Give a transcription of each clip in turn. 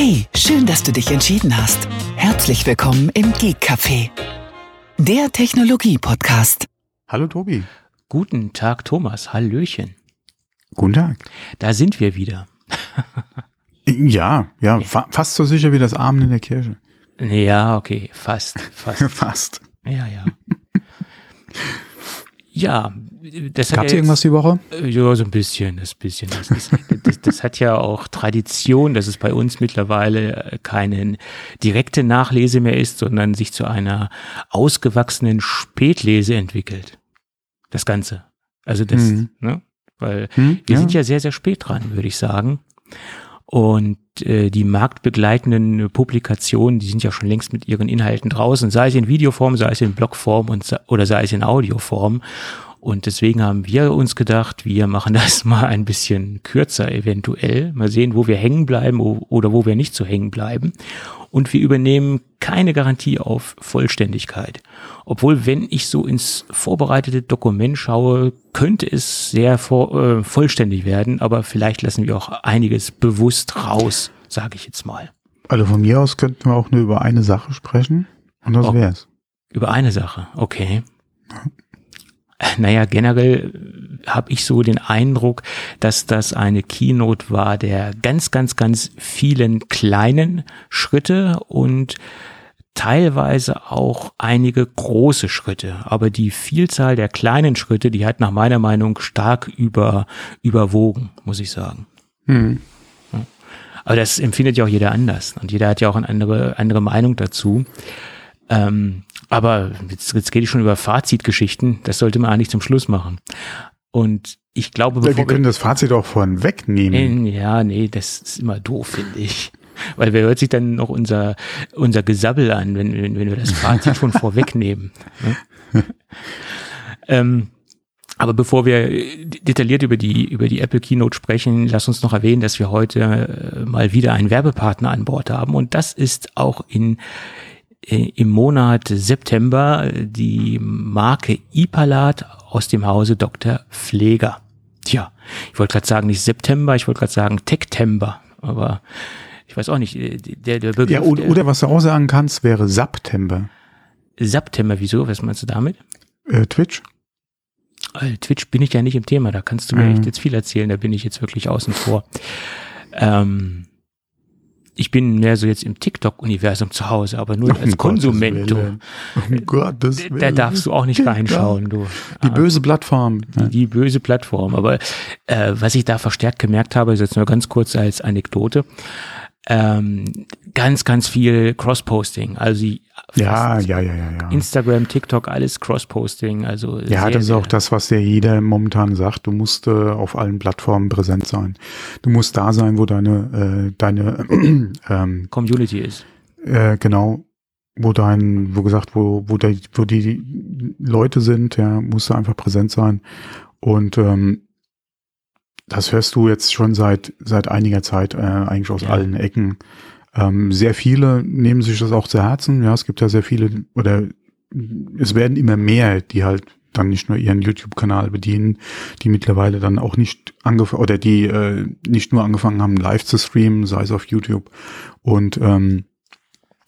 Hey, schön, dass du dich entschieden hast. Herzlich willkommen im Geek Café, der Technologie-Podcast. Hallo Tobi. Guten Tag, Thomas. Hallöchen. Guten Tag. Da sind wir wieder. Ja, ja, fa fast so sicher wie das Amen in der Kirche. Ja, okay, fast, fast. fast. Ja, ja. Ja, das hat Gab's ja irgendwas die Woche? Äh, Ja, so ein bisschen, das bisschen. Das, ist, das, das hat ja auch Tradition, dass es bei uns mittlerweile äh, keine direkte Nachlese mehr ist, sondern sich zu einer ausgewachsenen Spätlese entwickelt. Das Ganze. Also das, Mhm. ne? Weil Hm, wir ja. sind ja sehr, sehr spät dran, würde ich sagen. Und äh, die marktbegleitenden Publikationen, die sind ja schon längst mit ihren Inhalten draußen, sei es in Videoform, sei es in Blogform und, oder sei es in Audioform. Und deswegen haben wir uns gedacht, wir machen das mal ein bisschen kürzer eventuell. Mal sehen, wo wir hängen bleiben oder wo wir nicht so hängen bleiben. Und wir übernehmen keine Garantie auf Vollständigkeit. Obwohl, wenn ich so ins vorbereitete Dokument schaue, könnte es sehr vor, äh, vollständig werden, aber vielleicht lassen wir auch einiges bewusst raus, sage ich jetzt mal. Also von mir aus könnten wir auch nur über eine Sache sprechen und das Oh. wär's. Über eine Sache, okay. Naja, generell habe ich so den Eindruck, dass das eine Keynote war der ganz, ganz, ganz vielen kleinen Schritte und teilweise auch einige große Schritte. Aber die Vielzahl der kleinen Schritte, die hat nach meiner Meinung stark über, überwogen, muss ich sagen. Hm. Aber das empfindet ja auch jeder anders. Und jeder hat ja auch eine andere, andere Meinung dazu. Ähm, aber jetzt, jetzt geht es schon über Fazitgeschichten. Das sollte man eigentlich zum Schluss machen. Und ich glaube, Ja, wir bevor können das Fazit auch vorhin wegnehmen. ja, nee, das ist immer doof, finde ich. Weil wer hört sich dann noch unser, unser Gesabbel an, wenn, wenn, wenn wir das Fazit schon vorwegnehmen. Ne? ähm, aber bevor wir detailliert über die, über die Apple Keynote sprechen, lass uns noch erwähnen, dass wir heute äh, mal wieder einen Werbepartner an Bord haben. Und das ist auch in, im Monat September äh, die Marke Ipalat aus dem Hause Dr. Pfleger. Tja, ich wollte gerade sagen, nicht September, ich wollte gerade sagen Tektember. Aber ich weiß auch nicht, äh, der, der Begriff Ja, oder, der oder was du auch sagen kannst, wäre September. September, wieso? Was meinst du damit? Äh, Twitch? Äh, Twitch bin ich ja nicht im Thema, da kannst du mir Mhm. echt jetzt viel erzählen, da bin ich jetzt wirklich außen vor. Ähm, ich bin mehr so jetzt im TikTok-Universum zu Hause, aber nur Um als Konsument. Du. Gottes Willen. Um Gottes Da Willen. darfst du auch nicht TikTok. reinschauen, du. Die böse Plattform. die, die böse Plattform. Aber äh, was ich da verstärkt gemerkt habe, ist jetzt nur ganz kurz als Anekdote, ähm, ganz, ganz viel Cross-Posting. Also Ja, ja, ja, ja, ja. Instagram, TikTok, alles Cross-Posting. Also Ja, sehr, das ist auch das, was ja jeder momentan sagt. Du musst äh, auf allen Plattformen präsent sein. Du musst da sein, wo deine, äh, deine, ähm, Community ist. äh, genau, wo dein, wo gesagt, wo, wo, der, wo die Leute sind, ja, musst du einfach präsent sein. Und ähm, das hörst du jetzt schon seit seit einiger Zeit äh, eigentlich aus Ja. allen Ecken. Ähm, sehr viele nehmen sich das auch zu Herzen. Ja, es gibt ja sehr viele oder es werden immer mehr, die halt dann nicht nur ihren YouTube-Kanal bedienen, die mittlerweile dann auch nicht angefangen oder die äh, nicht nur angefangen haben, live zu streamen, sei es auf YouTube und ähm,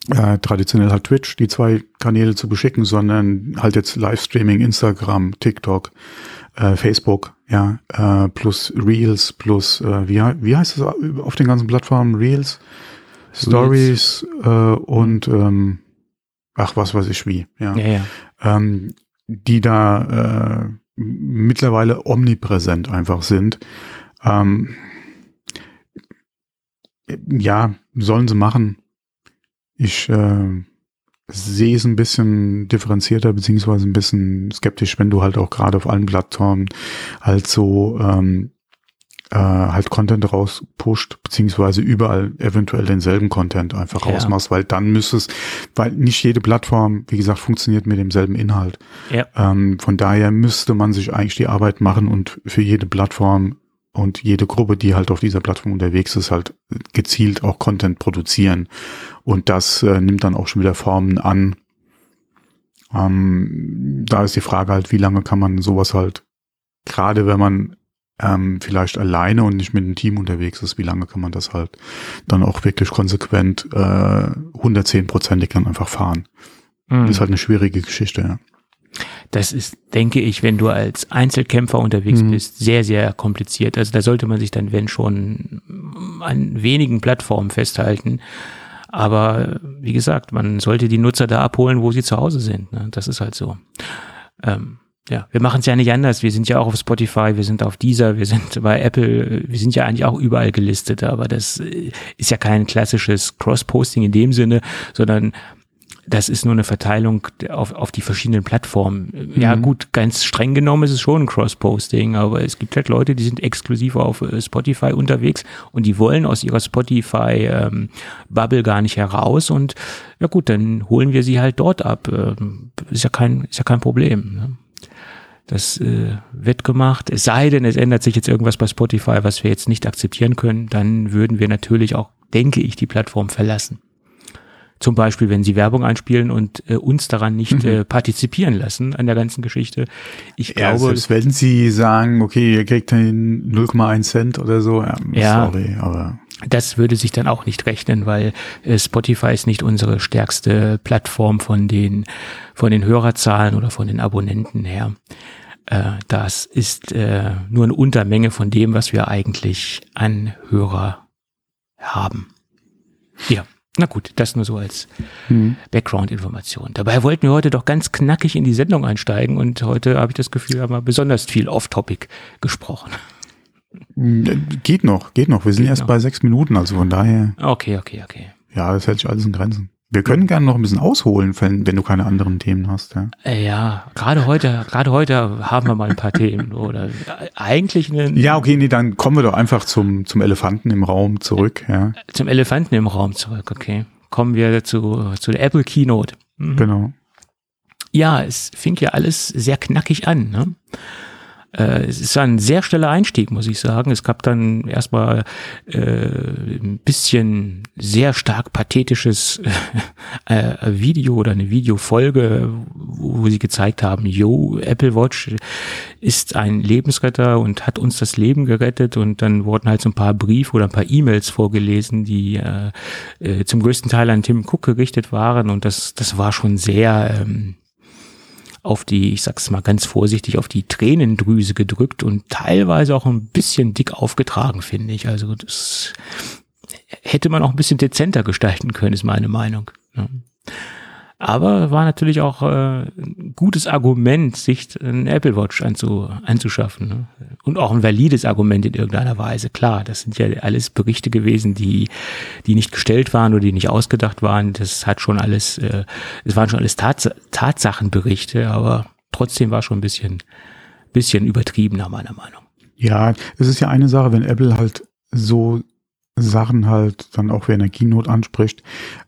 äh, traditionell halt Twitch, die zwei Kanäle zu beschicken, sondern halt jetzt Livestreaming, Instagram, TikTok, äh, Facebook, ja, äh, plus Reels, plus, äh, wie, wie heißt es auf den ganzen Plattformen? Reels, Stories äh, und ähm, ach, was weiß ich wie, ja. Ja, ja. Ähm, die da äh, mittlerweile omnipräsent einfach sind. Ähm, ja, sollen sie machen. Ich äh, sehe es ein bisschen differenzierter beziehungsweise ein bisschen skeptisch, wenn du halt auch gerade auf allen Plattformen halt so ähm, äh, halt Content rauspusht, beziehungsweise überall eventuell denselben Content einfach Ja. rausmachst, weil dann müsstest, weil nicht jede Plattform, wie gesagt, funktioniert mit demselben Inhalt. Ja. Ähm, von daher müsste man sich eigentlich die Arbeit machen und für jede Plattform und jede Gruppe, die halt auf dieser Plattform unterwegs ist, halt gezielt auch Content produzieren. Und das äh, nimmt dann auch schon wieder Formen an. Ähm, da ist die Frage halt, wie lange kann man sowas halt, gerade wenn man ähm, vielleicht alleine und nicht mit einem Team unterwegs ist, wie lange kann man das halt dann auch wirklich konsequent äh, 110-prozentig dann einfach fahren. Mhm. Das ist halt eine schwierige Geschichte, ja. Das ist, denke ich, wenn du als Einzelkämpfer unterwegs mhm. bist, sehr, sehr kompliziert. Also da sollte man sich dann, wenn schon, an wenigen Plattformen festhalten. Aber wie gesagt, man sollte die Nutzer da abholen, wo sie zu Hause sind. Ne? Das ist halt so. Ähm, ja, wir machen es ja nicht anders. Wir sind ja auch auf Spotify, wir sind auf Deezer, wir sind bei Apple, wir sind ja eigentlich auch überall gelistet, aber das äh, ist ja kein klassisches Cross-Posting in dem Sinne, sondern das ist nur eine Verteilung auf, auf die verschiedenen Plattformen. Ja, mhm. gut, ganz streng genommen ist es schon ein Cross-Posting, aber es gibt halt Leute, die sind exklusiv auf äh, Spotify unterwegs und die wollen aus ihrer Spotify-Bubble ähm, gar nicht heraus und ja gut, dann holen wir sie halt dort ab. Ähm, ist ja kein, ist ja kein Problem. Ne? Das äh, wird gemacht. Es sei denn, es ändert sich jetzt irgendwas bei Spotify, was wir jetzt nicht akzeptieren können, dann würden wir natürlich auch, denke ich, die Plattform verlassen. Zum Beispiel, wenn sie Werbung einspielen und äh, uns daran nicht mhm. äh, partizipieren lassen an der ganzen Geschichte. Ich ja, glaube. Selbst wenn sie sagen, okay, ihr kriegt den 0,1 Cent oder so, ja, ja, sorry, aber. Das würde sich dann auch nicht rechnen, weil äh, Spotify ist nicht unsere stärkste Plattform von den, von den Hörerzahlen oder von den Abonnenten her. Äh, das ist äh, nur eine Untermenge von dem, was wir eigentlich an Hörer haben. Ja. Na gut, das nur so als mhm. Background-Information. Dabei wollten wir heute doch ganz knackig in die Sendung einsteigen und heute habe ich das Gefühl, haben wir besonders viel off-topic gesprochen. Geht noch, geht noch. Wir sind geht erst noch. bei sechs Minuten, also von daher. Okay, okay, okay. Ja, das hält sich alles in Grenzen. Wir können gerne noch ein bisschen ausholen, wenn, wenn du keine anderen Themen hast. Ja, äh, ja gerade heute, gerade heute haben wir mal ein paar Themen oder eigentlich eine. Ja, okay, nee, dann kommen wir doch einfach zum zum Elefanten im Raum zurück. Ja. Zum Elefanten im Raum zurück. Okay, kommen wir zu zu der Apple Keynote. Mhm. Genau. Ja, es fing ja alles sehr knackig an. Ne? Äh, es ist ein sehr schneller Einstieg, muss ich sagen. Es gab dann erstmal äh, ein bisschen sehr stark pathetisches äh, Video oder eine Videofolge, wo sie gezeigt haben, yo, Apple Watch ist ein Lebensretter und hat uns das Leben gerettet und dann wurden halt so ein paar Briefe oder ein paar E-Mails vorgelesen, die äh, äh, zum größten Teil an Tim Cook gerichtet waren und das, das war schon sehr ähm, auf die, ich sag's mal ganz vorsichtig, auf die Tränendrüse gedrückt und teilweise auch ein bisschen dick aufgetragen, finde ich. Also das hätte man auch ein bisschen dezenter gestalten können, ist meine Meinung. Ja. Aber war natürlich auch äh, ein gutes Argument, sich ein Apple Watch anzu, anzuschaffen. Ne? Und auch ein valides Argument in irgendeiner Weise. Klar, das sind ja alles Berichte gewesen, die, die nicht gestellt waren oder die nicht ausgedacht waren. Das hat schon alles, äh, es waren schon alles Tats Tatsachenberichte, aber trotzdem war schon ein bisschen, bisschen übertriebener, meiner Meinung. Ja, es ist ja eine Sache, wenn Apple halt so Sachen halt dann auch wie Energienot anspricht.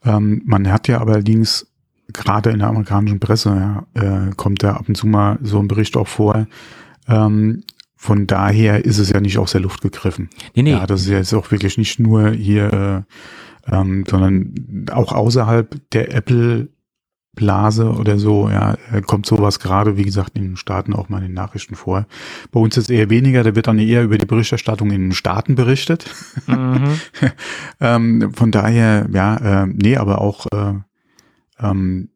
Ähm, man hat ja allerdings gerade in der amerikanischen Presse ja, äh, kommt da ab und zu mal so ein Bericht auch vor. Ähm, von daher ist es ja nicht aus der Luft gegriffen. Nee, nee. Ja, das ist ja jetzt auch wirklich nicht nur hier, äh, ähm, sondern auch außerhalb der Apple Blase oder so, ja, äh, kommt sowas gerade, wie gesagt, in den Staaten auch mal in den Nachrichten vor. Bei uns ist eher weniger, da wird dann eher über die Berichterstattung in den Staaten berichtet. Mhm. ähm, von daher, ja, äh, nee, aber auch äh, ähm,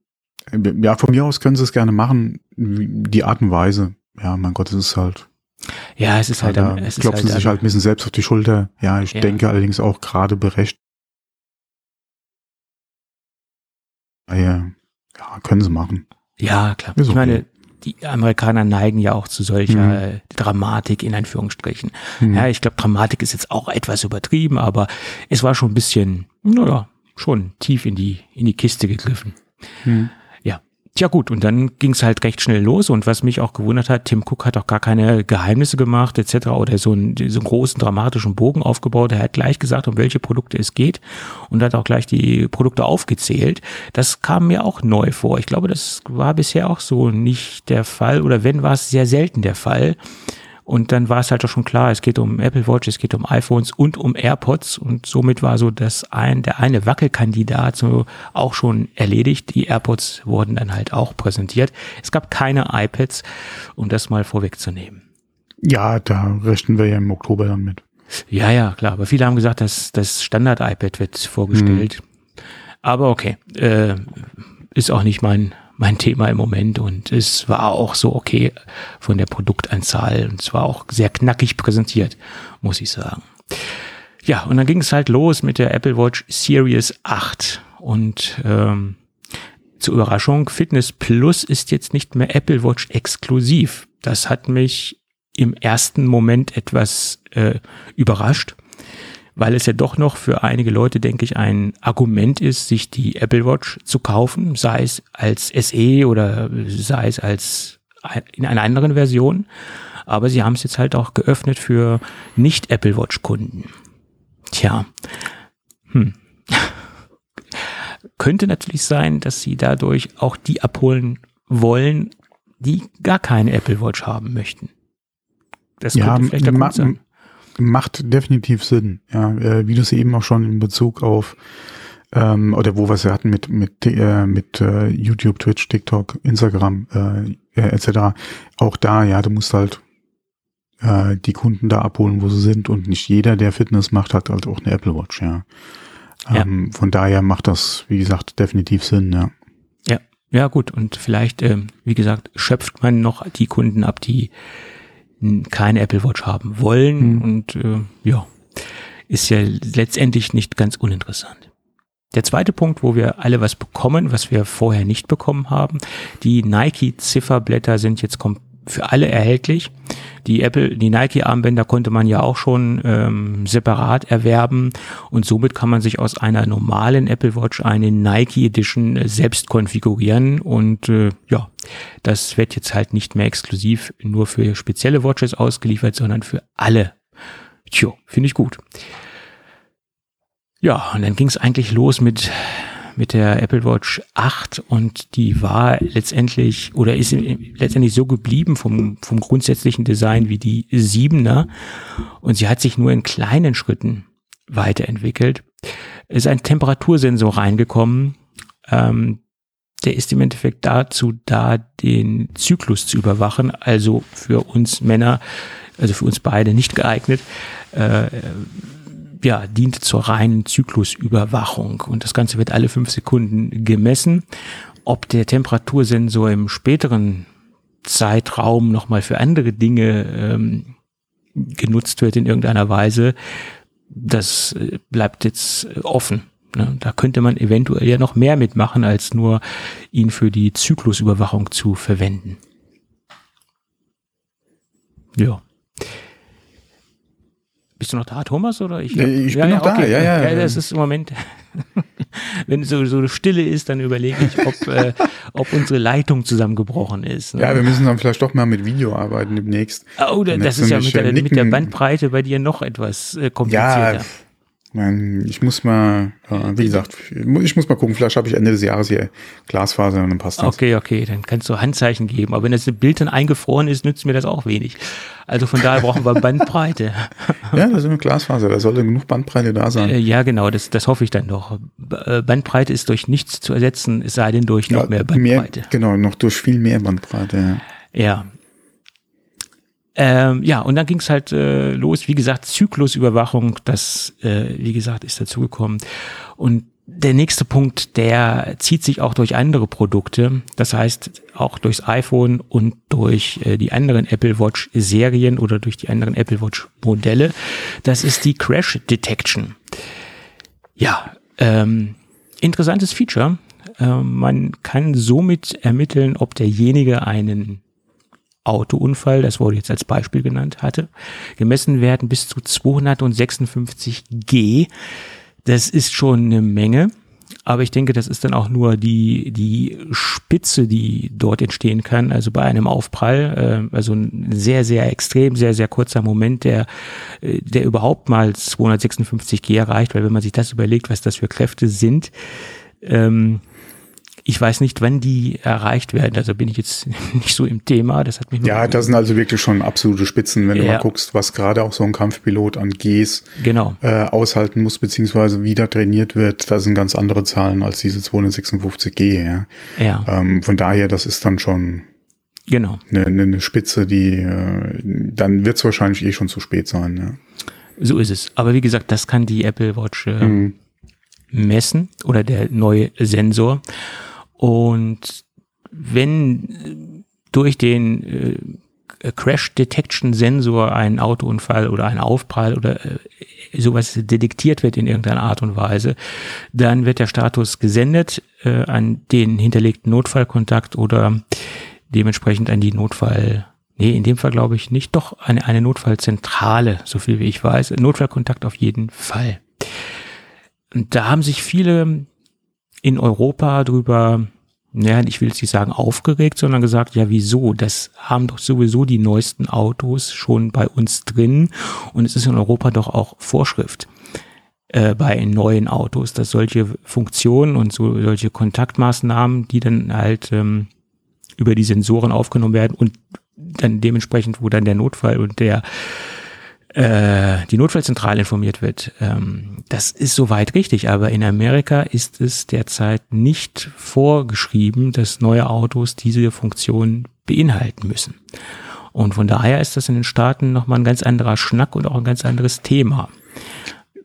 ja, von mir aus können sie es gerne machen. Die Art und Weise. Ja, mein Gott, es ist halt. Ja, es ist halt. Da es klopfen halt, sich halt ein bisschen selbst auf die Schulter. Ja, ich ja. denke allerdings auch gerade berecht. Ja, ja, können sie machen. Ja, klar. Ist ich okay. meine, die Amerikaner neigen ja auch zu solcher mhm. Dramatik in Anführungsstrichen. Mhm. Ja, ich glaube, Dramatik ist jetzt auch etwas übertrieben, aber es war schon ein bisschen, naja, schon tief in die, in die Kiste gegriffen. Hm. Ja. Tja gut, und dann ging es halt recht schnell los und was mich auch gewundert hat, Tim Cook hat auch gar keine Geheimnisse gemacht etc. oder so einen, so einen großen dramatischen Bogen aufgebaut. Er hat gleich gesagt, um welche Produkte es geht und hat auch gleich die Produkte aufgezählt. Das kam mir auch neu vor. Ich glaube, das war bisher auch so nicht der Fall oder wenn war es sehr selten der Fall. Und dann war es halt auch schon klar, es geht um Apple Watch, es geht um iPhones und um AirPods. Und somit war so das ein, der eine Wackelkandidat so auch schon erledigt. Die AirPods wurden dann halt auch präsentiert. Es gab keine iPads, um das mal vorwegzunehmen. Ja, da rechnen wir ja im Oktober dann mit. Ja, ja, klar. Aber viele haben gesagt, dass das Standard-iPad wird vorgestellt. Hm. Aber okay, äh, ist auch nicht mein, mein Thema im Moment und es war auch so okay von der Produktanzahl und es war auch sehr knackig präsentiert, muss ich sagen. Ja, und dann ging es halt los mit der Apple Watch Series 8 und ähm, zur Überraschung, Fitness Plus ist jetzt nicht mehr Apple Watch exklusiv. Das hat mich im ersten Moment etwas äh, überrascht, weil es ja doch noch für einige Leute, denke ich, ein Argument ist, sich die Apple Watch zu kaufen, sei es als SE oder sei es als in einer anderen Version. Aber sie haben es jetzt halt auch geöffnet für nicht Apple Watch Kunden. Tja, hm. könnte natürlich sein, dass sie dadurch auch die abholen wollen, die gar keine Apple Watch haben möchten. Das ja, vielleicht der ma sein. Macht definitiv Sinn. Ja, äh, wie du es eben auch schon in Bezug auf ähm, oder wo wir es ja hatten mit mit äh, mit äh, YouTube, Twitch, TikTok, Instagram äh, äh etc. Auch da, ja, du musst halt äh, die Kunden da abholen, wo sie sind und nicht jeder, der Fitness macht, hat halt auch eine Apple Watch. Ja. Ähm, ja. Von daher macht das, wie gesagt, definitiv Sinn. Ja. Ja, ja gut. Und vielleicht, äh, wie gesagt, schöpft man noch die Kunden ab, die keine Apple Watch haben wollen mhm. und äh, ja, ist ja letztendlich nicht ganz uninteressant. Der zweite Punkt, wo wir alle was bekommen, was wir vorher nicht bekommen haben, die Nike-Zifferblätter sind jetzt komplett für alle erhältlich. Die Apple, die Nike-Armbänder konnte man ja auch schon ähm, separat erwerben und somit kann man sich aus einer normalen Apple Watch eine Nike Edition äh, selbst konfigurieren und äh, ja, das wird jetzt halt nicht mehr exklusiv nur für spezielle Watches ausgeliefert, sondern für alle. Tja, finde ich gut. Ja, und dann ging es eigentlich los mit mit der Apple Watch 8 und die war letztendlich oder ist letztendlich so geblieben vom, vom grundsätzlichen Design wie die 7er und sie hat sich nur in kleinen Schritten weiterentwickelt. Es ist ein Temperatursensor reingekommen, ähm, der ist im Endeffekt dazu da, den Zyklus zu überwachen, also für uns Männer, also für uns beide nicht geeignet. Äh, ja, dient zur reinen Zyklusüberwachung. Und das Ganze wird alle fünf Sekunden gemessen. Ob der Temperatursensor im späteren Zeitraum nochmal für andere Dinge ähm, genutzt wird in irgendeiner Weise, das äh, bleibt jetzt offen. Ne? Da könnte man eventuell ja noch mehr mitmachen, als nur ihn für die Zyklusüberwachung zu verwenden. Ja. Bist du noch da, Thomas? Oder ich, ich ja, bin ja, noch okay. da, ja, ja. Ja, das ist im Moment, wenn so, so Stille ist, dann überlege ich, ob, äh, ob unsere Leitung zusammengebrochen ist. Ne? Ja, wir müssen dann vielleicht doch mal mit Video arbeiten demnächst. Oh, das ist ja mit der, mit der, Bandbreite bei dir noch etwas äh, komplizierter. Ja, ich muss mal, wie gesagt, ich muss mal gucken, vielleicht habe ich Ende des Jahres hier Glasfaser und dann passt das. Okay, okay, dann kannst du Handzeichen geben. Aber wenn das Bild dann eingefroren ist, nützt mir das auch wenig. Also von daher brauchen wir Bandbreite. ja, das ist eine Glasfaser, da sollte genug Bandbreite da sein. Äh, ja, genau, das, das hoffe ich dann doch. Äh, Bandbreite ist durch nichts zu ersetzen, es sei denn durch noch ja, mehr Bandbreite. Mehr, genau, noch durch viel mehr Bandbreite. Ja, ja ähm, ja, und dann ging es halt äh, los, wie gesagt, Zyklusüberwachung, das, äh, wie gesagt, ist dazugekommen. Und der nächste Punkt, der zieht sich auch durch andere Produkte, das heißt auch durchs iPhone und durch äh, die anderen Apple Watch Serien oder durch die anderen Apple Watch Modelle. Das ist die Crash Detection. Ja, ähm, interessantes Feature. Äh, man kann somit ermitteln, ob derjenige einen Autounfall, das wurde jetzt als Beispiel genannt, hatte, gemessen werden bis zu 256 G. Das ist schon eine Menge. Aber ich denke, das ist dann auch nur die, die Spitze, die dort entstehen kann. Also bei einem Aufprall, äh, also ein sehr, sehr extrem, sehr, sehr kurzer Moment, der, äh, der überhaupt mal 256 G erreicht, weil wenn man sich das überlegt, was das für Kräfte sind, ähm, ich weiß nicht, wann die erreicht werden. Also bin ich jetzt nicht so im Thema. Das hat mich Ja, das sind also wirklich schon absolute Spitzen, wenn ja. du mal guckst, was gerade auch so ein Kampfpilot an Gs genau. äh, aushalten muss, beziehungsweise wieder trainiert wird. Das sind ganz andere Zahlen als diese 256 G. Ja. ja. Ähm, von daher, das ist dann schon Genau. Eine, eine Spitze, die äh, dann wird es wahrscheinlich eh schon zu spät sein. Ja. So ist es. Aber wie gesagt, das kann die Apple Watch äh, Mhm. messen oder der neue Sensor. Und wenn äh, durch den äh, Crash Detection Sensor ein Autounfall oder ein Aufprall oder äh, sowas detektiert wird in irgendeiner Art und Weise, dann wird der Status gesendet äh, an den hinterlegten Notfallkontakt oder dementsprechend an die Notfall Nee, in dem Fall glaube ich nicht. Doch eine, eine Notfallzentrale, so viel wie ich weiß. Notfallkontakt auf jeden Fall. Und da haben sich viele in Europa drüber, naja, ich will jetzt nicht sagen aufgeregt, sondern gesagt, ja, wieso? Das haben doch sowieso die neuesten Autos schon bei uns drin. Und es ist in Europa doch auch Vorschrift äh, bei neuen Autos, dass solche Funktionen und so solche Kontaktmaßnahmen, die dann halt ähm, über die Sensoren aufgenommen werden und dann dementsprechend, wo dann der Notfall und der äh, die Notfallzentrale informiert wird. Ähm, das ist soweit richtig, aber in Amerika ist es derzeit nicht vorgeschrieben, dass neue Autos diese Funktion beinhalten müssen. Und von daher ist das in den Staaten nochmal ein ganz anderer Schnack und auch ein ganz anderes Thema.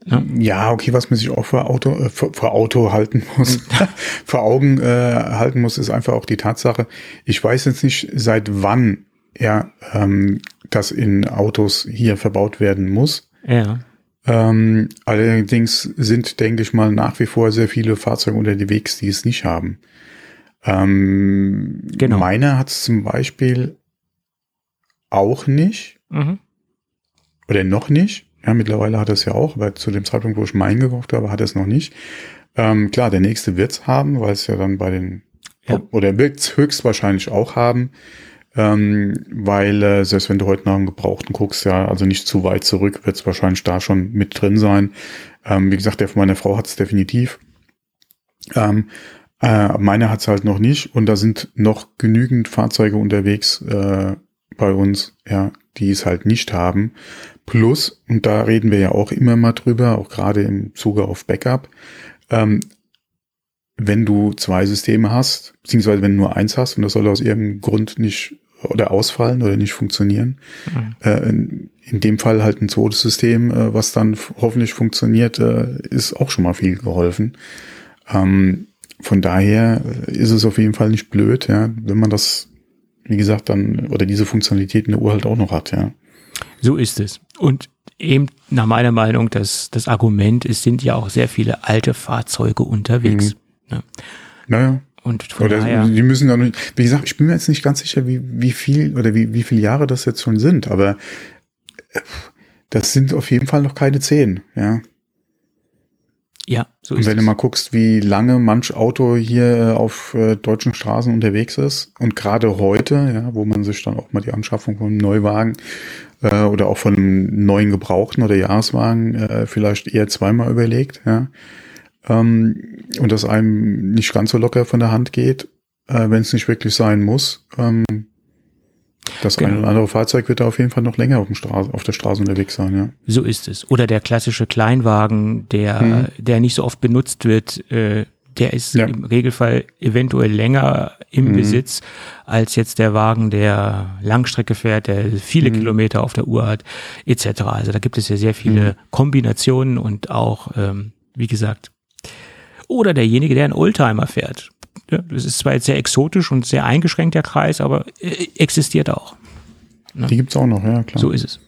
Ja. ja, okay, was man sich auch für Auto, äh, für, für Auto halten muss, vor Augen äh, halten muss, ist einfach auch die Tatsache, ich weiß jetzt nicht, seit wann ja, ähm, das in Autos hier verbaut werden muss. Ja. Ähm, allerdings sind, denke ich mal, nach wie vor sehr viele Fahrzeuge unterwegs, die es nicht haben. Ähm, Genau. Meine hat es zum Beispiel auch nicht Mhm. oder noch nicht. Ja, mittlerweile hat es ja auch, weil zu dem Zeitpunkt, wo ich meinen gekauft habe, hat es noch nicht. Ähm, klar, der nächste wird's haben, weil es ja dann bei den, Ja. oder wird's höchstwahrscheinlich auch haben, ähm, weil äh, selbst wenn du heute nach dem Gebrauchten guckst, ja, also nicht zu weit zurück, wird's wahrscheinlich da schon mit drin sein. Ähm, wie gesagt, der von meiner Frau hat's definitiv. Ähm, äh, meine hat's halt noch nicht und da sind noch genügend Fahrzeuge unterwegs äh, bei uns, ja, die es halt nicht haben. Plus, und da reden wir ja auch immer mal drüber, auch gerade im Zuge auf Backup, ähm, wenn du zwei Systeme hast, beziehungsweise wenn du nur eins hast und das soll aus irgendeinem Grund nicht oder ausfallen oder nicht funktionieren, Mhm. äh, in, in dem Fall halt ein zweites System, äh, was dann hoffentlich funktioniert, äh, ist auch schon mal viel geholfen. Ähm, von daher ist es auf jeden Fall nicht blöd, ja, wenn man das, wie gesagt, dann oder diese Funktionalität in der Uhr halt auch noch hat, ja. So ist es. Und eben nach meiner Meinung, das, das Argument, es sind ja auch sehr viele alte Fahrzeuge unterwegs. Ne? Naja. Und von Oder daher, die müssen dann, wie gesagt, ich bin mir jetzt nicht ganz sicher, wie, wie viel oder wie, wie viele Jahre das jetzt schon sind, aber äh, das sind auf jeden Fall noch keine zehn, ja. ja, so Und wenn du mal guckst, wie lange manch Auto hier äh, auf äh, deutschen Straßen unterwegs ist und gerade heute, ja, wo man sich dann auch mal die Anschaffung von einem Neuwagen äh, oder auch von einem neuen Gebrauchten oder Jahreswagen äh, vielleicht eher zweimal überlegt, ja, ähm, und das einem nicht ganz so locker von der Hand geht, äh, wenn es nicht wirklich sein muss. Ähm, das Genau. eine oder andere Fahrzeug wird da auf jeden Fall noch länger auf, dem Straße, auf der Straße unterwegs sein, ja. So ist es. Oder der klassische Kleinwagen, der, Mhm. der nicht so oft benutzt wird, äh, der ist Ja. im Regelfall eventuell länger im Mhm. Besitz als jetzt der Wagen, der Langstrecke fährt, der viele Mhm. Kilometer auf der Uhr hat, etc. Also da gibt es ja sehr viele Mhm. Kombinationen und auch, ähm, wie gesagt, oder derjenige, der einen Oldtimer fährt. Das ist zwar jetzt sehr exotisch und sehr eingeschränkt der Kreis, aber äh, existiert auch. Die gibt's auch noch, ja, klar. So ist es.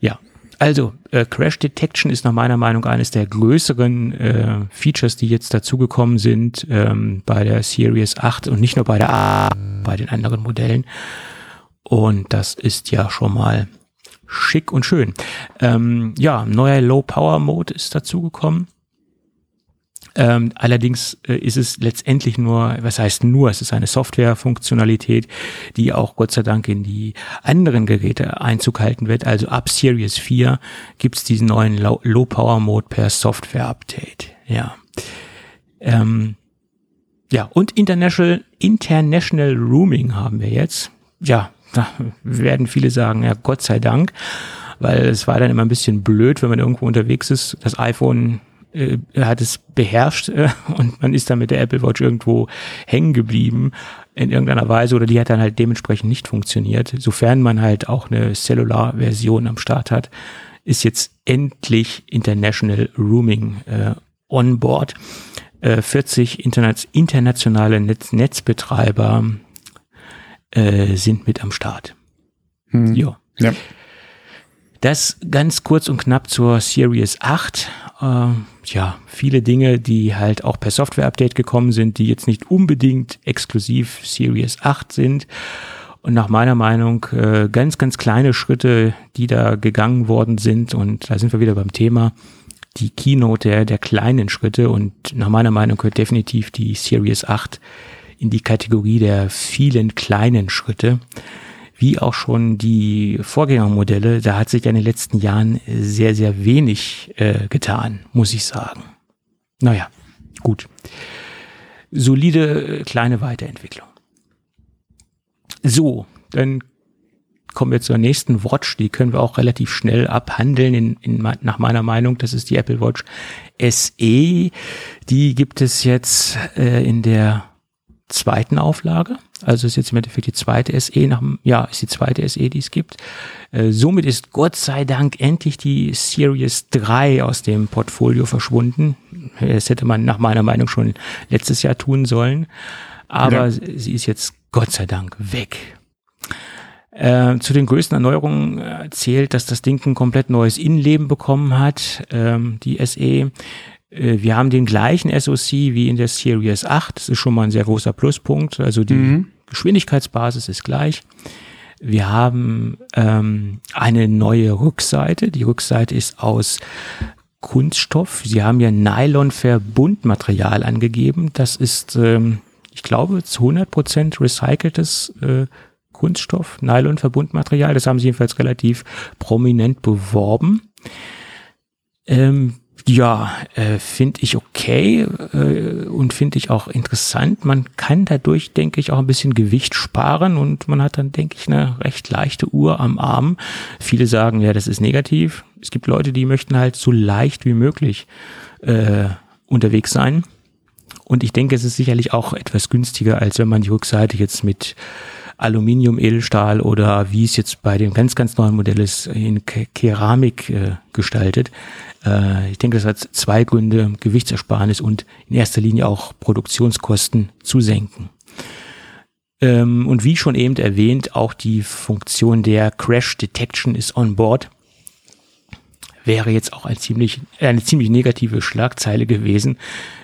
Ja, also äh, Crash Detection ist nach meiner Meinung eines der größeren äh, Features, die jetzt dazugekommen sind ähm, bei der Series 8 und nicht nur bei der A, bei den anderen Modellen. Und das ist ja schon mal schick und schön. Ähm, ja, neuer Low Power Mode ist dazugekommen. Ähm, allerdings äh, ist es letztendlich nur, was heißt nur, es ist eine Softwarefunktionalität, die auch Gott sei Dank in die anderen Geräte Einzug halten wird. Also ab Series 4 gibt's diesen neuen Low- Low-Power-Mode per Software-Update. Ja. Ähm, ja, und International, International Rooming haben wir jetzt. Ja, da werden viele sagen, ja, Gott sei Dank, weil es war dann immer ein bisschen blöd, wenn man irgendwo unterwegs ist, das iPhone äh, hat es beherrscht äh, und man ist dann mit der Apple Watch irgendwo hängen geblieben. in irgendeiner Weise oder die hat dann halt dementsprechend nicht funktioniert. Sofern man halt auch eine Cellular-Version am Start hat, ist jetzt endlich International Rooming äh, on board. Äh, 40 interna internationale Netz Netzbetreiber äh, sind mit am Start. Hm. Ja. Ja. Das ganz kurz und knapp zur Series 8. Äh, ja, viele Dinge, die halt auch per Software-Update gekommen sind, die jetzt nicht unbedingt exklusiv Series 8 sind. Und nach meiner Meinung äh, ganz, ganz kleine Schritte, die da gegangen worden sind. Und da sind wir wieder beim Thema die Keynote der, der kleinen Schritte. Und nach meiner Meinung gehört definitiv die Series 8 in die Kategorie der vielen kleinen Schritte wie auch schon die Vorgängermodelle, da hat sich in den letzten Jahren sehr, sehr wenig äh, getan, muss ich sagen. Naja, gut. Solide äh, kleine Weiterentwicklung. So, dann kommen wir zur nächsten Watch. Die können wir auch relativ schnell abhandeln, in, in, nach meiner Meinung. Das ist die Apple Watch SE. Die gibt es jetzt äh, in der zweiten Auflage. Also ist jetzt im Endeffekt die zweite SE nach ja, ist die zweite SE, die es gibt. Äh, somit ist Gott sei Dank endlich die Series 3 aus dem Portfolio verschwunden. Das hätte man nach meiner Meinung schon letztes Jahr tun sollen. Aber ja. sie ist jetzt Gott sei Dank weg. Äh, zu den größten Erneuerungen äh, zählt, dass das Ding ein komplett neues Innenleben bekommen hat, ähm, die SE. Äh, wir haben den gleichen SoC wie in der Series 8. Das ist schon mal ein sehr großer Pluspunkt. Also die mhm. Geschwindigkeitsbasis ist gleich. Wir haben ähm, eine neue Rückseite. Die Rückseite ist aus Kunststoff. Sie haben ja Nylon-Verbundmaterial angegeben. Das ist, ähm, ich glaube, zu 100 Prozent recyceltes äh, Kunststoff, Nylon-Verbundmaterial. Das haben sie jedenfalls relativ prominent beworben. Ähm, ja, äh, finde ich okay äh, und finde ich auch interessant. Man kann dadurch, denke ich, auch ein bisschen Gewicht sparen und man hat dann, denke ich, eine recht leichte Uhr am Arm. Viele sagen, ja, das ist negativ. Es gibt Leute, die möchten halt so leicht wie möglich äh, unterwegs sein. Und ich denke, es ist sicherlich auch etwas günstiger, als wenn man die Rückseite jetzt mit Aluminium, Edelstahl oder wie es jetzt bei dem ganz, ganz neuen Modell ist, in Keramik äh, gestaltet. Äh, ich denke, das hat zwei Gründe, Gewichtsersparnis und in erster Linie auch Produktionskosten zu senken. Ähm, und wie schon eben erwähnt, auch die Funktion der Crash Detection ist on board wäre jetzt auch ein ziemlich, eine ziemlich negative Schlagzeile gewesen,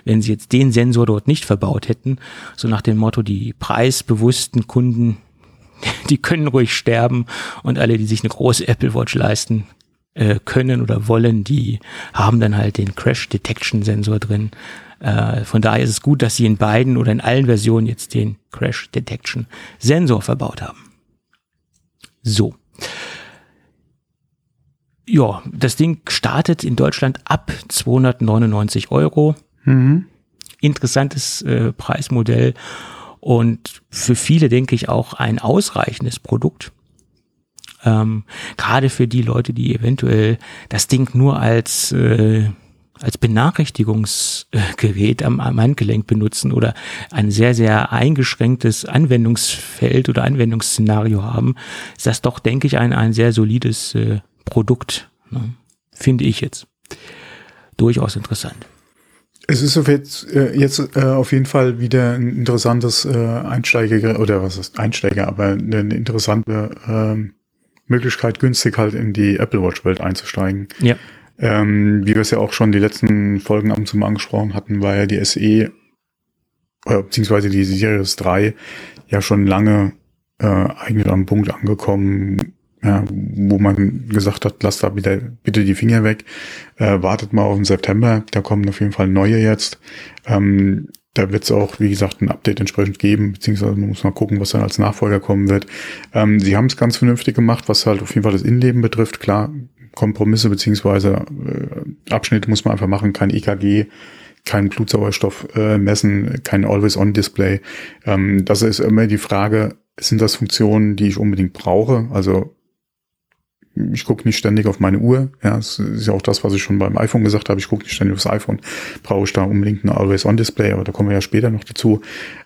wenn sie jetzt den Sensor dort nicht verbaut hätten. So nach dem Motto, die preisbewussten Kunden, die können ruhig sterben und alle, die sich eine große Apple Watch leisten äh, können oder wollen, die haben dann halt den Crash Detection Sensor drin. Äh, von daher ist es gut, dass sie in beiden oder in allen Versionen jetzt den Crash Detection Sensor verbaut haben. So ja, das Ding startet in Deutschland ab 299 Euro. Mhm. Interessantes äh, Preismodell und für viele denke ich auch ein ausreichendes Produkt. Ähm, Gerade für die Leute, die eventuell das Ding nur als äh, als Benachrichtigungsgerät am, am Handgelenk benutzen oder ein sehr, sehr eingeschränktes Anwendungsfeld oder Anwendungsszenario haben, ist das doch, denke ich, ein, ein sehr solides äh, Produkt, ne? finde ich jetzt. Durchaus interessant. Es ist jetzt, äh, jetzt äh, auf jeden Fall wieder ein interessantes äh, Einsteiger, oder was ist Einsteiger, aber eine interessante äh, Möglichkeit, günstig halt in die Apple Watch-Welt einzusteigen. Ja. Ähm, wie wir es ja auch schon die letzten Folgen ab und zu mal angesprochen hatten, war ja die SE, äh, beziehungsweise die Series 3 ja schon lange äh, eigentlich am Punkt angekommen, ja, wo man gesagt hat, lasst da wieder bitte die Finger weg, äh, wartet mal auf den September, da kommen auf jeden Fall neue jetzt. Ähm, da wird es auch, wie gesagt, ein Update entsprechend geben, beziehungsweise man muss mal gucken, was dann als Nachfolger kommen wird. Ähm, sie haben es ganz vernünftig gemacht, was halt auf jeden Fall das Innenleben betrifft. Klar, Kompromisse beziehungsweise äh, Abschnitte muss man einfach machen, kein EKG, kein Blutsauerstoff äh, messen, kein Always-On-Display. Ähm, das ist immer die Frage, sind das Funktionen, die ich unbedingt brauche? Also ich gucke nicht ständig auf meine Uhr. Ja, das ist ja auch das, was ich schon beim iPhone gesagt habe. Ich gucke nicht ständig aufs iPhone. Brauche ich da unbedingt ein Always-On-Display, aber da kommen wir ja später noch dazu.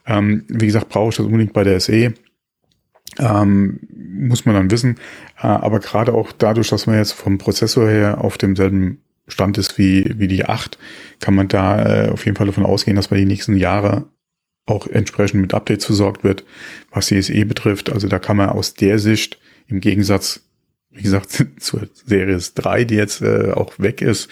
Ähm, wie gesagt, brauche ich das unbedingt bei der SE. Ähm, muss man dann wissen. Äh, aber gerade auch dadurch, dass man jetzt vom Prozessor her auf demselben Stand ist wie, wie die 8, kann man da äh, auf jeden Fall davon ausgehen, dass bei die nächsten Jahre auch entsprechend mit Updates versorgt wird, was die SE betrifft. Also da kann man aus der Sicht im Gegensatz, wie gesagt, zur Series 3, die jetzt äh, auch weg ist,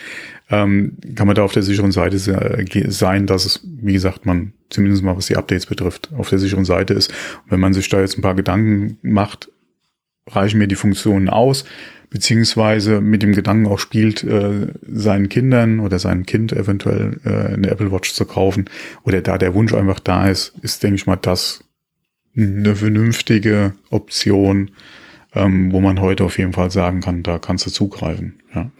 ähm, kann man da auf der sicheren Seite sein, dass es, wie gesagt, man zumindest mal was die Updates betrifft, auf der sicheren Seite ist. Und wenn man sich da jetzt ein paar Gedanken macht, reichen mir die Funktionen aus, beziehungsweise mit dem Gedanken auch spielt, äh, seinen Kindern oder seinem Kind eventuell äh, eine Apple Watch zu kaufen oder da der Wunsch einfach da ist, ist, denke ich mal, das eine vernünftige Option, ähm, wo man heute auf jeden Fall sagen kann, da kannst du zugreifen. Ja.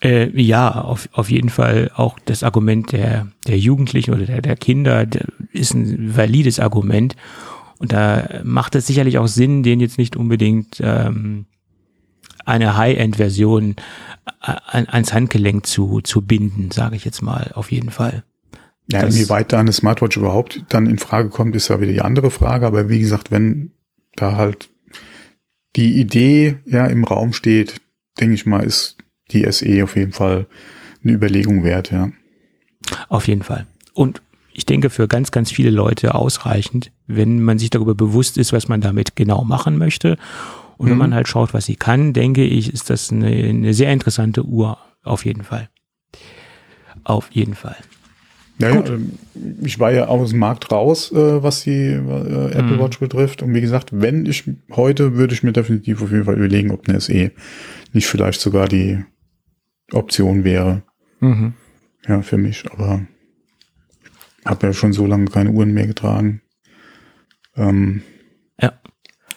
Äh, ja, auf, auf jeden Fall auch das Argument der, der Jugendlichen oder der, der Kinder der ist ein valides Argument. Und da macht es sicherlich auch Sinn, den jetzt nicht unbedingt ähm, eine High-End-Version äh, an, ans Handgelenk zu, zu binden, sage ich jetzt mal, auf jeden Fall. Ja, das, inwieweit da eine Smartwatch überhaupt dann in Frage kommt, ist ja wieder die andere Frage. Aber wie gesagt, wenn da halt die Idee ja im Raum steht, denke ich mal, ist die SE auf jeden Fall eine Überlegung wert, ja. Auf jeden Fall. Und ich denke, für ganz, ganz viele Leute ausreichend, wenn man sich darüber bewusst ist, was man damit genau machen möchte. Und mhm. wenn man halt schaut, was sie kann, denke ich, ist das eine, eine sehr interessante Uhr. Auf jeden Fall. Auf jeden Fall. Ja, ja, ähm, ich war ja aus dem Markt raus, äh, was die äh, Apple mhm. Watch betrifft. Und wie gesagt, wenn ich heute würde ich mir definitiv auf jeden Fall überlegen, ob eine SE nicht vielleicht sogar die Option wäre. Mhm. Ja, für mich. Aber habe ja schon so lange keine Uhren mehr getragen. Ähm, ja.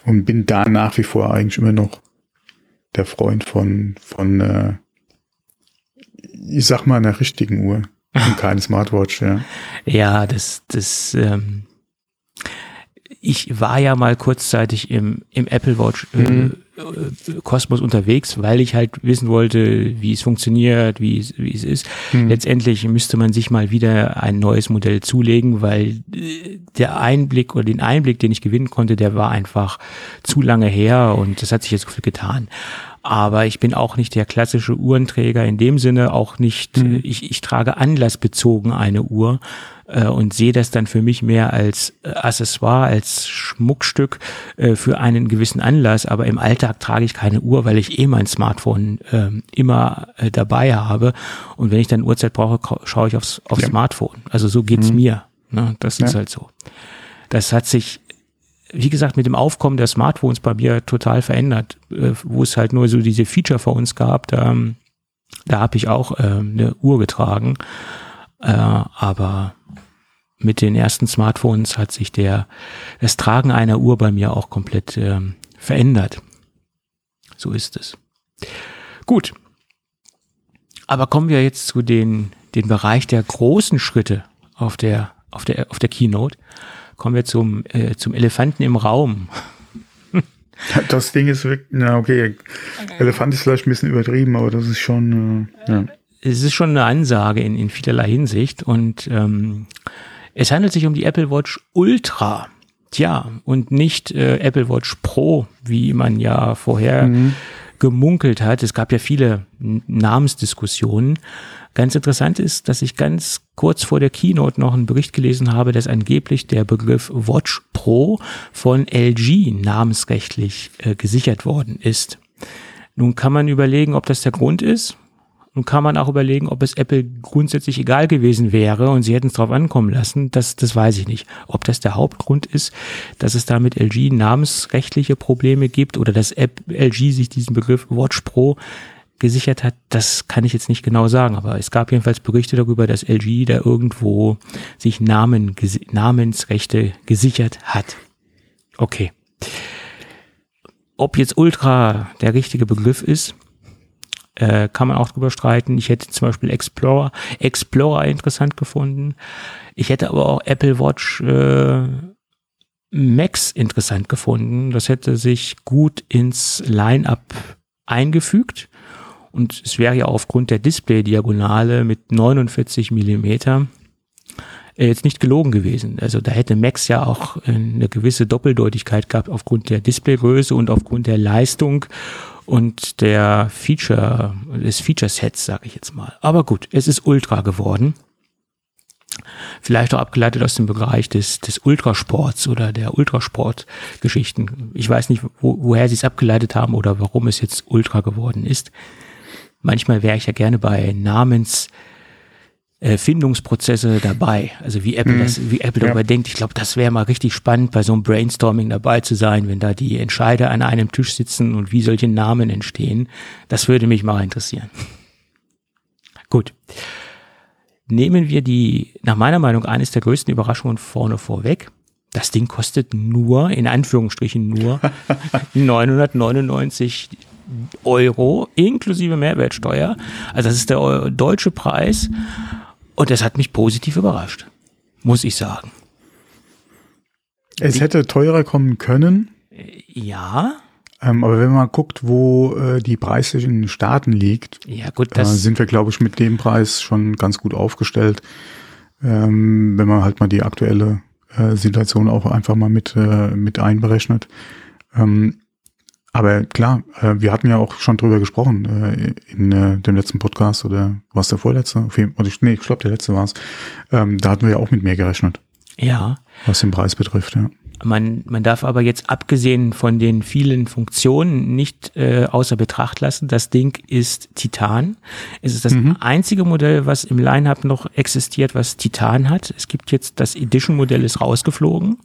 Und bin da nach wie vor eigentlich immer noch der Freund von, von äh, ich sag mal, einer richtigen Uhr. Und keine Smartwatch, ja. Ja, das, das, ähm, ich war ja mal kurzzeitig im, im Apple Watch äh, mhm. Äh, Kosmos unterwegs, weil ich halt wissen wollte, wie es funktioniert, wie es, wie es ist. Mhm. Letztendlich müsste man sich mal wieder ein neues Modell zulegen, weil äh, der Einblick oder den Einblick, den ich gewinnen konnte, der war einfach zu lange her und das hat sich jetzt so viel getan. Aber ich bin auch nicht der klassische Uhrenträger in dem Sinne, auch nicht, mhm. ich, ich trage anlassbezogen eine Uhr äh, und sehe das dann für mich mehr als äh, Accessoire, als Schmuckstück äh, für einen gewissen Anlass. Aber im Alltag trage ich keine Uhr, weil ich eh mein Smartphone äh, immer äh, dabei habe. Und wenn ich dann Uhrzeit brauche, schaue ich aufs, aufs ja. Smartphone. Also so geht's mhm. mir. Ne? Das ja. ist halt so. Das hat sich wie gesagt, mit dem Aufkommen der Smartphones bei mir total verändert, äh, wo es halt nur so diese Feature vor uns gab, da, da habe ich auch äh, eine Uhr getragen. Äh, aber mit den ersten Smartphones hat sich der, das Tragen einer Uhr bei mir auch komplett äh, verändert. So ist es. Gut. Aber kommen wir jetzt zu den, den Bereich der großen Schritte auf der, auf der, auf der Keynote kommen wir zum, äh, zum Elefanten im Raum. Das Ding ist wirklich, na okay, Elefant ist vielleicht ein bisschen übertrieben, aber das ist schon, äh, ja. Es ist schon eine Ansage in, in vielerlei Hinsicht und ähm, es handelt sich um die Apple Watch Ultra. Tja, und nicht äh, Apple Watch Pro, wie man ja vorher mhm. gemunkelt hat. Es gab ja viele Namensdiskussionen. Ganz interessant ist, dass ich ganz kurz vor der Keynote noch einen Bericht gelesen habe, dass angeblich der Begriff Watch Pro von LG namensrechtlich äh, gesichert worden ist. Nun kann man überlegen, ob das der Grund ist. Nun kann man auch überlegen, ob es Apple grundsätzlich egal gewesen wäre und sie hätten es drauf ankommen lassen. Das, das weiß ich nicht. Ob das der Hauptgrund ist, dass es da mit LG namensrechtliche Probleme gibt oder dass App, LG sich diesen Begriff Watch Pro gesichert hat, das kann ich jetzt nicht genau sagen, aber es gab jedenfalls Berichte darüber, dass LG da irgendwo sich Namen, Namensrechte gesichert hat. Okay. Ob jetzt Ultra der richtige Begriff ist, äh, kann man auch drüber streiten. Ich hätte zum Beispiel Explorer, Explorer interessant gefunden. Ich hätte aber auch Apple Watch äh, Max interessant gefunden. Das hätte sich gut ins Line-up eingefügt. Und es wäre ja aufgrund der Display-Diagonale mit 49 Millimeter äh, jetzt nicht gelogen gewesen. Also da hätte Max ja auch eine gewisse Doppeldeutigkeit gehabt aufgrund der Displaygröße und aufgrund der Leistung und der Feature, des Feature-Sets, sage ich jetzt mal. Aber gut, es ist Ultra geworden. Vielleicht auch abgeleitet aus dem Bereich des, des Ultrasports oder der Ultrasport-Geschichten. Ich weiß nicht, wo, woher sie es abgeleitet haben oder warum es jetzt Ultra geworden ist. Manchmal wäre ich ja gerne bei Namens äh, dabei. Also wie Apple mhm. das, wie Apple ja. darüber denkt. Ich glaube, das wäre mal richtig spannend, bei so einem Brainstorming dabei zu sein, wenn da die Entscheider an einem Tisch sitzen und wie solche Namen entstehen. Das würde mich mal interessieren. Gut. Nehmen wir die, nach meiner Meinung, eines der größten Überraschungen vorne vorweg. Das Ding kostet nur, in Anführungsstrichen nur, 999 Euro inklusive Mehrwertsteuer. Also das ist der deutsche Preis. Und das hat mich positiv überrascht, muss ich sagen. Es Die, hätte teurer kommen können. Äh, ja. Ähm, aber wenn man guckt, wo äh, die Preise in den Staaten liegt, ja, gut, äh, sind wir, glaube ich, mit dem Preis schon ganz gut aufgestellt. Ähm, wenn man halt mal die aktuelle äh, Situation auch einfach mal mit, äh, mit einberechnet. Ähm, aber klar, äh, wir hatten ja auch schon drüber gesprochen äh, in äh, dem letzten Podcast oder was der vorletzte? Ich, nee, ich glaube, der letzte war es. Ähm, da hatten wir ja auch mit mehr gerechnet. Ja. Was den Preis betrifft, ja. Man, man darf aber jetzt abgesehen von den vielen Funktionen nicht äh, außer Betracht lassen, das Ding ist Titan. Es ist das mhm. einzige Modell, was im Line-Up noch existiert, was Titan hat. Es gibt jetzt das Edition-Modell ist rausgeflogen.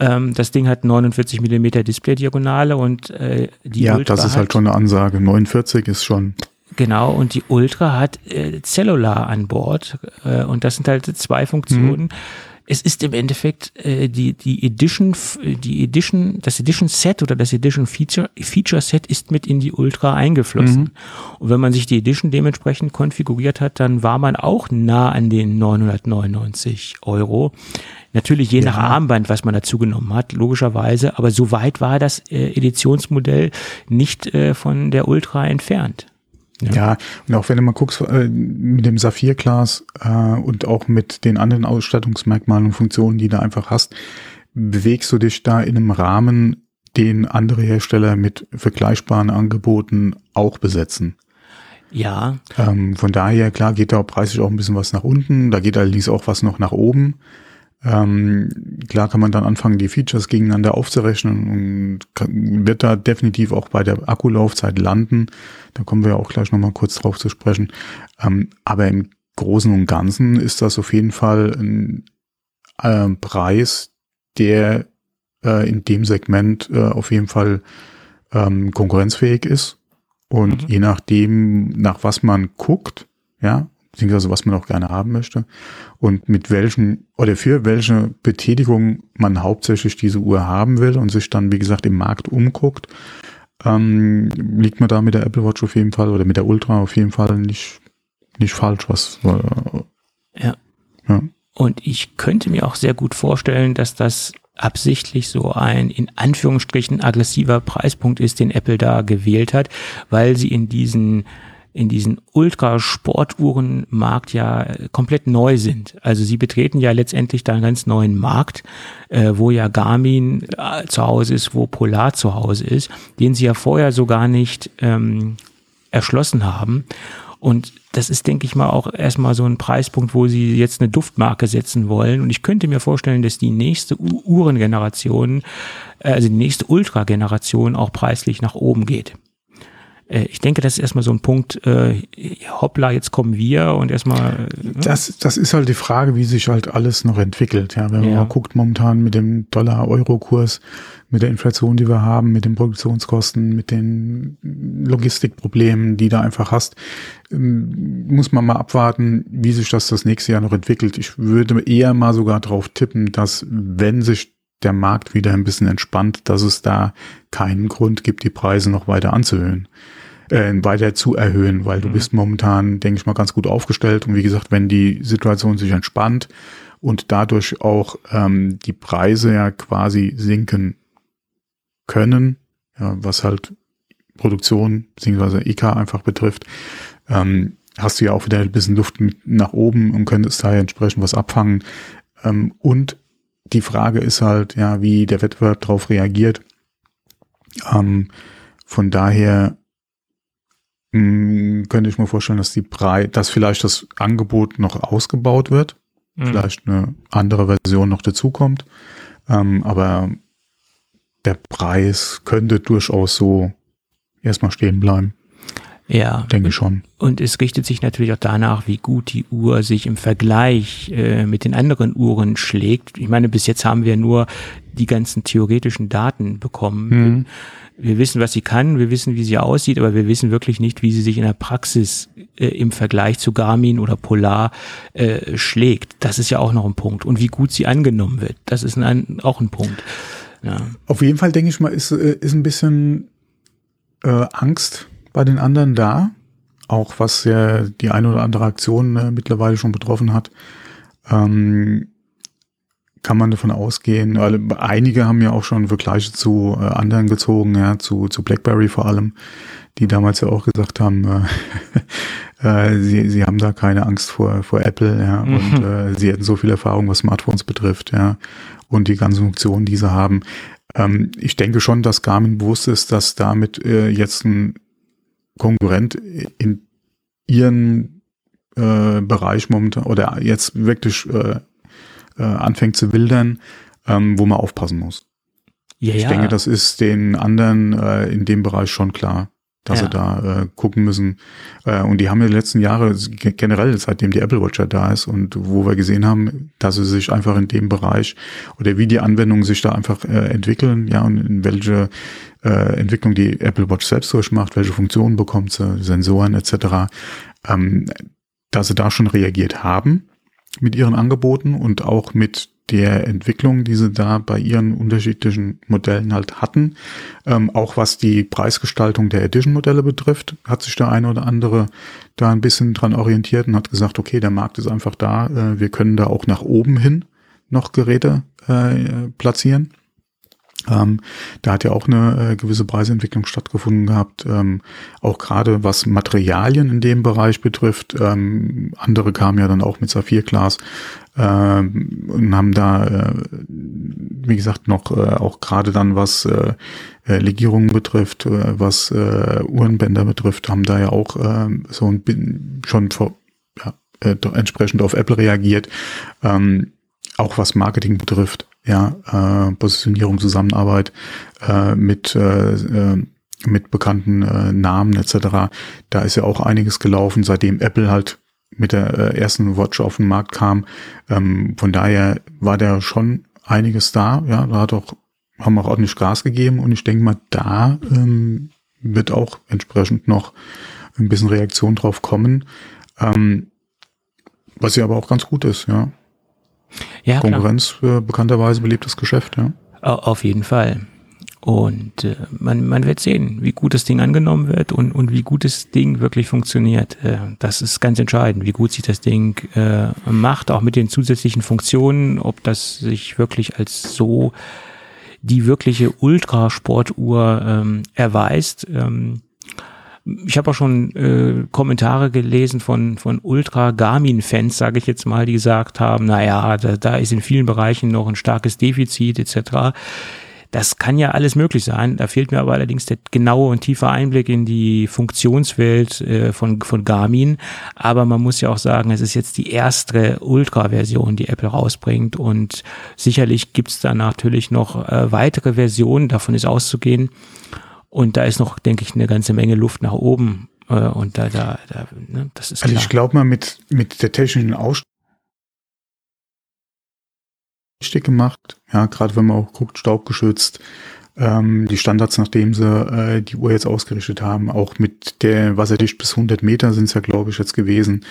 Ähm, das Ding hat 49 Millimeter Display-Diagonale und äh, die Ja, Ultra das ist halt schon eine Ansage. 49 ist schon. Genau, und die Ultra hat äh, Cellular an Bord äh, und das sind halt zwei Funktionen. Mhm. Es ist im Endeffekt äh, die die Edition die Edition das Edition Set oder das Edition Feature Feature Set ist mit in die Ultra eingeflossen. Mhm. Und wenn man sich die Edition dementsprechend konfiguriert hat, dann war man auch nah an den 999 Euro. Natürlich je ja. nach Armband, was man dazu genommen hat, logischerweise. Aber so weit war das äh, Editionsmodell nicht äh, von der Ultra entfernt. Ja. ja, und auch wenn du mal guckst äh, mit dem Saphir-Glas äh, und auch mit den anderen Ausstattungsmerkmalen und Funktionen, die du einfach hast, bewegst du dich da in einem Rahmen, den andere Hersteller mit vergleichbaren Angeboten auch besetzen. Ja. Ähm, von daher, klar, geht da preislich auch ein bisschen was nach unten, da geht allerdings auch was noch nach oben. Ähm, klar kann man dann anfangen, die Features gegeneinander aufzurechnen und kann, wird da definitiv auch bei der Akkulaufzeit landen. Da kommen wir ja auch gleich nochmal kurz drauf zu sprechen. Ähm, aber im Großen und Ganzen ist das auf jeden Fall ein äh, Preis, der äh, in dem Segment äh, auf jeden Fall ähm, konkurrenzfähig ist. Und mhm. je nachdem, nach was man guckt, ja, beziehungsweise was man auch gerne haben möchte und mit welchen oder für welche Betätigung man hauptsächlich diese Uhr haben will und sich dann, wie gesagt, im Markt umguckt, ähm, liegt man da mit der Apple Watch auf jeden Fall oder mit der Ultra auf jeden Fall nicht, nicht falsch, was. Äh, ja. ja. Und ich könnte mir auch sehr gut vorstellen, dass das absichtlich so ein in Anführungsstrichen aggressiver Preispunkt ist, den Apple da gewählt hat, weil sie in diesen in diesen Ultrasportuhrenmarkt ja komplett neu sind. Also sie betreten ja letztendlich da einen ganz neuen Markt, äh, wo ja Garmin äh, zu Hause ist, wo Polar zu Hause ist, den sie ja vorher so gar nicht ähm, erschlossen haben. Und das ist, denke ich mal, auch erstmal so ein Preispunkt, wo sie jetzt eine Duftmarke setzen wollen. Und ich könnte mir vorstellen, dass die nächste Uhrengeneration, äh, also die nächste Ultra-Generation auch preislich nach oben geht. Äh, ich denke, das ist erstmal so ein Punkt, äh, hoppla, jetzt kommen wir und erstmal. Äh, das, das ist halt die Frage, wie sich halt alles noch entwickelt. Ja, wenn man mal guckt, momentan mit dem Dollar-Euro-Kurs, mit der Inflation, die wir haben, mit den Produktionskosten, mit den Logistikproblemen, die da einfach hast, ähm, muss man mal abwarten, wie sich das das nächste Jahr noch entwickelt. Ich würde eher mal sogar drauf tippen, dass wenn sich der Markt wieder ein bisschen entspannt, dass es da keinen Grund gibt, die Preise noch weiter anzuhöhen. äh, weiter zu erhöhen, weil du mhm. bist momentan, denke ich mal, ganz gut aufgestellt. Und wie gesagt, wenn die Situation sich entspannt und dadurch auch ähm, die Preise ja quasi sinken können, ja, was halt Produktion bzw. IK einfach betrifft, ähm, hast du ja auch wieder ein bisschen Luft nach oben und könntest da entsprechend was abfangen. Ähm, und die Frage ist halt, ja, wie der Wettbewerb darauf reagiert. Ähm, von daher mh, hm, könnte ich mir vorstellen, dass die Preis, dass vielleicht das Angebot noch ausgebaut wird, mhm. vielleicht eine andere Version noch dazukommt. Ähm, aber der Preis könnte durchaus so erstmal stehen bleiben. Ja. Denke ich schon. Und es richtet sich natürlich auch danach, wie gut die Uhr sich im Vergleich äh, mit den anderen Uhren schlägt. Ich meine, bis jetzt haben wir nur die ganzen theoretischen Daten bekommen. Mhm. Wir wissen, was sie kann, wir wissen, wie sie aussieht, aber wir wissen wirklich nicht, wie sie sich in der Praxis äh, im Vergleich zu Garmin oder Polar äh, schlägt. Das ist ja auch noch ein Punkt. Und wie gut sie angenommen wird, das ist ein, auch ein Punkt. Ja. Auf jeden Fall denke ich mal, ist, äh, ist ein bisschen äh, Angst bei den anderen da, auch was ja die eine oder andere Aktion äh, mittlerweile schon betroffen hat. Ähm, kann man davon ausgehen, also einige haben ja auch schon Vergleiche zu äh, anderen gezogen, ja, zu, zu BlackBerry vor allem, die damals ja auch gesagt haben, äh, äh, sie, sie haben da keine Angst vor, vor Apple, ja, mhm. und äh, sie hätten so viel Erfahrung, was Smartphones betrifft, ja, und die ganzen Funktionen, die sie haben. Ähm, ich denke schon, dass Garmin bewusst ist, dass damit äh, jetzt ein Konkurrent in ihren äh, Bereich momentan oder jetzt wirklich äh, äh, anfängt zu wildern, ähm, wo man aufpassen muss. Ja, ich ja. denke, das ist den anderen äh, in dem Bereich schon klar, dass ja. sie da äh, gucken müssen. Äh, und die haben ja die letzten Jahre generell, seitdem die Apple Watch ja da ist und wo wir gesehen haben, dass sie sich einfach in dem Bereich oder wie die Anwendungen sich da einfach äh, entwickeln, ja, und in welche äh, Entwicklung die Apple Watch selbst durchmacht, welche Funktionen bekommt sie, Sensoren etc., ähm, dass sie da schon reagiert haben mit ihren Angeboten und auch mit der Entwicklung, die sie da bei ihren unterschiedlichen Modellen halt hatten. Ähm, auch was die Preisgestaltung der Edition-Modelle betrifft, hat sich der eine oder andere da ein bisschen dran orientiert und hat gesagt, okay, der Markt ist einfach da, äh, wir können da auch nach oben hin noch Geräte äh, platzieren. Ähm, da hat ja auch eine äh, gewisse Preisentwicklung stattgefunden gehabt, ähm, auch gerade was Materialien in dem Bereich betrifft. Ähm, andere kamen ja dann auch mit Saphirglas ähm, und haben da, äh, wie gesagt, noch äh, auch gerade dann was äh, äh Legierungen betrifft, äh, was Uhrenbänder betrifft, haben da ja auch äh, so ein schon vor, ja, entsprechend auf Apple reagiert. Ähm, auch was Marketing betrifft ja, äh, Positionierung, Zusammenarbeit äh, mit äh, äh, mit bekannten äh, Namen etc. Da ist ja auch einiges gelaufen, seitdem Apple halt mit der äh, ersten Watch auf den Markt kam. Ähm, von daher war da schon einiges da. Ja, da hat auch haben auch ordentlich Gas gegeben und ich denke mal, da ähm, wird auch entsprechend noch ein bisschen Reaktion drauf kommen. Ähm, was ja aber auch ganz gut ist, ja. Ja, Konkurrenz klar. bekannterweise beliebtes Geschäft, ja. Auf jeden Fall. Und äh, man, man wird sehen, wie gut das Ding angenommen wird und, und wie gut das Ding wirklich funktioniert. Äh, das ist ganz entscheidend, wie gut sich das Ding äh, macht, auch mit den zusätzlichen Funktionen, ob das sich wirklich als so die wirkliche Ultrasportuhr ähm, erweist. Ähm, ich habe auch schon äh, Kommentare gelesen von, von Ultra-Garmin-Fans, sage ich jetzt mal, die gesagt haben, naja, da, da ist in vielen Bereichen noch ein starkes Defizit etc. Das kann ja alles möglich sein. Da fehlt mir aber allerdings der genaue und tiefe Einblick in die Funktionswelt äh, von, von Garmin. Aber man muss ja auch sagen, es ist jetzt die erste Ultra-Version, die Apple rausbringt. Und sicherlich gibt's da natürlich noch äh, weitere Versionen, davon ist auszugehen. Und da ist noch, denke ich, eine ganze Menge Luft nach oben. Äh, und da, da, da ne, das ist. Also klar. ich glaube mal mit, mit der technischen Ausstattung gemacht. Ja, gerade wenn man auch guckt, staubgeschützt. Ähm, die Standards, nachdem sie äh, die Uhr jetzt ausgerichtet haben, auch mit der Wasserdicht bis 100 Meter sind es ja, glaube ich, jetzt gewesen.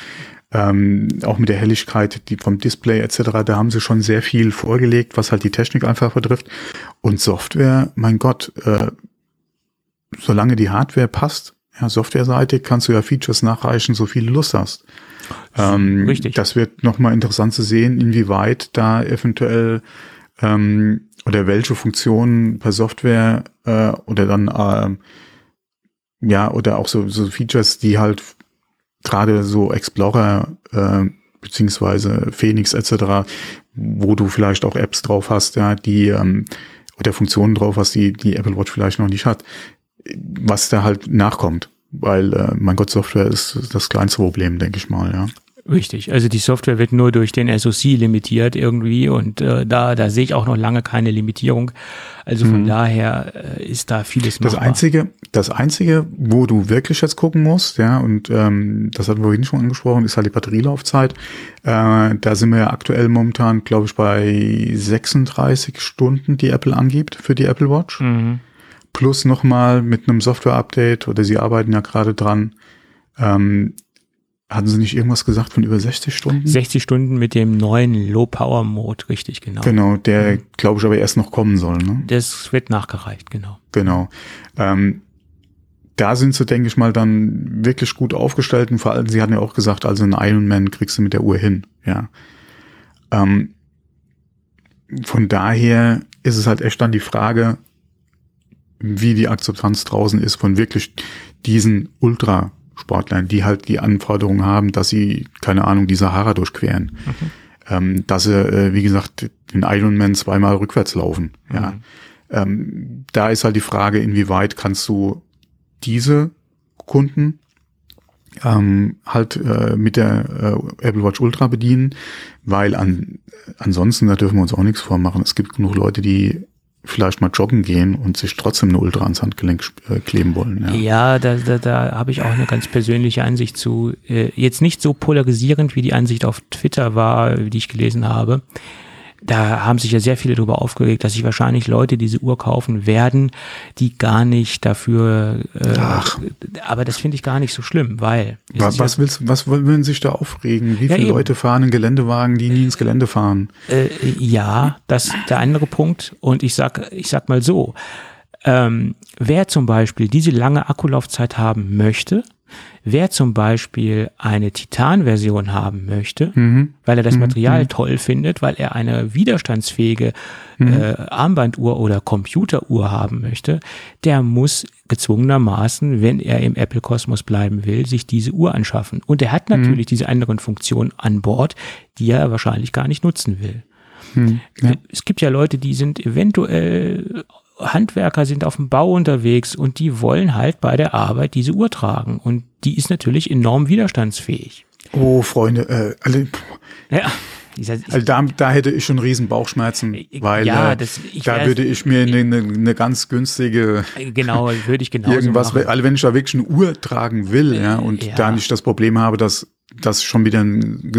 Ähm, auch mit der Helligkeit die vom Display etc., da haben sie schon sehr viel vorgelegt, was halt die Technik einfach betrifft. Und Software, mein Gott, äh, solange die Hardware passt, Ja, softwareseitig kannst du ja Features nachreichen, so viel du Lust hast. Ähm, Richtig. Das wird nochmal interessant zu sehen, inwieweit da eventuell ähm, oder welche Funktionen per Software äh, oder dann äh, ja oder auch so, so Features, die halt gerade so Explorer äh, beziehungsweise Phoenix etc., wo du vielleicht auch Apps drauf hast, ja, die ähm, oder Funktionen drauf hast, die die Apple Watch vielleicht noch nicht hat, was da halt nachkommt, weil äh, mein Gott, Software ist das kleinste Problem, denke ich mal, ja. Richtig, also die Software wird nur durch den SoC limitiert irgendwie und äh, da, da sehe ich auch noch lange keine Limitierung. Also von Mhm. daher äh, ist da vieles Das machbar. einzige, das einzige, wo du wirklich jetzt gucken musst, ja, und ähm, das hatten wir vorhin schon angesprochen, ist halt die Batterielaufzeit. Äh, da sind wir ja aktuell momentan, glaube ich, bei 36 Stunden, die Apple angibt für die Apple Watch. Mhm. Plus nochmal mit einem Software-Update oder sie arbeiten ja gerade dran. Ähm, hatten sie nicht irgendwas gesagt von über 60 Stunden? 60 Stunden mit dem neuen Low-Power-Mode, richtig, genau. Genau, der, glaube ich, aber erst noch kommen soll. Ne? Das wird nachgereicht, genau. Genau. Ähm, da sind sie, denke ich mal, dann wirklich gut aufgestellt und vor allem, sie hatten ja auch gesagt, also einen Ironman kriegst du mit der Uhr hin, ja. Ähm, von daher ist es halt echt dann die Frage, wie die Akzeptanz draußen ist von wirklich diesen Ultrasportlern, die halt die Anforderungen haben, dass sie, keine Ahnung, die Sahara durchqueren. Ähm, dass sie, äh, wie gesagt, den Ironman zweimal rückwärts laufen, ja. Mhm. Ähm, da ist halt die Frage, inwieweit kannst du diese Kunden ähm, halt äh, mit der äh, Apple Watch Ultra bedienen, weil an, ansonsten, da dürfen wir uns auch nichts vormachen. Es gibt genug Leute, die vielleicht mal joggen gehen und sich trotzdem eine Ultra ans Handgelenk äh, kleben wollen. Ja. Ja, da, da, da habe ich auch eine ganz persönliche Ansicht zu. Äh, jetzt nicht so polarisierend, wie die Ansicht auf Twitter war, die ich gelesen habe. Da haben sich ja sehr viele darüber aufgeregt, dass sich wahrscheinlich Leute diese Uhr kaufen werden, die gar nicht dafür. Äh, Ach. aber das finde ich gar nicht so schlimm, weil es Wa- ist Was, willst, was wollen sich da aufregen? Wie Ja, viele eben. Leute fahren einen Geländewagen, die nie ins Gelände fahren? Äh, ja, das ist der andere Punkt. Und ich sag, ich sag mal so, ähm, wer zum Beispiel diese lange Akkulaufzeit haben möchte, wer zum Beispiel eine Titan-Version haben möchte, weil er das Material toll findet, weil er eine widerstandsfähige äh, Armbanduhr oder Computeruhr haben möchte, der muss gezwungenermaßen, wenn er im Apple-Kosmos bleiben will, sich diese Uhr anschaffen. Und er hat natürlich diese anderen Funktionen an Bord, die er wahrscheinlich gar nicht nutzen will. Es gibt ja Leute, die sind eventuell Handwerker sind auf dem Bau unterwegs und die wollen halt bei der Arbeit diese Uhr tragen und die ist natürlich enorm widerstandsfähig. Oh, Freunde, äh, alle, Ja, Also da, da hätte ich schon riesen Bauchschmerzen, weil Ja, äh, das- da weiß- würde ich mir eine, eine, eine ganz günstige genau, würde ich genauso irgendwas, machen. also wenn ich da wirklich eine Uhr tragen will, ja, und ja. da nicht das Problem habe, dass das schon wieder ein,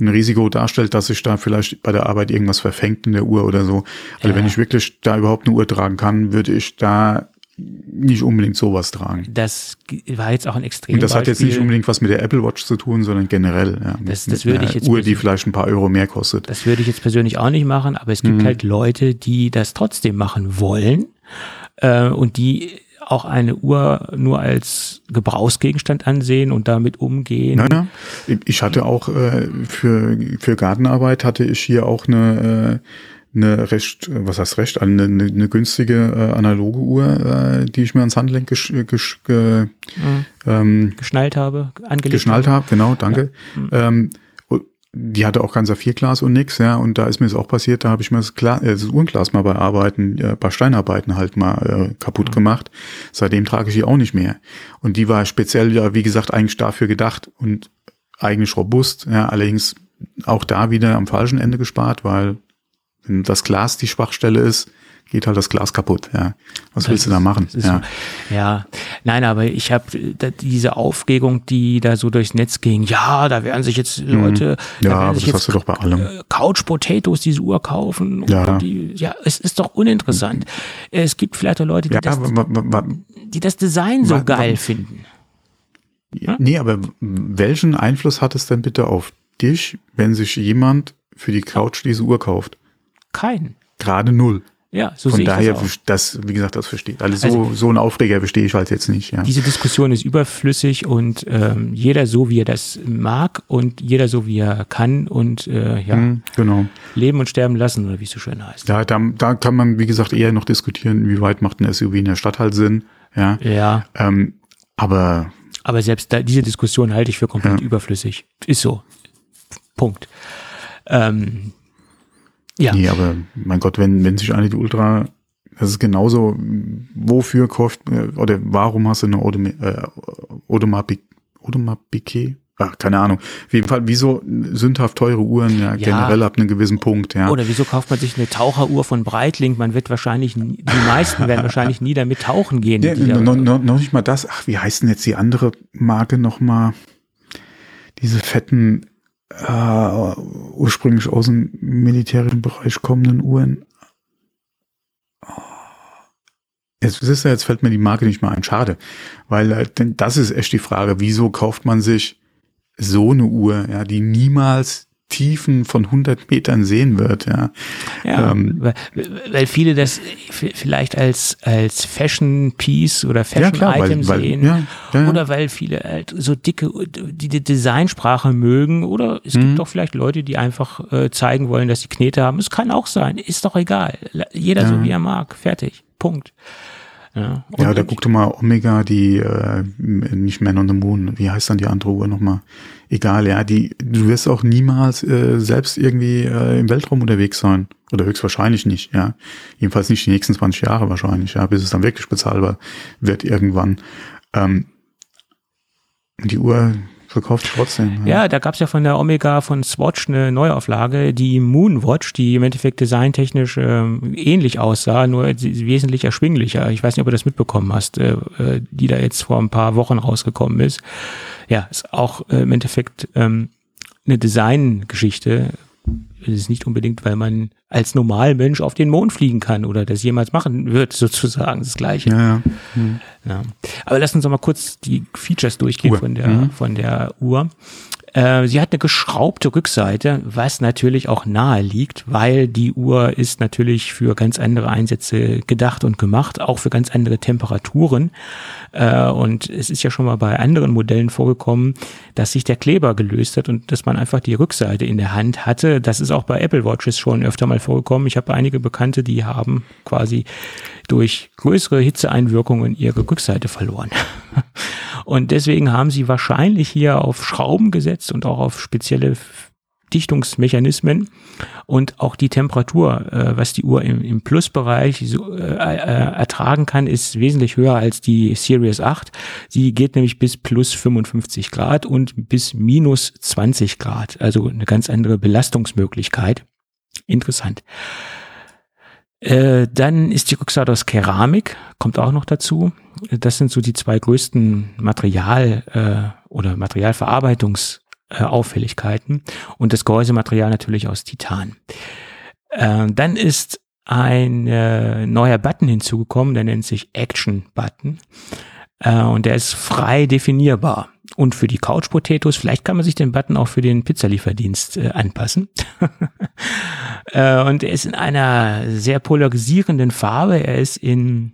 ein Risiko darstellt, dass sich da vielleicht bei der Arbeit irgendwas verfängt in der Uhr oder so. Also Ja. wenn ich wirklich da überhaupt eine Uhr tragen kann, würde ich da nicht unbedingt sowas tragen. Das war jetzt auch ein extrem Und das hat jetzt nicht unbedingt was mit der Apple Watch zu tun, sondern generell. Ja, Das- das würde ich jetzt Uhr, die vielleicht ein paar Euro mehr kostet. Das würde ich jetzt persönlich auch nicht machen, aber es gibt Mhm. halt Leute, die das trotzdem machen wollen äh, und die auch eine Uhr nur als Gebrauchsgegenstand ansehen und damit umgehen. Naja, ich hatte auch äh, für, für Gartenarbeit hatte ich hier auch eine, äh, eine recht, was heißt recht, eine, eine, eine günstige äh, analoge Uhr, äh, die ich mir ans Handgelenk gesch, gesch, ge, ähm, Geschnallt habe, angelegt geschnallt habe. genau, danke. Ähm, und die hatte auch ganz Saphirglas und nix, ja, und da ist mir das auch passiert, da habe ich mir das, Gla äh, das Uhrenglas mal bei Arbeiten, äh, bei Steinarbeiten halt mal äh, kaputt gemacht. Seitdem trage ich die auch nicht mehr. Und die war speziell ja, wie gesagt, eigentlich dafür gedacht und eigentlich robust, ja, allerdings auch da wieder am falschen Ende gespart, weil wenn das Glas die Schwachstelle ist, geht halt das Glas kaputt, ja. Was willst du da machen? Das ist Ja. ja, nein, aber ich habe diese Aufregung, die da so durchs Netz ging. Ja, da werden sich jetzt Leute, da Mhm. Ja, aber sich das hast du doch bei allem. äh, Couch Potatoes diese Uhr kaufen. und Ja. Die, ja, es ist doch uninteressant. Es gibt vielleicht auch Leute, die, Ja, das, die das Design so geil finden. Ja, Nee, aber welchen Einfluss hat es denn bitte auf dich, wenn sich jemand für die Couch diese Uhr kauft? Kein. Gerade null. Ja, so Von sehe ich daher, das das, wie gesagt, das versteht. Also so, Also- so ein Aufreger verstehe ich halt jetzt nicht, ja. Diese Diskussion ist überflüssig und ähm, jeder so, wie er das mag und jeder so, wie er kann und äh, ja, Hm, genau. leben und sterben lassen oder wie es so schön heißt. Ja, da, da kann man, wie gesagt, eher noch diskutieren, wie weit macht ein SUV in der Stadt halt Sinn, ja. Ja, Ähm, aber aber selbst da, diese Diskussion halte ich für komplett Ja. überflüssig. Ist so. Punkt. Ähm, ja, Nee, aber mein Gott, wenn, wenn sich eine die Ultra, das ist genauso, wofür kauft, äh, oder warum hast du eine Audem, äh, Audemars Audemars Piquet? Ach, keine Ahnung. Auf jeden Fall, wieso sündhaft teure Uhren, ja, generell ab einem gewissen Punkt, ja. Oder wieso kauft man sich eine Taucheruhr von Breitling? Man wird wahrscheinlich, nie- die meisten werden wahrscheinlich nie damit tauchen gehen. Ja, noch, noch, noch nicht mal das. Ach, wie heißt denn jetzt die andere Marke nochmal? Diese fetten, äh, ursprünglich aus dem militärischen Bereich kommenden Uhren. Jetzt, siehst jetzt fällt mir die Marke nicht mal ein. Schade. Weil äh, denn das ist echt die Frage, wieso kauft man sich so eine Uhr, ja, die niemals Tiefen von 100 Metern sehen wird, ja. Ja, Ähm, weil, weil viele das vielleicht als, als Fashion Piece oder Fashion weil- Item weil- sehen. ja, ja, ja. Oder weil viele halt so dicke, die, die Designsprache mögen. Oder es Mhm. gibt doch vielleicht Leute, die einfach äh, zeigen wollen, dass sie Knete haben. Es kann auch sein. Ist doch egal. Jeder so Ja. wie er mag. Fertig. Punkt. Ja, Ja, da und- guck doch mal Omega, die äh, nicht Man on the Moon. Wie heißt dann die andere Uhr nochmal? Egal, ja, die du wirst auch niemals äh, selbst irgendwie äh, im Weltraum unterwegs sein. Oder höchstwahrscheinlich nicht, ja. Jedenfalls nicht die nächsten 20 Jahre wahrscheinlich, ja, bis es dann wirklich bezahlbar wird irgendwann. Ähm, die Uhr verkauft trotzdem. Ja, da gab's ja von der Omega von Swatch eine Neuauflage, die Moonwatch, die im Endeffekt designtechnisch ähm, ähnlich aussah, nur wesentlich erschwinglicher. Ich weiß nicht, ob du das mitbekommen hast, äh, äh, die da jetzt vor ein paar Wochen rausgekommen ist. Ja, ist auch äh, im Endeffekt ähm, eine Designgeschichte. Es ist nicht unbedingt, weil man als Normalmensch auf den Mond fliegen kann oder das jemals machen wird, sozusagen das Gleiche. Ja, ja. Hm. Ja. Aber lass uns doch mal kurz die Features durchgehen Uhr. von der, Mhm. von der Uhr. Äh, sie hat eine geschraubte Rückseite, was natürlich auch nahe liegt, weil die Uhr ist natürlich für ganz andere Einsätze gedacht und gemacht, auch für ganz andere Temperaturen. Äh, und es ist ja schon mal bei anderen Modellen vorgekommen, dass sich der Kleber gelöst hat und dass man einfach die Rückseite in der Hand hatte. Das ist auch bei Apple Watches schon öfter mal vorgekommen. Ich habe einige Bekannte, die haben quasi durch größere Hitzeeinwirkungen ihre Rückseite verloren. Und deswegen haben sie wahrscheinlich hier auf Schrauben gesetzt und auch auf spezielle Dichtungsmechanismen und auch die Temperatur, äh, was die Uhr im, im Plusbereich so, äh, äh, ertragen kann, ist wesentlich höher als die Series 8. Sie geht nämlich bis plus 55 Grad und bis minus 20 Grad, also eine ganz andere Belastungsmöglichkeit. Interessant. Äh, dann ist die Rückseite aus Keramik, kommt auch noch dazu. Das sind so die zwei größten Material- äh, oder Materialverarbeitungsauffälligkeiten und das Gehäusematerial natürlich aus Titan. Äh, dann ist ein äh, neuer Button hinzugekommen, der nennt sich Action Button äh, und der ist frei definierbar. Und für die Couch Potatoes, vielleicht kann man sich den Button auch für den Pizzalieferdienst äh, anpassen. äh, und er ist in einer sehr polarisierenden Farbe. Er ist in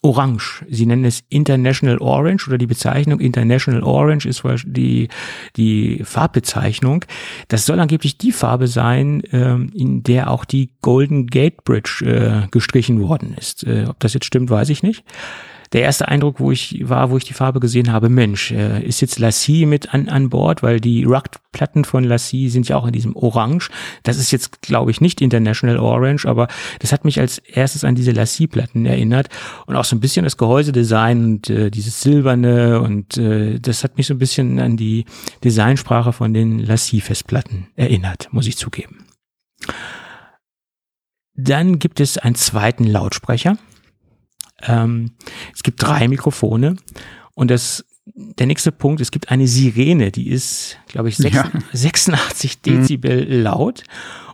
Orange. Sie nennen es International Orange oder die Bezeichnung International Orange ist die, die Farbbezeichnung. Das soll angeblich die Farbe sein, ähm, in der auch die Golden Gate Bridge äh, gestrichen worden ist. Äh, ob das jetzt stimmt, weiß ich nicht der erste Eindruck, wo ich war, wo ich die Farbe gesehen habe, Mensch, äh, ist jetzt Lassie mit an, an Bord, weil die Rugged-Platten von Lassie sind ja auch in diesem Orange. Das ist jetzt, glaube ich, nicht International Orange, aber das hat mich als erstes an diese Lassie-Platten erinnert und auch so ein bisschen das Gehäusedesign und äh, dieses Silberne und äh, das hat mich so ein bisschen an die Designsprache von den Lassie-Festplatten erinnert, muss ich zugeben. Dann gibt es einen zweiten Lautsprecher. Ähm, es gibt drei Mikrofone und das der nächste Punkt, es gibt eine Sirene, die ist, glaube ich, sechs, Ja. 86 Dezibel laut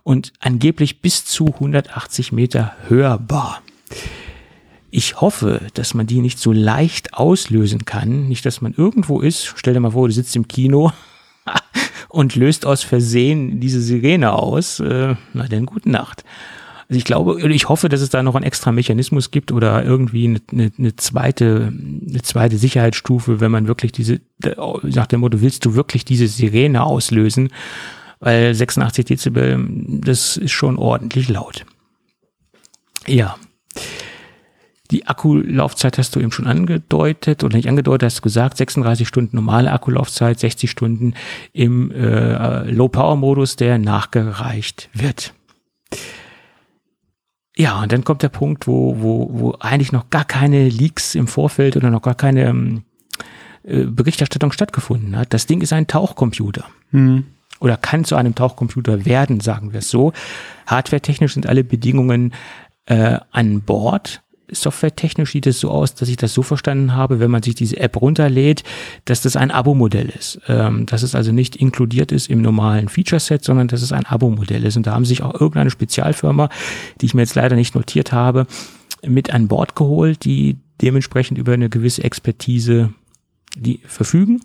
und angeblich bis zu 180 Meter hörbar. Ich hoffe, dass man die nicht so leicht auslösen kann. Nicht, dass man irgendwo ist. Stell dir mal vor, du sitzt im Kino und löst aus Versehen diese Sirene aus. Äh, na denn, gute Nacht. Also ich glaube, ich hoffe, dass es da noch einen extra Mechanismus gibt oder irgendwie eine, eine, eine zweite, eine zweite Sicherheitsstufe, wenn man wirklich diese, nach dem Motto, willst du wirklich diese Sirene auslösen? Weil 86 Dezibel, das ist schon ordentlich laut. Ja. Die Akkulaufzeit hast du eben schon angedeutet oder nicht angedeutet, hast du gesagt, 36 Stunden normale Akkulaufzeit, 60 Stunden im äh, Low-Power-Modus, der nachgereicht wird. Ja, und dann kommt der Punkt, wo, wo, wo eigentlich noch gar keine Leaks im Vorfeld oder noch gar keine ähm, äh, Berichterstattung stattgefunden hat. Das Ding ist ein Tauchcomputer. Mhm. Oder kann zu einem Tauchcomputer werden, sagen wir es so. Hardwaretechnisch sind alle Bedingungen äh, an Bord softwaretechnisch sieht es so aus, dass ich das so verstanden habe, wenn man sich diese App runterlädt, dass das ein Abo-Modell ist. Ähm, dass es also nicht inkludiert ist im normalen Feature-Set, sondern dass es ein Abo-Modell ist. Und da haben sich auch irgendeine Spezialfirma, die ich mir jetzt leider nicht notiert habe, mit an Bord geholt, die dementsprechend über eine gewisse Expertise die verfügen.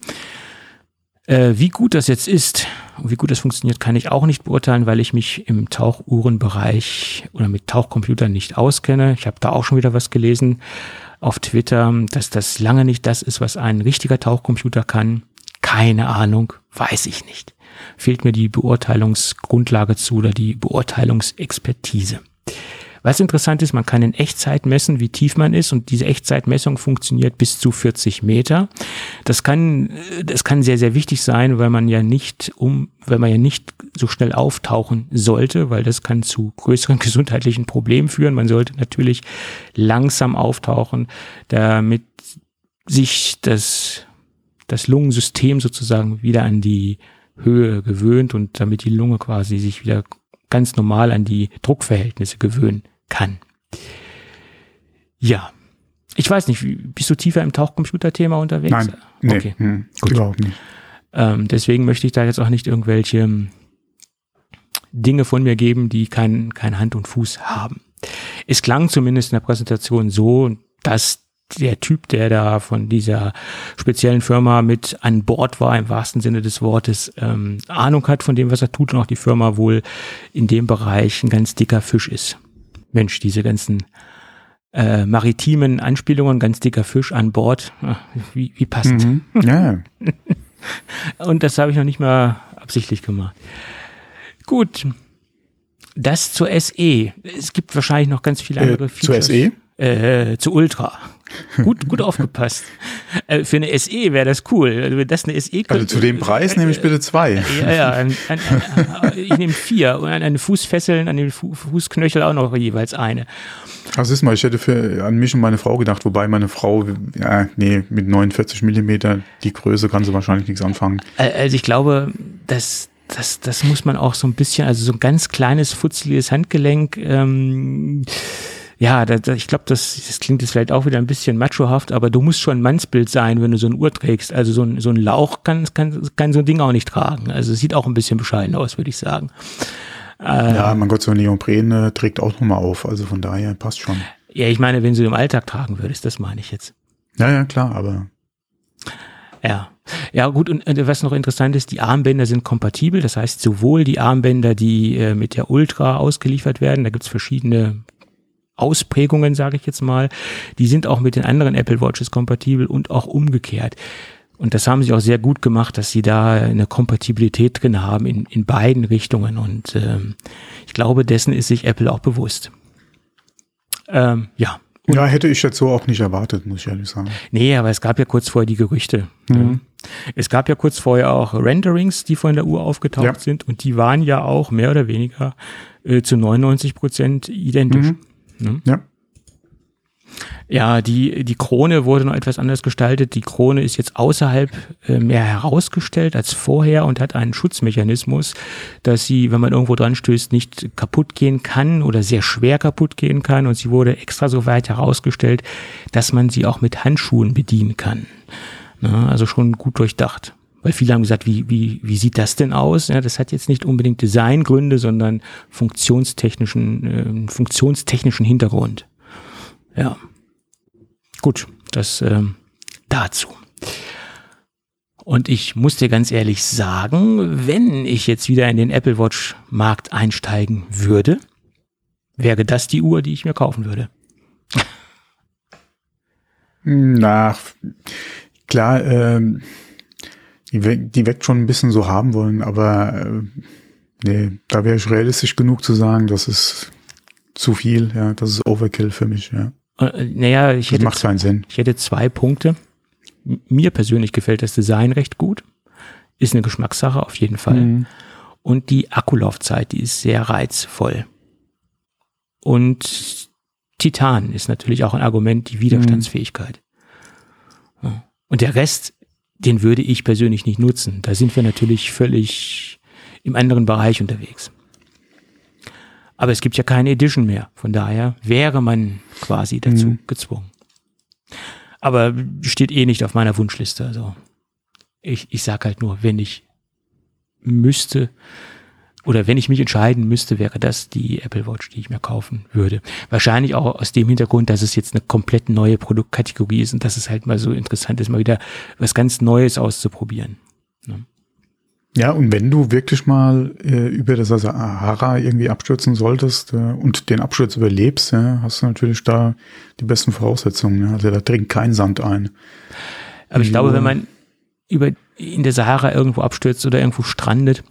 Äh, wie gut das jetzt ist und wie gut das funktioniert, kann ich auch nicht beurteilen, weil ich mich im Tauchuhrenbereich oder mit Tauchcomputern nicht auskenne. Ich habe da auch schon wieder was gelesen auf Twitter, dass das lange nicht das ist, was ein richtiger Tauchcomputer kann. Keine Ahnung, weiß ich nicht. Fehlt mir die Beurteilungsgrundlage zu oder die Beurteilungsexpertise. Was interessant ist, man kann in Echtzeit messen, wie tief man ist und diese Echtzeitmessung funktioniert bis zu 40 Meter. Das kann, das kann sehr, sehr wichtig sein, weil man ja nicht um, weil man ja nicht so schnell auftauchen sollte, weil das kann zu größeren gesundheitlichen Problemen führen. Man sollte natürlich langsam auftauchen, damit sich das, das Lungensystem sozusagen wieder an die Höhe gewöhnt und damit die Lunge quasi sich wieder ganz normal an die Druckverhältnisse gewöhnen kann. Ja. Ich weiß nicht, bist du tiefer im Tauchcomputer-Thema unterwegs? Nein, nee, okay. Hm, gut. überhaupt nicht. Ähm, deswegen möchte ich da jetzt auch nicht irgendwelche hm, Dinge von mir geben, die kein, kein Hand und Fuß haben. Es klang zumindest in der Präsentation so, dass der Typ, der da von dieser speziellen Firma mit an Bord war, im wahrsten Sinne des Wortes, ähm, Ahnung hat von dem, was er tut und auch die Firma wohl in dem Bereich ein ganz dicker Fisch ist. Mensch, diese ganzen äh, maritimen Anspielungen, ganz dicker Fisch an Bord, ach, wie, wie passend. Mhm. Ja. Und das habe ich noch nicht mal absichtlich gemacht. Gut. Das zur SE. Es gibt wahrscheinlich noch ganz viele äh, andere äh, Features. Zur SE? Äh, zu Ultra. Gut, gut aufgepasst. Äh, für eine SE wäre das cool. Also, wenn das eine SE könnte, Also zu dem Preis äh, nehme ich bitte zwei. Ja, ja. Ein, ein, ein, ich nehme vier und an den Fußfesseln, an den Fu Fußknöchel auch noch jeweils eine. Also ist mal, ich hätte für, an mich und meine Frau gedacht, wobei meine Frau, ja, nee, mit 49 Millimeter, die Größe kann sie wahrscheinlich nichts anfangen. Also ich glaube, dass das, das muss man auch so ein bisschen, also so ein ganz kleines, futzeliges Handgelenk, ähm, ja, da, da, ich glaube, das, das klingt jetzt vielleicht auch wieder ein bisschen machohaft, aber du musst schon ein Mannsbild sein, wenn du so eine Uhr trägst. Also so ein, so ein Lauch kann, kann, kann so ein Ding auch nicht tragen. Also es sieht auch ein bisschen bescheiden aus, würde ich sagen. Ja, mein Gott, so ein Neopren äh, trägt auch nochmal auf. Also von daher passt schon. Ja, ich meine, wenn du im Alltag tragen würdest, das meine ich jetzt. Ja, ja, klar, aber. Ja. Ja, gut, und äh, was noch interessant ist, die Armbänder sind kompatibel. Das heißt, sowohl die Armbänder, die äh, mit der Ultra ausgeliefert werden, da gibt's verschiedene Ausprägungen, sage ich jetzt mal, die sind auch mit den anderen Apple Watches kompatibel und auch umgekehrt. Und das haben sie auch sehr gut gemacht, dass sie da eine Kompatibilität drin haben in, in beiden Richtungen. Und ähm, ich glaube, dessen ist sich Apple auch bewusst. Ähm, ja. Und ja, hätte ich jetzt so auch nicht erwartet, muss ich ehrlich sagen. Nee, aber es gab ja kurz vorher die Gerüchte. Mhm. Es gab ja kurz vorher auch Renderings, die von der Uhr aufgetaucht ja. sind und die waren ja auch mehr oder weniger äh, zu 99 Prozent identisch. Mhm. Ne? Ja. Ja, die, die Krone wurde noch etwas anders gestaltet. Die Krone ist jetzt außerhalb äh, mehr herausgestellt als vorher und hat einen Schutzmechanismus, dass sie, wenn man irgendwo dran stößt, nicht kaputt gehen kann oder sehr schwer kaputt gehen kann. Und sie wurde extra so weit herausgestellt, dass man sie auch mit Handschuhen bedienen kann. Na, also schon gut durchdacht. Weil viele haben gesagt, wie, wie, wie sieht das denn aus? Ja, das hat jetzt nicht unbedingt Designgründe, sondern funktionstechnischen, äh, funktionstechnischen Hintergrund. Ja. Gut, das ähm, dazu. Und ich muss dir ganz ehrlich sagen, wenn ich jetzt wieder in den Apple Watch Markt einsteigen würde, wäre das die Uhr, die ich mir kaufen würde. Na, klar, ähm, die, die wird schon ein bisschen so haben wollen, aber äh, nee, da wäre ich realistisch genug zu sagen, das ist zu viel, ja, das ist Overkill für mich, ja. Äh, naja, ich Das hätte, macht keinen Sinn. ich hätte zwei Punkte. Mir persönlich gefällt das Design recht gut. Ist eine Geschmackssache auf jeden Fall. Mhm. Und die Akkulaufzeit, die ist sehr reizvoll. Und Titan ist natürlich auch ein Argument, die Widerstandsfähigkeit. Ja. Und der Rest, den würde ich persönlich nicht nutzen. Da sind wir natürlich völlig im anderen Bereich unterwegs. Aber es gibt ja keine Edition mehr. Von daher wäre man quasi dazu Mhm. gezwungen. Aber steht eh nicht auf meiner Wunschliste. Also ich, ich sag halt nur, wenn ich müsste oder wenn ich mich entscheiden müsste, wäre das die Apple Watch, die ich mir kaufen würde. Wahrscheinlich auch aus dem Hintergrund, dass es jetzt eine komplett neue Produktkategorie ist und dass es halt mal so interessant ist, mal wieder was ganz Neues auszuprobieren. Ja, und wenn du wirklich mal äh, über das Sahara irgendwie abstürzen solltest äh, und den Absturz überlebst, ja, hast du natürlich da die besten Voraussetzungen. Ja. Also da dringt kein Sand ein. Aber ich glaube, wenn man über in der Sahara irgendwo abstürzt oder irgendwo strandet,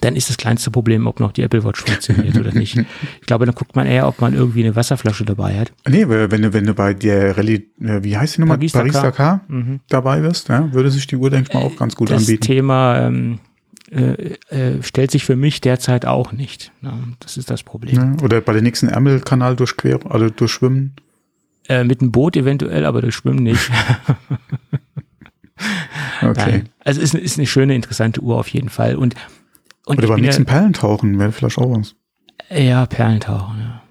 dann ist das kleinste Problem, ob noch die Apple Watch funktioniert oder nicht. Ich glaube, dann guckt man eher, ob man irgendwie eine Wasserflasche dabei hat. Nee, wenn du, wenn du bei der Rallye, äh, wie heißt die nochmal? Paris-Dakar. Paris-Dakar Mhm. dabei wirst, ja, würde sich die Uhr, denke ich mal, auch ganz gut das anbieten. Thema ähm, äh, äh, stellt sich für mich derzeit auch nicht. Ja, das ist das Problem. Ja, oder bei der nächsten Ärmelkanal durchqueren, also durchschwimmen. Äh, mit einem Boot eventuell, aber durch Schwimmen nicht. Okay. Nein. Also ist, ist eine schöne, interessante Uhr auf jeden Fall. Und, und Oder ich beim nächsten ja, Perlentauchen wäre vielleicht auch was. ja, Perlentauchen, ja.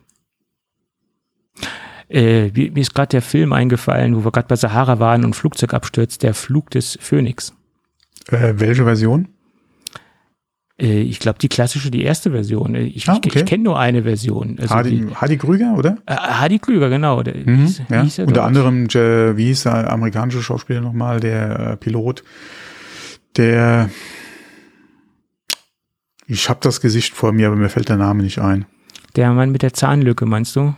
Äh, mir mir ist gerade der Film eingefallen, wo wir gerade bei Sahara waren und Flugzeug abstürzt, der Flug des Phönix. Äh, welche Version? Äh, ich glaube, die klassische, die erste Version. Äh, Ich, Ah, ich, okay. ich kenne nur eine Version. Also Hardy, die, Hardy Krüger, oder? äh, Hardy Klüger, genau. Der, Mhm, hieß, ja. hieß er Unter dort? anderem, äh, wie hieß der amerikanische Schauspieler nochmal, der äh, Pilot, der ich habe das Gesicht vor mir, aber mir fällt der Name nicht ein. Der Mann mit der Zahnlücke, meinst du?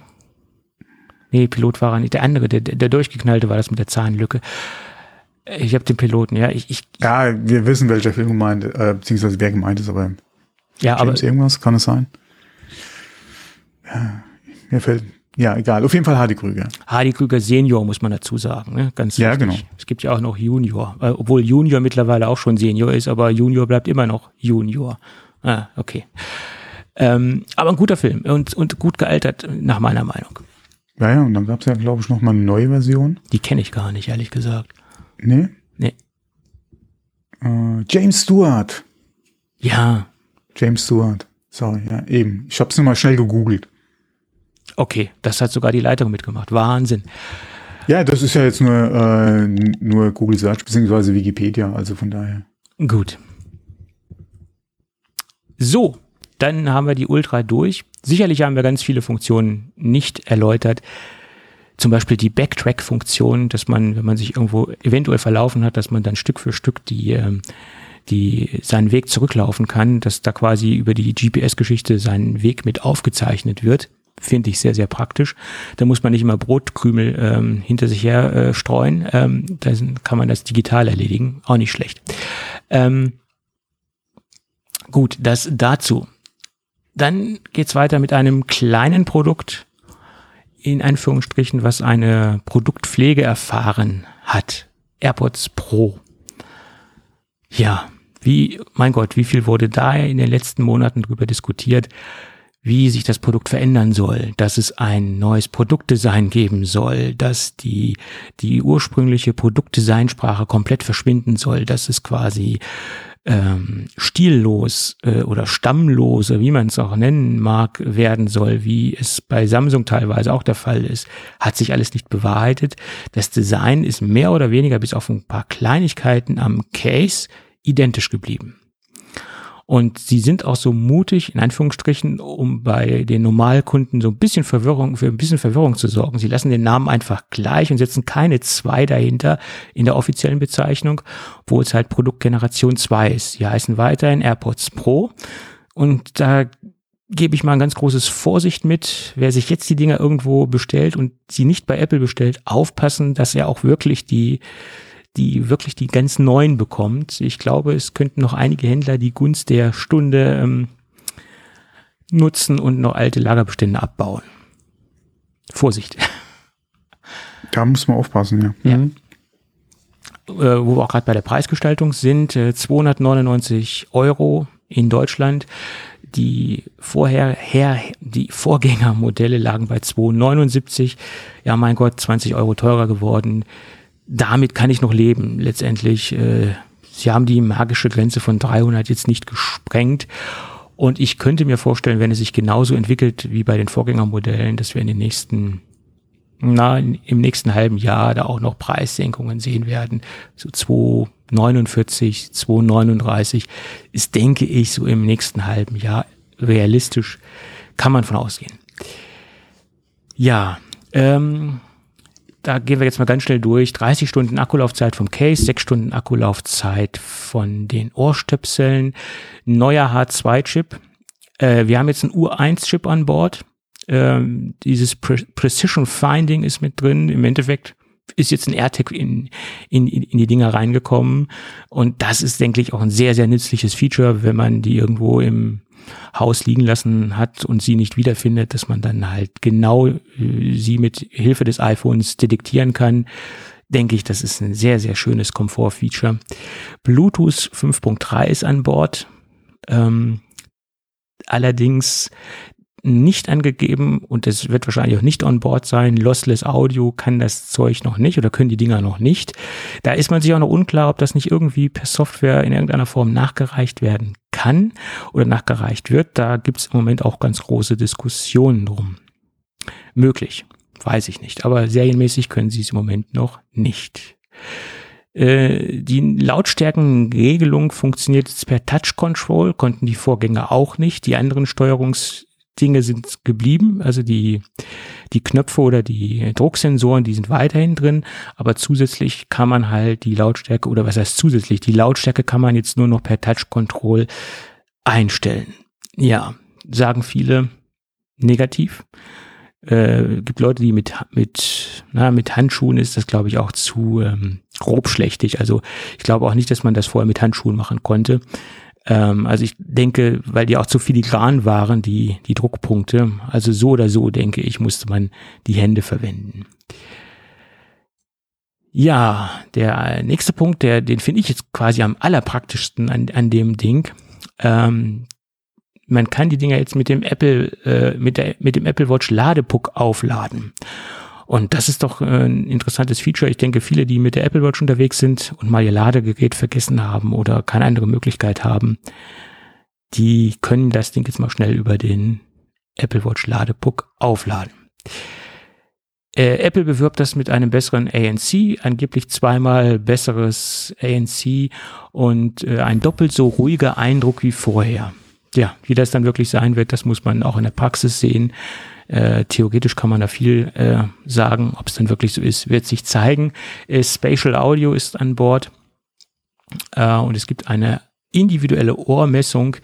Nee, Pilot war er nicht. Der andere, der, der durchgeknallte war das mit der Zahnlücke. Ich habe den Piloten, ja. Ich, ich, Ja, wir wissen, welcher Film gemeint, äh, beziehungsweise wer gemeint ist, aber ja, aber James irgendwas, kann es sein? Ja, mir fällt, ja, egal. Auf jeden Fall Hardy Krüger. Hardy Krüger Senior muss man dazu sagen, ne? Ganz Ja, wichtig. genau. Es gibt ja auch noch Junior, äh, obwohl Junior mittlerweile auch schon Senior ist, aber Junior bleibt immer noch Junior. Ah, okay. Ähm, aber ein guter Film und, und gut gealtert, nach meiner Meinung. Ja, ja, und dann gab es ja, glaube ich, noch mal eine neue Version. Die kenne ich gar nicht, ehrlich gesagt. Nee? Nee. Äh, James Stewart. Ja, James Stewart. Sorry, ja, eben. Ich habe es nur mal schnell gegoogelt. okay, das hat sogar die Leitung mitgemacht. Wahnsinn. Ja, das ist ja jetzt nur, äh, nur Google Search beziehungsweise Wikipedia, also von daher. Gut. So, dann haben wir die Ultra durch. Sicherlich haben wir ganz viele Funktionen nicht erläutert. Zum Beispiel die Backtrack-Funktion, dass man, wenn man sich irgendwo eventuell verlaufen hat, dass man dann Stück für Stück die, ähm, die seinen Weg zurücklaufen kann, dass da quasi über die GPS-Geschichte sein Weg mit aufgezeichnet wird. Finde ich sehr, sehr praktisch. Da muss man nicht immer Brotkrümel ähm, hinter sich her äh, streuen. Ähm, da kann man das digital erledigen. Auch nicht schlecht. Ähm, gut, das dazu. Dann geht's weiter mit einem kleinen Produkt, in Anführungsstrichen, was eine Produktpflege erfahren hat. AirPods Pro. Ja, wie, mein Gott, wie viel wurde da in den letzten Monaten drüber diskutiert, wie sich das Produkt verändern soll, dass es ein neues Produktdesign geben soll, dass die, die ursprüngliche Produktdesignsprache komplett verschwinden soll, dass es quasi ähm, stillos äh, oder stammlose, wie man es auch nennen mag, werden soll, wie es bei Samsung teilweise auch der Fall ist, hat sich alles nicht bewahrheitet. Das Design ist mehr oder weniger bis auf ein paar Kleinigkeiten am Case identisch geblieben. Und sie sind auch so mutig, in Anführungsstrichen, um bei den Normalkunden so ein bisschen Verwirrung, für ein bisschen Verwirrung zu sorgen. Sie lassen den Namen einfach gleich und setzen keine zwei dahinter in der offiziellen Bezeichnung, wo es halt Produktgeneration 2 ist. Sie heißen weiterhin AirPods Pro. Und da gebe ich mal ein ganz großes Vorsicht mit. Wer sich jetzt die Dinger irgendwo bestellt und sie nicht bei Apple bestellt, aufpassen, dass er auch wirklich die, die wirklich die ganz neuen bekommt. Ich glaube, es könnten noch einige Händler die Gunst der Stunde ähm, nutzen und noch alte Lagerbestände abbauen. Vorsicht. Da muss man aufpassen, ja. ja. Mhm. Äh, wo wir auch gerade bei der Preisgestaltung sind, äh, 299 Euro in Deutschland. Die vorher, her, die Vorgängermodelle lagen bei 279. Ja, mein Gott, 20 Euro teurer geworden. Damit kann ich noch leben, letztendlich. Äh, sie haben die magische Grenze von 300 jetzt nicht gesprengt. Und ich könnte mir vorstellen, wenn es sich genauso entwickelt wie bei den Vorgängermodellen, dass wir in den nächsten, na, im nächsten halben Jahr da auch noch Preissenkungen sehen werden. So 2,49, 2,39 ist, denke ich, so im nächsten halben Jahr realistisch. Kann man von ausgehen. Ja, ähm, da gehen wir jetzt mal ganz schnell durch. 30 Stunden Akkulaufzeit vom Case, 6 Stunden Akkulaufzeit von den Ohrstöpseln, neuer H2-Chip. Äh, wir haben jetzt einen U1-Chip an Bord. Ähm, dieses Pre Precision Finding ist mit drin. Im Endeffekt ist jetzt ein AirTag in, in, in die Dinger reingekommen. Und das ist, denke ich, auch ein sehr, sehr nützliches Feature, wenn man die irgendwo im Haus liegen lassen hat und sie nicht wiederfindet, dass man dann halt genau äh, sie mit Hilfe des iPhones detektieren kann, denke ich, das ist ein sehr, sehr schönes Komfortfeature. Bluetooth 5.3 ist an Bord. Ähm, allerdings nicht angegeben und es wird wahrscheinlich auch nicht on board sein. Lossless Audio kann das Zeug noch nicht oder können die Dinger noch nicht. Da ist man sich auch noch unklar, ob das nicht irgendwie per Software in irgendeiner Form nachgereicht werden kann oder nachgereicht wird. Da gibt es im Moment auch ganz große Diskussionen drum. Möglich, weiß ich nicht. Aber serienmäßig können sie es im Moment noch nicht. Äh, die Lautstärkenregelung funktioniert jetzt per Touch Control, konnten die Vorgänger auch nicht. Die anderen Steuerungs Dinge sind geblieben, also die, die Knöpfe oder die Drucksensoren, die sind weiterhin drin, aber zusätzlich kann man halt die Lautstärke oder was heißt zusätzlich, die Lautstärke kann man jetzt nur noch per Touch Control einstellen. Ja, sagen viele negativ. Äh, gibt Leute, die mit mit na, mit Handschuhen ist das glaube ich auch zu ähm, grobschlächtig. Also ich glaube auch nicht, dass man das vorher mit Handschuhen machen konnte. Ähm, also ich denke, weil die auch zu filigran waren, die, die Druckpunkte. Also so oder so, denke ich, musste man die Hände verwenden. Ja, der nächste Punkt, der, den finde ich jetzt quasi am allerpraktischsten an, an dem Ding. Ähm, man kann die Dinger jetzt mit dem Apple, äh, mit, der, mit dem Apple Watch Ladepuck aufladen. Und das ist doch äh, ein interessantes Feature. Ich denke, viele, die mit der Apple Watch unterwegs sind und mal ihr Ladegerät vergessen haben oder keine andere Möglichkeit haben, die können das Ding jetzt mal schnell über den Apple Watch Ladepuck aufladen. Äh, Apple bewirbt das mit einem besseren ANC, angeblich zweimal besseres ANC und äh, ein doppelt so ruhiger Eindruck wie vorher. Ja, wie das dann wirklich sein wird, das muss man auch in der Praxis sehen. Äh, theoretisch kann man da viel äh, sagen. Ob es dann wirklich so ist, wird sich zeigen. Äh, Spatial Audio ist an Bord äh, und es gibt eine individuelle Ohrmessung,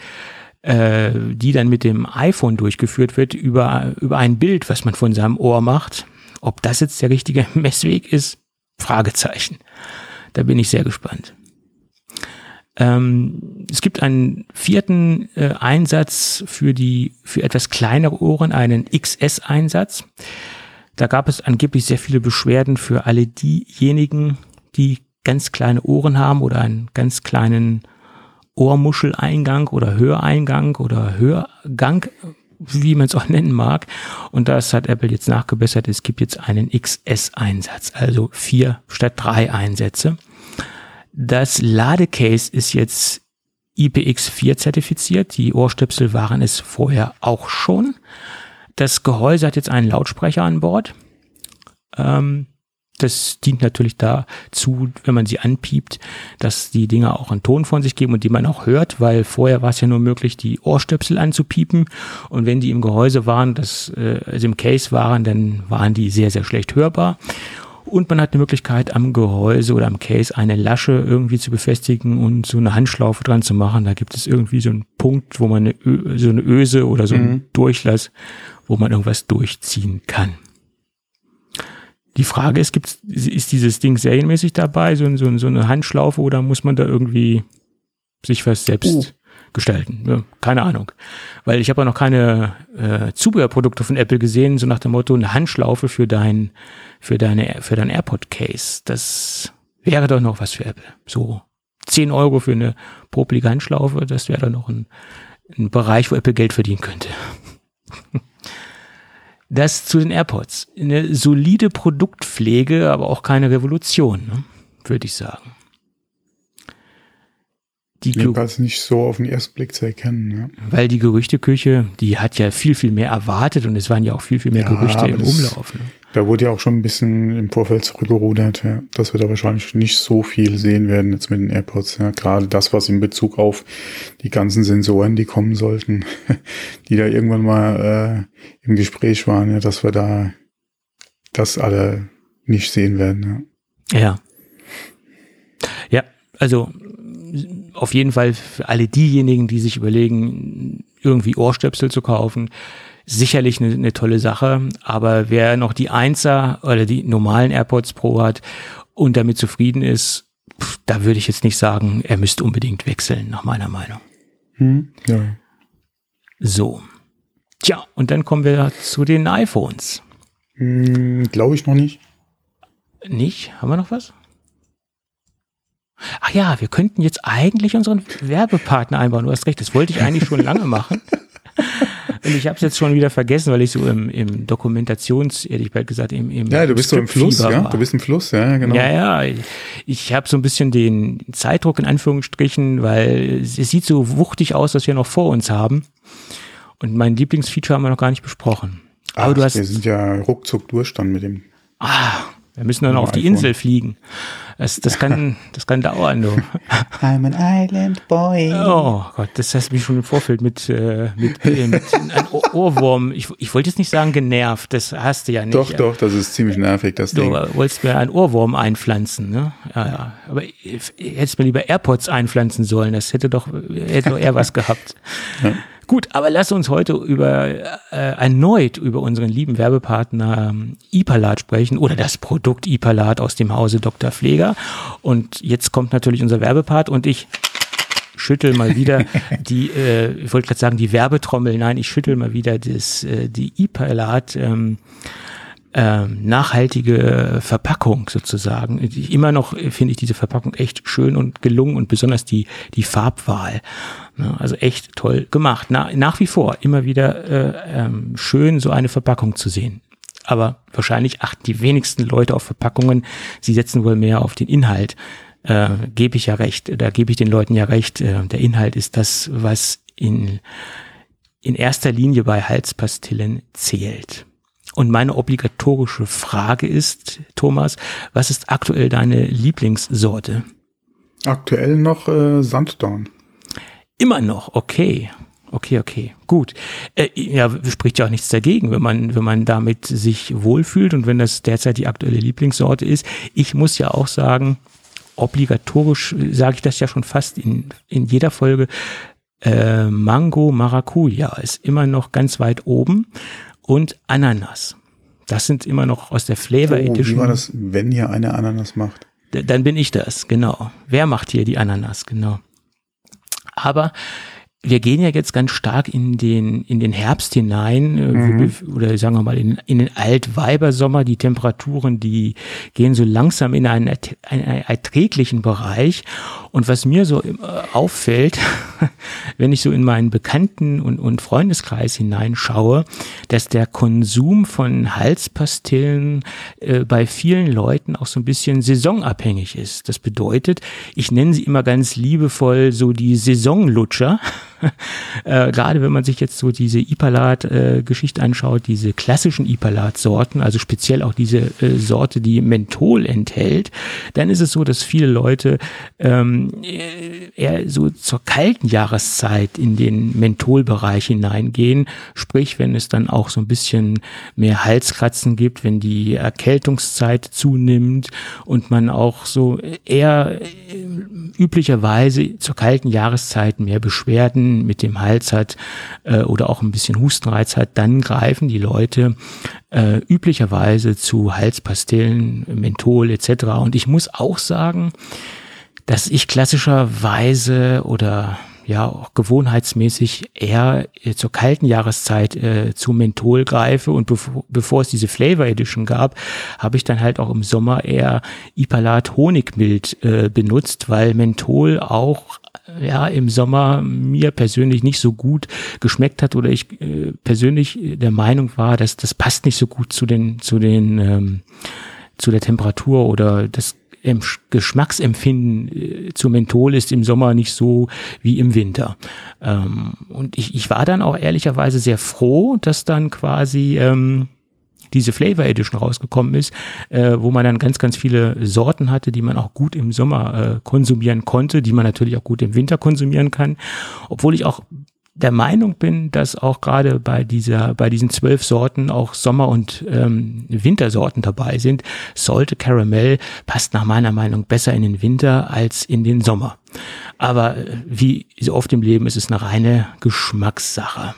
äh, die dann mit dem iPhone durchgeführt wird über, über ein Bild, was man von seinem Ohr macht. Ob das jetzt der richtige Messweg ist? Fragezeichen. Da bin ich sehr gespannt. Ähm, es gibt einen vierten äh, Einsatz für die für etwas kleinere Ohren, einen XS-Einsatz. Da gab es angeblich sehr viele Beschwerden für alle diejenigen, die ganz kleine Ohren haben oder einen ganz kleinen Ohrmuscheleingang oder Höreingang oder Hörgang, wie man es auch nennen mag. Und das hat Apple jetzt nachgebessert. Es gibt jetzt einen XS-Einsatz, also vier statt drei Einsätze. Das Ladecase ist jetzt IPX4 zertifiziert. Die Ohrstöpsel waren es vorher auch schon. Das Gehäuse hat jetzt einen Lautsprecher an Bord. Ähm, das dient natürlich dazu, wenn man sie anpiept, dass die Dinger auch einen Ton von sich geben und die man auch hört, weil vorher war es ja nur möglich, die Ohrstöpsel anzupiepen. Und wenn die im Gehäuse waren, das, äh, also im Case waren, dann waren die sehr, sehr schlecht hörbar. Und man hat die Möglichkeit, am Gehäuse oder am Case eine Lasche irgendwie zu befestigen und so eine Handschlaufe dran zu machen. Da gibt es irgendwie so einen Punkt, wo man eine so eine Öse oder so einen mhm. Durchlass, wo man irgendwas durchziehen kann. Die Frage ist, gibt's, ist dieses Ding serienmäßig dabei, so, so, so eine Handschlaufe, oder muss man da irgendwie sich was selbst uh. Gestalten? Ja, keine Ahnung. Weil ich habe ja noch keine äh, Zubehörprodukte von Apple gesehen, so nach dem Motto, eine Handschlaufe für dein, für deine, für dein AirPod-Case. Das wäre doch noch was für Apple. So 10 Euro für eine popelige Handschlaufe, das wäre doch noch ein, ein Bereich, wo Apple Geld verdienen könnte. Das zu den AirPods. Eine solide Produktpflege, aber auch keine Revolution, ne? würde ich sagen. Die Jedenfalls nicht so auf den ersten Blick zu erkennen. Ja. Weil die Gerüchteküche, die hat ja viel, viel mehr erwartet und es waren ja auch viel, viel mehr ja, Gerüchte im das, Umlauf. Ne? Da wurde ja auch schon ein bisschen im Vorfeld zurückgerudert, ja, dass wir da wahrscheinlich nicht so viel sehen werden jetzt mit den AirPods. Ja. Gerade das, was in Bezug auf die ganzen Sensoren, die kommen sollten, die da irgendwann mal äh, im Gespräch waren, ja, dass wir da das alle nicht sehen werden. Ja. Ja, ja also auf jeden Fall für alle diejenigen, die sich überlegen, irgendwie Ohrstöpsel zu kaufen, sicherlich eine, eine tolle Sache. Aber wer noch die Einser oder die normalen AirPods Pro hat und damit zufrieden ist, pff, da würde ich jetzt nicht sagen, er müsste unbedingt wechseln, nach meiner Meinung. Hm, ja. So. Tja, und dann kommen wir zu den iPhones. Hm, Glaube ich noch nicht. Nicht? Haben wir noch was? Ach ja, wir könnten jetzt eigentlich unseren Werbepartner einbauen. Du hast recht, das wollte ich eigentlich schon lange machen. Und ich habe es jetzt schon wieder vergessen, weil ich so im, im Dokumentations, ehrlich gesagt, im, im Ja, du bist so im Fluss, ja. Du bist im Fluss, ja, genau. Ja, ja. Ich habe so ein bisschen den Zeitdruck in Anführungsstrichen, weil es sieht so wuchtig aus, was wir noch vor uns haben. Und mein Lieblingsfeature haben wir noch gar nicht besprochen. Aber Ach, du hast. Wir sind ja ruckzuck durch dann mit dem. Ah, wir müssen dann auf die Insel fliegen. Das, das, kann, das kann dauern, du. I'm an Island Boy. Oh Gott, das hast mich schon im Vorfeld mit, äh, mit, äh, mit einem Ohrwurm. Ich, ich wollte jetzt nicht sagen genervt, das hast du ja nicht. Doch, doch, das ist ziemlich nervig, das du Ding. Du wolltest mir einen Ohrwurm einpflanzen, ne? Ja, ja. Aber hättest mir lieber AirPods einpflanzen sollen, das hätte doch, hätte doch eher was gehabt. Ja. Gut, aber lass uns heute über äh, erneut über unseren lieben Werbepartner ähm, Ipalat sprechen oder das Produkt Ipalat aus dem Hause Dr. Pfleger. Und jetzt kommt natürlich unser Werbepart und ich schüttel mal wieder die, äh, ich wollte gerade sagen, die Werbetrommel. Nein, ich schüttel mal wieder das, äh, die Ipalat. Ähm, ähm, nachhaltige Verpackung sozusagen. Immer noch finde ich diese Verpackung echt schön und gelungen und besonders die, die Farbwahl. Also echt toll gemacht. Na, nach wie vor immer wieder äh, ähm, schön, so eine Verpackung zu sehen. Aber wahrscheinlich achten die wenigsten Leute auf Verpackungen. Sie setzen wohl mehr auf den Inhalt. Äh, gebe ich ja recht, da gebe ich den Leuten ja recht. Äh, der Inhalt ist das, was in, in erster Linie bei Halspastillen zählt. Und meine obligatorische Frage ist, Thomas, was ist aktuell deine Lieblingssorte? Aktuell noch äh, Sanddorn. Immer noch, okay. Okay, okay, gut. Äh, ja, spricht ja auch nichts dagegen, wenn man, wenn man damit sich wohlfühlt und wenn das derzeit die aktuelle Lieblingssorte ist. Ich muss ja auch sagen, obligatorisch sage ich das ja schon fast in, in jeder Folge. Äh, Mango Maracuja ist immer noch ganz weit oben und Ananas. Das sind immer noch aus der Flavor oh, Edition. Wie war das, wenn ihr eine Ananas macht? D dann bin ich das, genau. Wer macht hier die Ananas, genau. Aber wir gehen ja jetzt ganz stark in den, in den Herbst hinein, äh, mhm. oder sagen wir mal in, in den Altweibersommer. Die Temperaturen, die gehen so langsam in einen, einen erträglichen Bereich. Und was mir so äh, auffällt, wenn ich so in meinen Bekannten- und, und Freundeskreis hineinschaue, dass der Konsum von Halspastillen äh, bei vielen Leuten auch so ein bisschen saisonabhängig ist. Das bedeutet, ich nenne sie immer ganz liebevoll so die Saisonlutscher. äh, gerade wenn man sich jetzt so diese Ipalat-Geschichte äh, anschaut, diese klassischen Ipalat-Sorten, also speziell auch diese äh, Sorte, die Menthol enthält, dann ist es so, dass viele Leute ähm, eher so zur kalten Jahreszeit in den Mentholbereich hineingehen, sprich, wenn es dann auch so ein bisschen mehr Halskratzen gibt, wenn die Erkältungszeit zunimmt und man auch so eher äh, üblicherweise zur kalten Jahreszeit mehr Beschwerden mit dem Hals hat äh, oder auch ein bisschen Hustenreiz hat, dann greifen die Leute äh, üblicherweise zu Halspastillen, Menthol etc. Und ich muss auch sagen, dass ich klassischerweise oder ja auch gewohnheitsmäßig eher äh, zur kalten Jahreszeit äh, zu Menthol greife und bevor, bevor es diese Flavor Edition gab, habe ich dann halt auch im Sommer eher Ipalat Honigmild äh, benutzt, weil Menthol auch äh, ja im Sommer mir persönlich nicht so gut geschmeckt hat oder ich äh, persönlich der Meinung war, dass das passt nicht so gut zu den zu den ähm, zu der Temperatur oder das Geschmacksempfinden äh, zu Menthol ist im Sommer nicht so wie im Winter. Ähm, und ich, ich war dann auch ehrlicherweise sehr froh, dass dann quasi ähm, diese Flavor Edition rausgekommen ist, äh, wo man dann ganz, ganz viele Sorten hatte, die man auch gut im Sommer äh, konsumieren konnte, die man natürlich auch gut im Winter konsumieren kann. Obwohl ich auch der Meinung bin, dass auch gerade bei dieser, bei diesen zwölf Sorten auch Sommer- und ähm, Wintersorten dabei sind. Sollte Caramel passt nach meiner Meinung besser in den Winter als in den Sommer. Aber äh, wie so oft im Leben ist es eine reine Geschmackssache.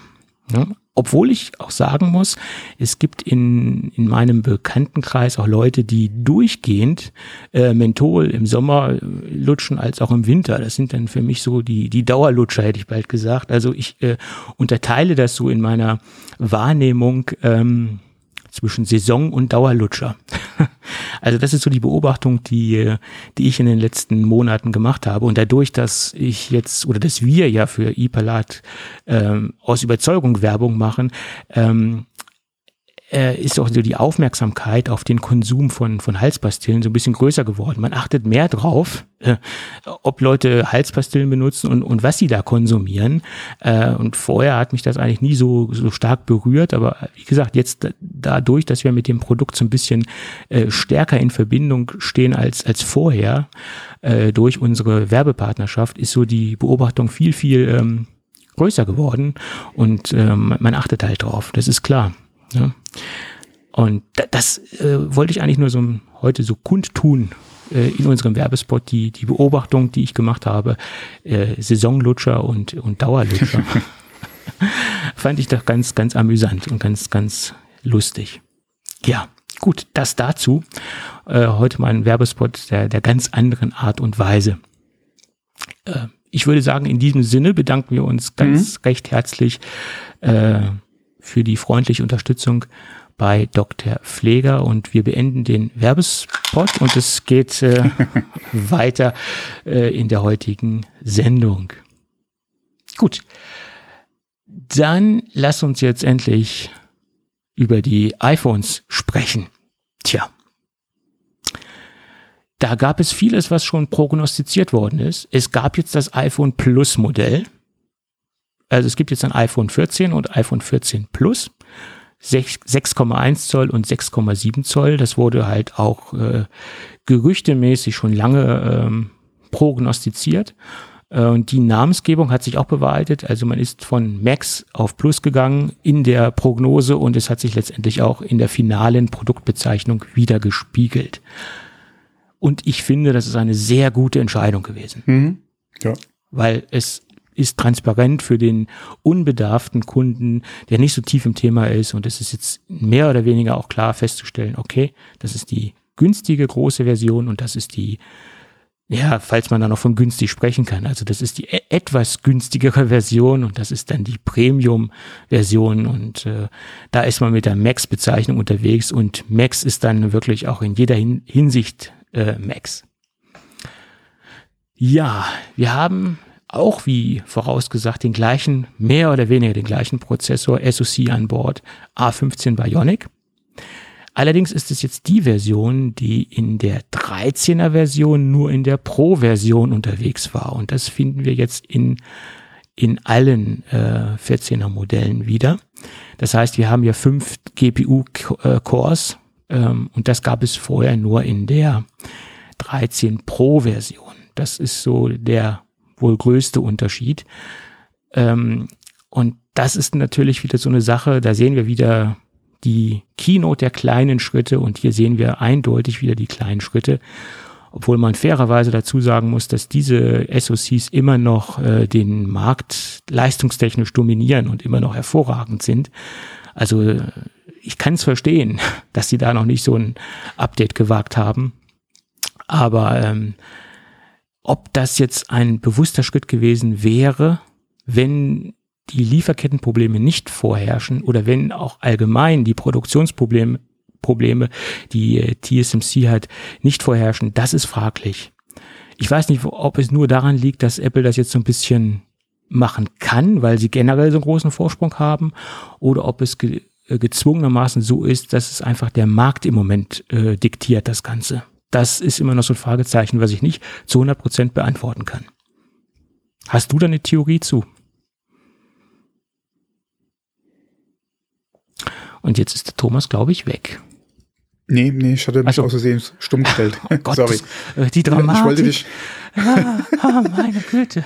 Obwohl ich auch sagen muss, es gibt in, in meinem Bekanntenkreis auch Leute, die durchgehend äh, Menthol im Sommer äh, lutschen als auch im Winter. Das sind dann für mich so die, die Dauerlutscher, hätte ich bald gesagt. Also ich äh, unterteile das so in meiner Wahrnehmung. Ähm, zwischen Saison und Dauerlutscher. Also das ist so die Beobachtung, die, die ich in den letzten Monaten gemacht habe. Und dadurch, dass ich jetzt oder dass wir ja für Ipalat ähm, aus Überzeugung Werbung machen, ähm, äh, ist auch so die Aufmerksamkeit auf den Konsum von, von Halspastillen so ein bisschen größer geworden. Man achtet mehr drauf, äh, ob Leute Halspastillen benutzen und, und was sie da konsumieren. Äh, und vorher hat mich das eigentlich nie so, so stark berührt. Aber wie gesagt, jetzt dadurch, dass wir mit dem Produkt so ein bisschen äh, stärker in Verbindung stehen als, als vorher, äh, durch unsere Werbepartnerschaft, ist so die Beobachtung viel, viel ähm, größer geworden und ähm, man achtet halt drauf, das ist klar. Ja. Und das äh, wollte ich eigentlich nur so heute so kundtun äh, in unserem Werbespot, die, die Beobachtung, die ich gemacht habe, äh, Saisonlutscher und, und Dauerlutscher. Fand ich doch ganz, ganz amüsant und ganz, ganz lustig. Ja, gut, das dazu. Äh, heute mal ein Werbespot der, der ganz anderen Art und Weise. Äh, ich würde sagen, in diesem Sinne bedanken wir uns ganz mhm. recht herzlich äh, für die freundliche Unterstützung bei Dr. Pfleger und wir beenden den Werbespot und es geht äh, weiter äh, in der heutigen Sendung. Gut, dann lass uns jetzt endlich über die iPhones sprechen. Tja, da gab es vieles, was schon prognostiziert worden ist. Es gab jetzt das iPhone Plus Modell also es gibt jetzt ein iPhone 14 und iPhone 14 Plus. 6,1 Zoll und 6,7 Zoll. Das wurde halt auch äh, gerüchtemäßig schon lange ähm, prognostiziert. Äh, und die Namensgebung hat sich auch bewahrheitet. Also man ist von Max auf Plus gegangen in der Prognose und es hat sich letztendlich auch in der finalen Produktbezeichnung wieder gespiegelt. Und ich finde, das ist eine sehr gute Entscheidung gewesen. Mhm. Ja. Weil es ist transparent für den unbedarften Kunden, der nicht so tief im Thema ist. Und es ist jetzt mehr oder weniger auch klar festzustellen, okay, das ist die günstige große Version und das ist die, ja, falls man da noch von günstig sprechen kann. Also das ist die e etwas günstigere Version und das ist dann die Premium-Version und äh, da ist man mit der Max-Bezeichnung unterwegs und Max ist dann wirklich auch in jeder Hin Hinsicht äh, Max. Ja, wir haben auch wie vorausgesagt den gleichen, mehr oder weniger den gleichen Prozessor SoC an Bord, A15 Bionic. Allerdings ist es jetzt die Version, die in der 13er Version nur in der Pro-Version unterwegs war. Und das finden wir jetzt in in allen äh, 14er Modellen wieder. Das heißt, wir haben ja fünf GPU-Cores ähm, und das gab es vorher nur in der 13 Pro-Version. Das ist so der wohl größte Unterschied. Ähm, und das ist natürlich wieder so eine Sache, da sehen wir wieder die Keynote der kleinen Schritte und hier sehen wir eindeutig wieder die kleinen Schritte. Obwohl man fairerweise dazu sagen muss, dass diese SOCs immer noch äh, den Markt leistungstechnisch dominieren und immer noch hervorragend sind. Also ich kann es verstehen, dass sie da noch nicht so ein Update gewagt haben. Aber ähm, ob das jetzt ein bewusster Schritt gewesen wäre, wenn die Lieferkettenprobleme nicht vorherrschen oder wenn auch allgemein die Produktionsprobleme, Probleme, die äh, TSMC hat, nicht vorherrschen, das ist fraglich. Ich weiß nicht, ob es nur daran liegt, dass Apple das jetzt so ein bisschen machen kann, weil sie generell so einen großen Vorsprung haben, oder ob es ge äh, gezwungenermaßen so ist, dass es einfach der Markt im Moment äh, diktiert, das Ganze. Das ist immer noch so ein Fragezeichen, was ich nicht zu 100 Prozent beantworten kann. Hast du da eine Theorie zu? Und jetzt ist der Thomas, glaube ich, weg. Nee, nee, ich hatte mich also, aus Versehen stumm gestellt. Oh Gott, Sorry. Das, äh, die Dramatik. Ich wollte dich. Ah, ah, meine Güte.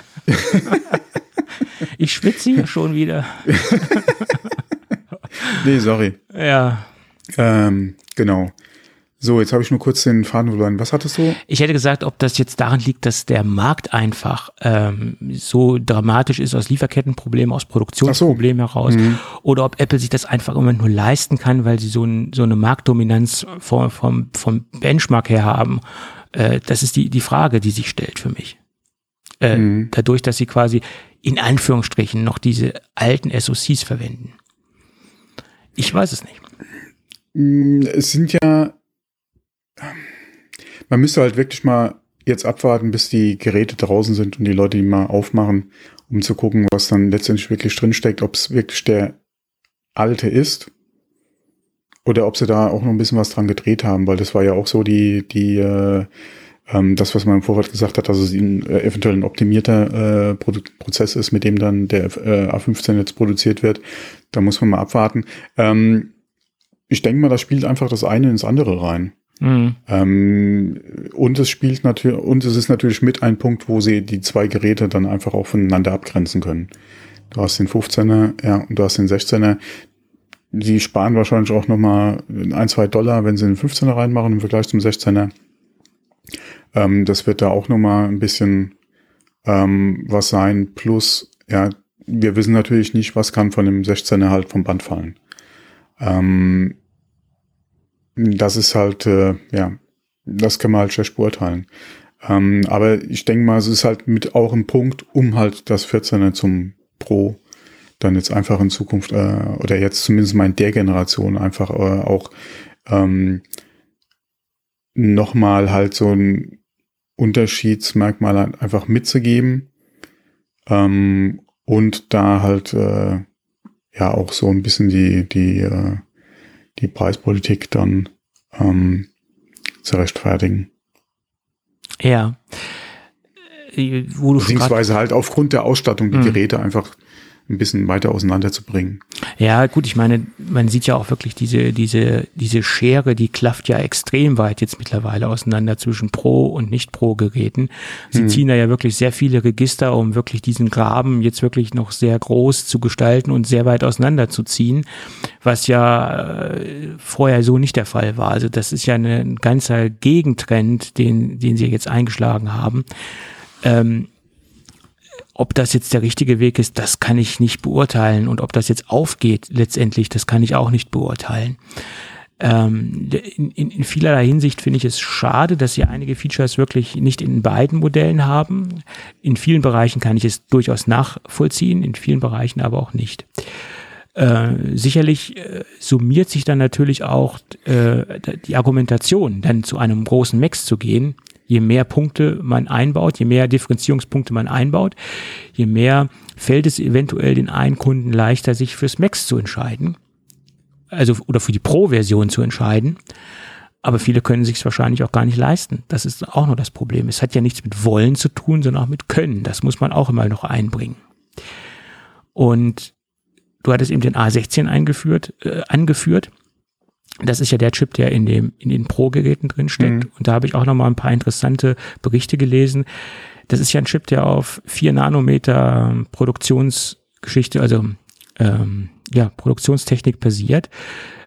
Ich schwitze hier schon wieder. nee, sorry. Ja. Ähm, genau. So, jetzt habe ich nur kurz den Faden verloren. Was hattest du? Ich hätte gesagt, ob das jetzt daran liegt, dass der Markt einfach ähm, so dramatisch ist aus Lieferkettenproblemen, aus Produktionsproblemen so. heraus, mhm. oder ob Apple sich das einfach im Moment nur leisten kann, weil sie so, ein, so eine Marktdominanz vom, vom, vom Benchmark her haben. Äh, das ist die, die Frage, die sich stellt für mich. Äh, mhm. Dadurch, dass sie quasi in Anführungsstrichen noch diese alten SOCs verwenden. Ich weiß es nicht. Mm, es sind ja man müsste halt wirklich mal jetzt abwarten, bis die Geräte draußen sind und die Leute die mal aufmachen, um zu gucken, was dann letztendlich wirklich drinsteckt, ob es wirklich der alte ist oder ob sie da auch noch ein bisschen was dran gedreht haben, weil das war ja auch so die, die, äh, ähm, das, was man im Vorfeld gesagt hat, dass es ein, äh, eventuell ein optimierter äh, Prozess ist, mit dem dann der äh, A15 jetzt produziert wird. Da muss man mal abwarten. Ähm, ich denke mal, das spielt einfach das eine ins andere rein. Mhm. Ähm, und es spielt natürlich, und es ist natürlich mit ein Punkt, wo sie die zwei Geräte dann einfach auch voneinander abgrenzen können. Du hast den 15er, ja, und du hast den 16er. Die sparen wahrscheinlich auch nochmal ein, zwei Dollar, wenn sie den 15er reinmachen im Vergleich zum 16er. Ähm, das wird da auch nochmal ein bisschen ähm, was sein. Plus, ja, wir wissen natürlich nicht, was kann von dem 16er halt vom Band fallen. Ähm, das ist halt, äh, ja, das kann man halt schlecht beurteilen. Ähm, aber ich denke mal, es ist halt mit auch ein Punkt, um halt das 14er zum Pro dann jetzt einfach in Zukunft, äh, oder jetzt zumindest mal in der Generation einfach äh, auch ähm, nochmal halt so ein Unterschiedsmerkmal halt einfach mitzugeben ähm, und da halt äh, ja auch so ein bisschen die, die äh, die Preispolitik dann ähm, zu rechtfertigen. Ja. Äh, wo du Beziehungsweise halt aufgrund der Ausstattung die hm. Geräte einfach ein bisschen weiter auseinanderzubringen. Ja, gut, ich meine, man sieht ja auch wirklich diese, diese, diese Schere, die klafft ja extrem weit jetzt mittlerweile auseinander zwischen Pro- und Nicht-Pro-Geräten. Sie hm. ziehen da ja wirklich sehr viele Register, um wirklich diesen Graben jetzt wirklich noch sehr groß zu gestalten und sehr weit auseinanderzuziehen, was ja äh, vorher so nicht der Fall war. Also das ist ja ein ganzer Gegentrend, den, den sie jetzt eingeschlagen haben. Ähm, ob das jetzt der richtige Weg ist, das kann ich nicht beurteilen. Und ob das jetzt aufgeht letztendlich, das kann ich auch nicht beurteilen. Ähm, in, in, in vielerlei Hinsicht finde ich es schade, dass sie einige Features wirklich nicht in beiden Modellen haben. In vielen Bereichen kann ich es durchaus nachvollziehen, in vielen Bereichen aber auch nicht. Äh, sicherlich äh, summiert sich dann natürlich auch äh, die Argumentation, dann zu einem großen Max zu gehen, je mehr Punkte man einbaut, je mehr Differenzierungspunkte man einbaut, je mehr fällt es eventuell den einen Kunden leichter, sich fürs Max zu entscheiden. Also, oder für die Pro-Version zu entscheiden. Aber viele können sich es wahrscheinlich auch gar nicht leisten. Das ist auch noch das Problem. Es hat ja nichts mit Wollen zu tun, sondern auch mit Können. Das muss man auch immer noch einbringen. Und du hattest eben den A16 eingeführt, äh, angeführt. Das ist ja der Chip, der in dem in den Pro-Geräten drin steckt. Mhm. Und da habe ich auch noch mal ein paar interessante Berichte gelesen. Das ist ja ein Chip, der auf vier Nanometer Produktionsgeschichte, also ähm, ja Produktionstechnik basiert.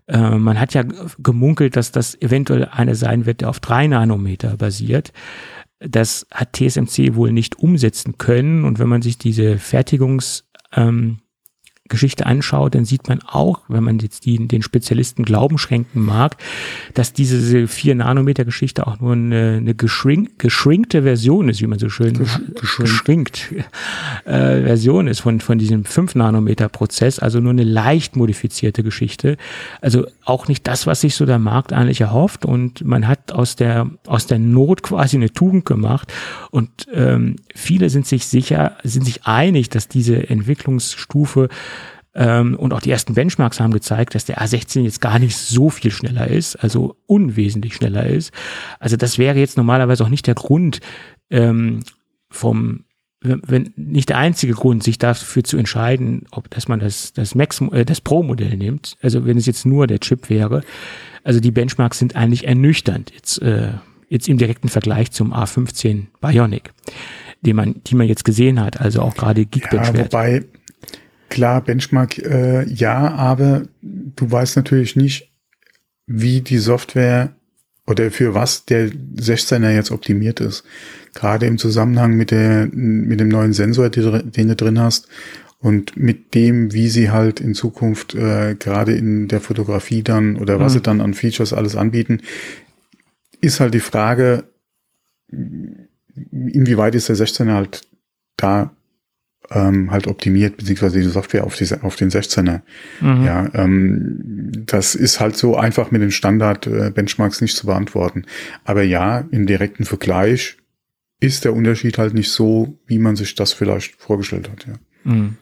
Äh, man hat ja gemunkelt, dass das eventuell eine sein wird, der auf drei Nanometer basiert. Das hat TSMC wohl nicht umsetzen können. Und wenn man sich diese Fertigungs ähm, Geschichte anschaut, dann sieht man auch, wenn man jetzt die, den Spezialisten Glauben schenken mag, dass diese 4 Nanometer Geschichte auch nur eine, eine geschrink, geschrinkte Version ist, wie man so schön Gesch geschrinkt äh, Version ist von, von diesem 5 Nanometer Prozess, also nur eine leicht modifizierte Geschichte. Also auch nicht das, was sich so der Markt eigentlich erhofft. Und man hat aus der, aus der Not quasi eine Tugend gemacht. Und ähm, viele sind sich sicher, sind sich einig, dass diese Entwicklungsstufe ähm, und auch die ersten Benchmarks haben gezeigt, dass der A16 jetzt gar nicht so viel schneller ist, also unwesentlich schneller ist. Also das wäre jetzt normalerweise auch nicht der Grund ähm, vom wenn nicht der einzige Grund, sich dafür zu entscheiden, ob dass man das das Max äh, das Pro Modell nimmt, also wenn es jetzt nur der Chip wäre, also die Benchmarks sind eigentlich ernüchternd jetzt äh, jetzt im direkten Vergleich zum A15 Bionic, den man die man jetzt gesehen hat, also auch gerade Geekbench ja, wobei Klar, Benchmark, äh, ja, aber du weißt natürlich nicht, wie die Software oder für was der 16er jetzt optimiert ist. Gerade im Zusammenhang mit der, mit dem neuen Sensor, den du drin hast und mit dem, wie sie halt in Zukunft äh, gerade in der Fotografie dann oder was mhm. sie dann an Features alles anbieten, ist halt die Frage, inwieweit ist der 16er halt da ähm, halt optimiert, beziehungsweise die Software auf, diese, auf den 16er. Mhm. Ja, ähm, das ist halt so einfach mit den Standard-Benchmarks nicht zu beantworten. Aber ja, im direkten Vergleich ist der Unterschied halt nicht so, wie man sich das vielleicht vorgestellt hat. Ja. Mhm.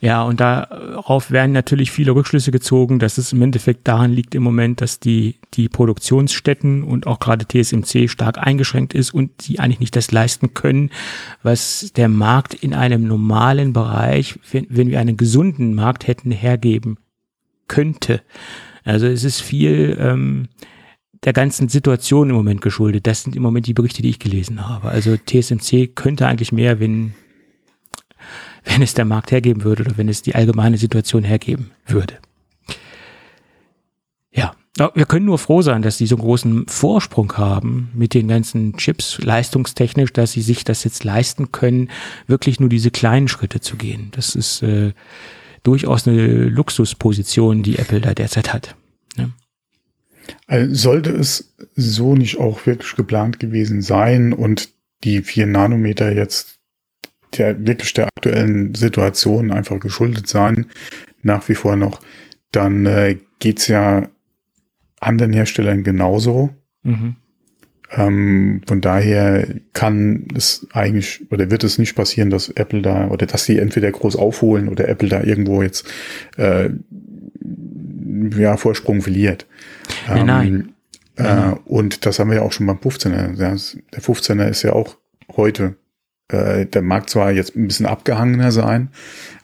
Ja, und darauf werden natürlich viele Rückschlüsse gezogen, dass es im Endeffekt daran liegt im Moment, dass die, die Produktionsstätten und auch gerade TSMC stark eingeschränkt ist und sie eigentlich nicht das leisten können, was der Markt in einem normalen Bereich, wenn, wenn wir einen gesunden Markt hätten, hergeben könnte. Also es ist viel ähm, der ganzen Situation im Moment geschuldet. Das sind im Moment die Berichte, die ich gelesen habe. Also TSMC könnte eigentlich mehr, wenn wenn es der Markt hergeben würde oder wenn es die allgemeine Situation hergeben würde. Ja, wir können nur froh sein, dass sie so einen großen Vorsprung haben mit den ganzen Chips leistungstechnisch, dass sie sich das jetzt leisten können, wirklich nur diese kleinen Schritte zu gehen. Das ist äh, durchaus eine Luxusposition, die Apple da derzeit hat. Ne? Also sollte es so nicht auch wirklich geplant gewesen sein und die vier Nanometer jetzt der wirklich der aktuellen Situation einfach geschuldet sein, nach wie vor noch, dann äh, geht's ja anderen Herstellern genauso. Mhm. Ähm, von daher kann es eigentlich oder wird es nicht passieren, dass Apple da oder dass sie entweder groß aufholen oder Apple da irgendwo jetzt äh, ja, Vorsprung verliert. Ähm, nein. Äh, und das haben wir ja auch schon beim 15er. Der 15er ist ja auch heute äh, der mag zwar jetzt ein bisschen abgehangener sein,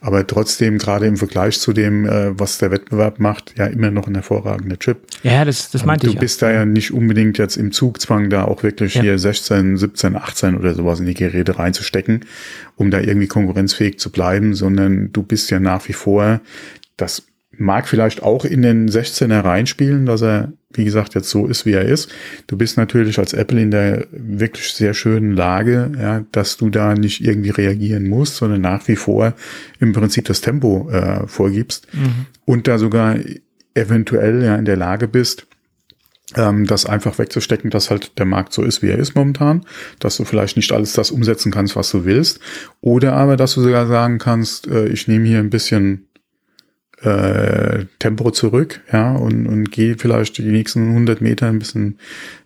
aber trotzdem gerade im Vergleich zu dem, äh, was der Wettbewerb macht, ja immer noch ein hervorragender Chip. Ja, das, das meinte ich. Du bist ja. da ja nicht unbedingt jetzt im Zugzwang, da auch wirklich ja. hier 16, 17, 18 oder sowas in die Geräte reinzustecken, um da irgendwie konkurrenzfähig zu bleiben, sondern du bist ja nach wie vor, das mag vielleicht auch in den 16er reinspielen, dass er, wie gesagt, jetzt so ist, wie er ist. Du bist natürlich als Apple in der wirklich sehr schönen Lage, ja, dass du da nicht irgendwie reagieren musst, sondern nach wie vor im Prinzip das Tempo äh, vorgibst mhm. und da sogar eventuell ja in der Lage bist, ähm, das einfach wegzustecken, dass halt der Markt so ist, wie er ist momentan, dass du vielleicht nicht alles das umsetzen kannst, was du willst, oder aber, dass du sogar sagen kannst, äh, ich nehme hier ein bisschen äh, Tempo zurück, ja, und, und gehe vielleicht die nächsten 100 Meter ein bisschen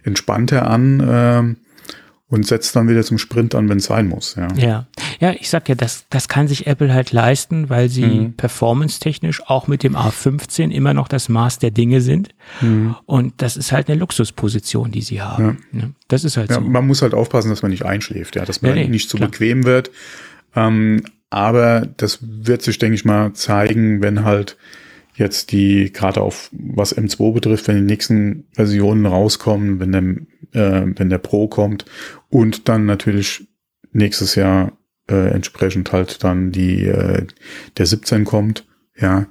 entspannter an äh, und setzt dann wieder zum Sprint an, wenn es sein muss. Ja. ja, ja, ich sag ja, das, das kann sich Apple halt leisten, weil sie mhm. performance-technisch auch mit dem A15 immer noch das Maß der Dinge sind. Mhm. Und das ist halt eine Luxusposition, die sie haben. Ja. Ne? Das ist halt ja, so. Man muss halt aufpassen, dass man nicht einschläft, ja, dass man nee, nee, nicht zu klar. bequem wird. Ähm, aber das wird sich, denke ich mal, zeigen, wenn halt jetzt die, gerade auf was M2 betrifft, wenn die nächsten Versionen rauskommen, wenn der, äh, wenn der Pro kommt und dann natürlich nächstes Jahr äh, entsprechend halt dann die äh, der 17 kommt, ja,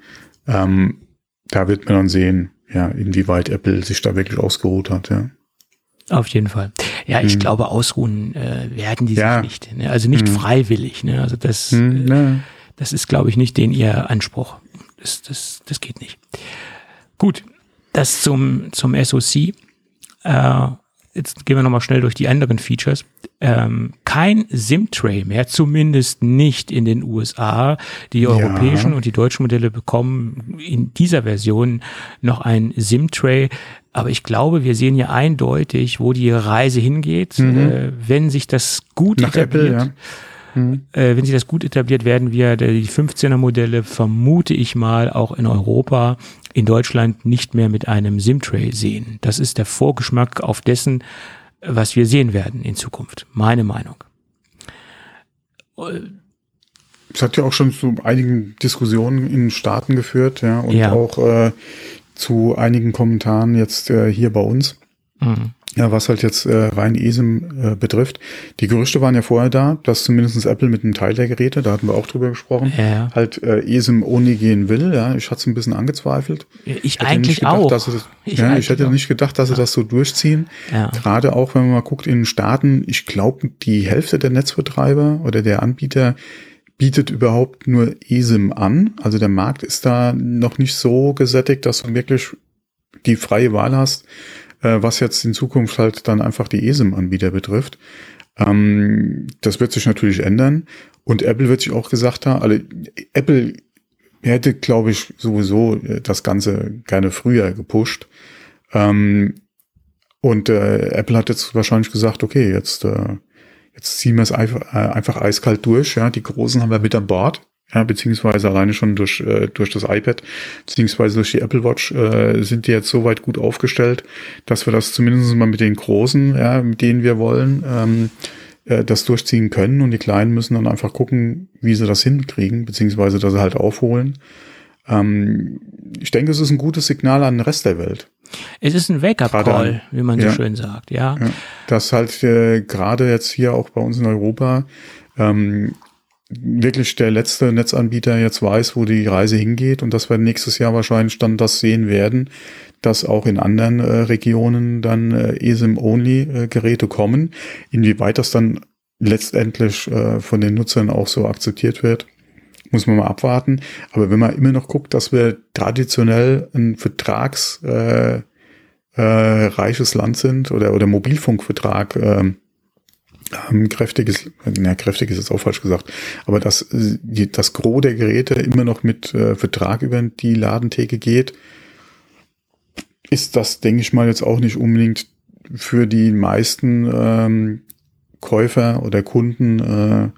ähm, da wird man dann sehen, ja, inwieweit Apple sich da wirklich ausgeruht hat, ja. Auf jeden Fall. Ja, ich hm. glaube, ausruhen äh, werden die ja. sich nicht. Ne? Also nicht hm. freiwillig. Ne? Also das, hm, äh, das ist, glaube ich, nicht den ihr Anspruch. Das, das, das geht nicht. Gut, das zum, zum SoC. Äh, jetzt gehen wir nochmal schnell durch die anderen Features. Ähm, kein SIM-Tray mehr, zumindest nicht in den USA. Die ja. europäischen und die deutschen Modelle bekommen in dieser Version noch ein SIM-Tray. Aber ich glaube, wir sehen ja eindeutig, wo die Reise hingeht, mhm. äh, wenn sich das gut Nach etabliert. Apple, ja Mhm. Äh, wenn sich das gut etabliert, werden wir die 15er Modelle, vermute ich mal, auch in Europa, in Deutschland nicht mehr mit einem SIM-Tray sehen. Das ist der Vorgeschmack auf dessen, was wir sehen werden in Zukunft. Meine Meinung. Es hat ja auch schon zu einigen Diskussionen in Staaten geführt, ja, und ja. auch äh, zu einigen Kommentaren jetzt äh, hier bei uns. Mhm. Ja, was halt jetzt äh, rein ESIM äh, betrifft. Die Gerüchte waren ja vorher da, dass zumindest Apple mit einem Teil der Geräte, da hatten wir auch drüber gesprochen, ja. halt äh, ESIM ohne gehen will. Ja, ich hatte es ein bisschen angezweifelt. Ich, eigentlich gedacht, auch. Dass das, ich, ja, ich hätte auch. nicht gedacht, dass sie das so durchziehen. Ja. Gerade auch, wenn man mal guckt in den Staaten, ich glaube, die Hälfte der Netzbetreiber oder der Anbieter bietet überhaupt nur ESIM an. Also der Markt ist da noch nicht so gesättigt, dass du wirklich die freie Wahl hast, äh, was jetzt in Zukunft halt dann einfach die ESIM-Anbieter betrifft. Ähm, das wird sich natürlich ändern. Und Apple wird sich auch gesagt haben, also Apple hätte, glaube ich, sowieso äh, das Ganze gerne früher gepusht. Ähm, und äh, Apple hat jetzt wahrscheinlich gesagt, okay, jetzt, äh, jetzt ziehen wir es einfach, äh, einfach eiskalt durch. Ja, die Großen haben wir mit an Bord ja, beziehungsweise alleine schon durch, äh, durch das iPad, beziehungsweise durch die Apple Watch äh, sind die jetzt so weit gut aufgestellt, dass wir das zumindest mal mit den Großen, ja, mit denen wir wollen, ähm, äh, das durchziehen können und die Kleinen müssen dann einfach gucken, wie sie das hinkriegen, beziehungsweise dass sie halt aufholen. Ähm, ich denke, es ist ein gutes Signal an den Rest der Welt. Es ist ein Wake-up-Call, wie man so schön sagt, ja. ja dass halt äh, gerade jetzt hier auch bei uns in Europa ähm, wirklich der letzte Netzanbieter jetzt weiß, wo die Reise hingeht und dass wir nächstes Jahr wahrscheinlich dann das sehen werden, dass auch in anderen äh, Regionen dann äh, eSIM-Only-Geräte kommen. Inwieweit das dann letztendlich äh, von den Nutzern auch so akzeptiert wird, muss man mal abwarten. Aber wenn man immer noch guckt, dass wir traditionell ein Vertrags äh, äh, reiches Land sind oder, oder Mobilfunkvertrag äh, ähm, kräftiges, na, kräftig ist jetzt auch falsch gesagt, aber dass die, das Gros der Geräte immer noch mit äh, Vertrag über die Ladentheke geht, ist das, denke ich mal, jetzt auch nicht unbedingt für die meisten ähm, Käufer oder Kunden äh,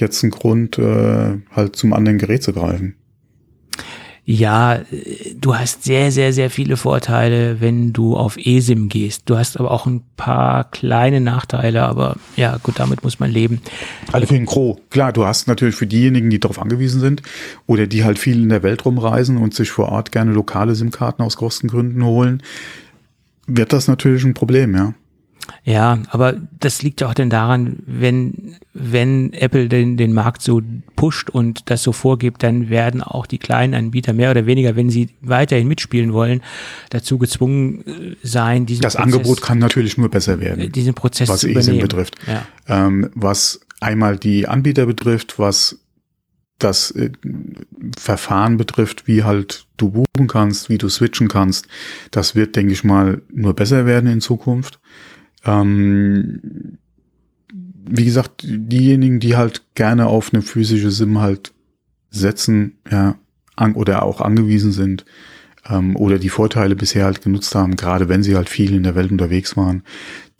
jetzt ein Grund, äh, halt zum anderen Gerät zu greifen ja, du hast sehr, sehr, sehr viele Vorteile, wenn du auf eSIM gehst. Du hast aber auch ein paar kleine Nachteile, aber ja, gut, damit muss man leben. Alle für den Gros. Klar, du hast natürlich für diejenigen, die darauf angewiesen sind oder die halt viel in der Welt rumreisen und sich vor Ort gerne lokale SIM-Karten aus Kostengründen holen, wird das natürlich ein Problem, ja. Ja, aber das liegt ja auch denn daran, wenn, wenn Apple den, den Markt so pusht und das so vorgibt, dann werden auch die kleinen Anbieter mehr oder weniger, wenn sie weiterhin mitspielen wollen, dazu gezwungen äh, sein, diesen Das Prozess, Angebot kann natürlich nur besser werden. Äh, diesen Prozess was zu übernehmen. betrifft. Ja. Ähm, was einmal die Anbieter betrifft, was das äh, Verfahren betrifft, wie halt du buchen kannst, wie du switchen kannst, das wird, denke ich mal, nur besser werden in Zukunft. Ähm, wie gesagt, diejenigen, die halt gerne auf eine physische SIM halt setzen, ja, an, oder auch angewiesen sind, ähm, oder die Vorteile bisher halt genutzt haben, gerade wenn sie halt viel in der Welt unterwegs waren,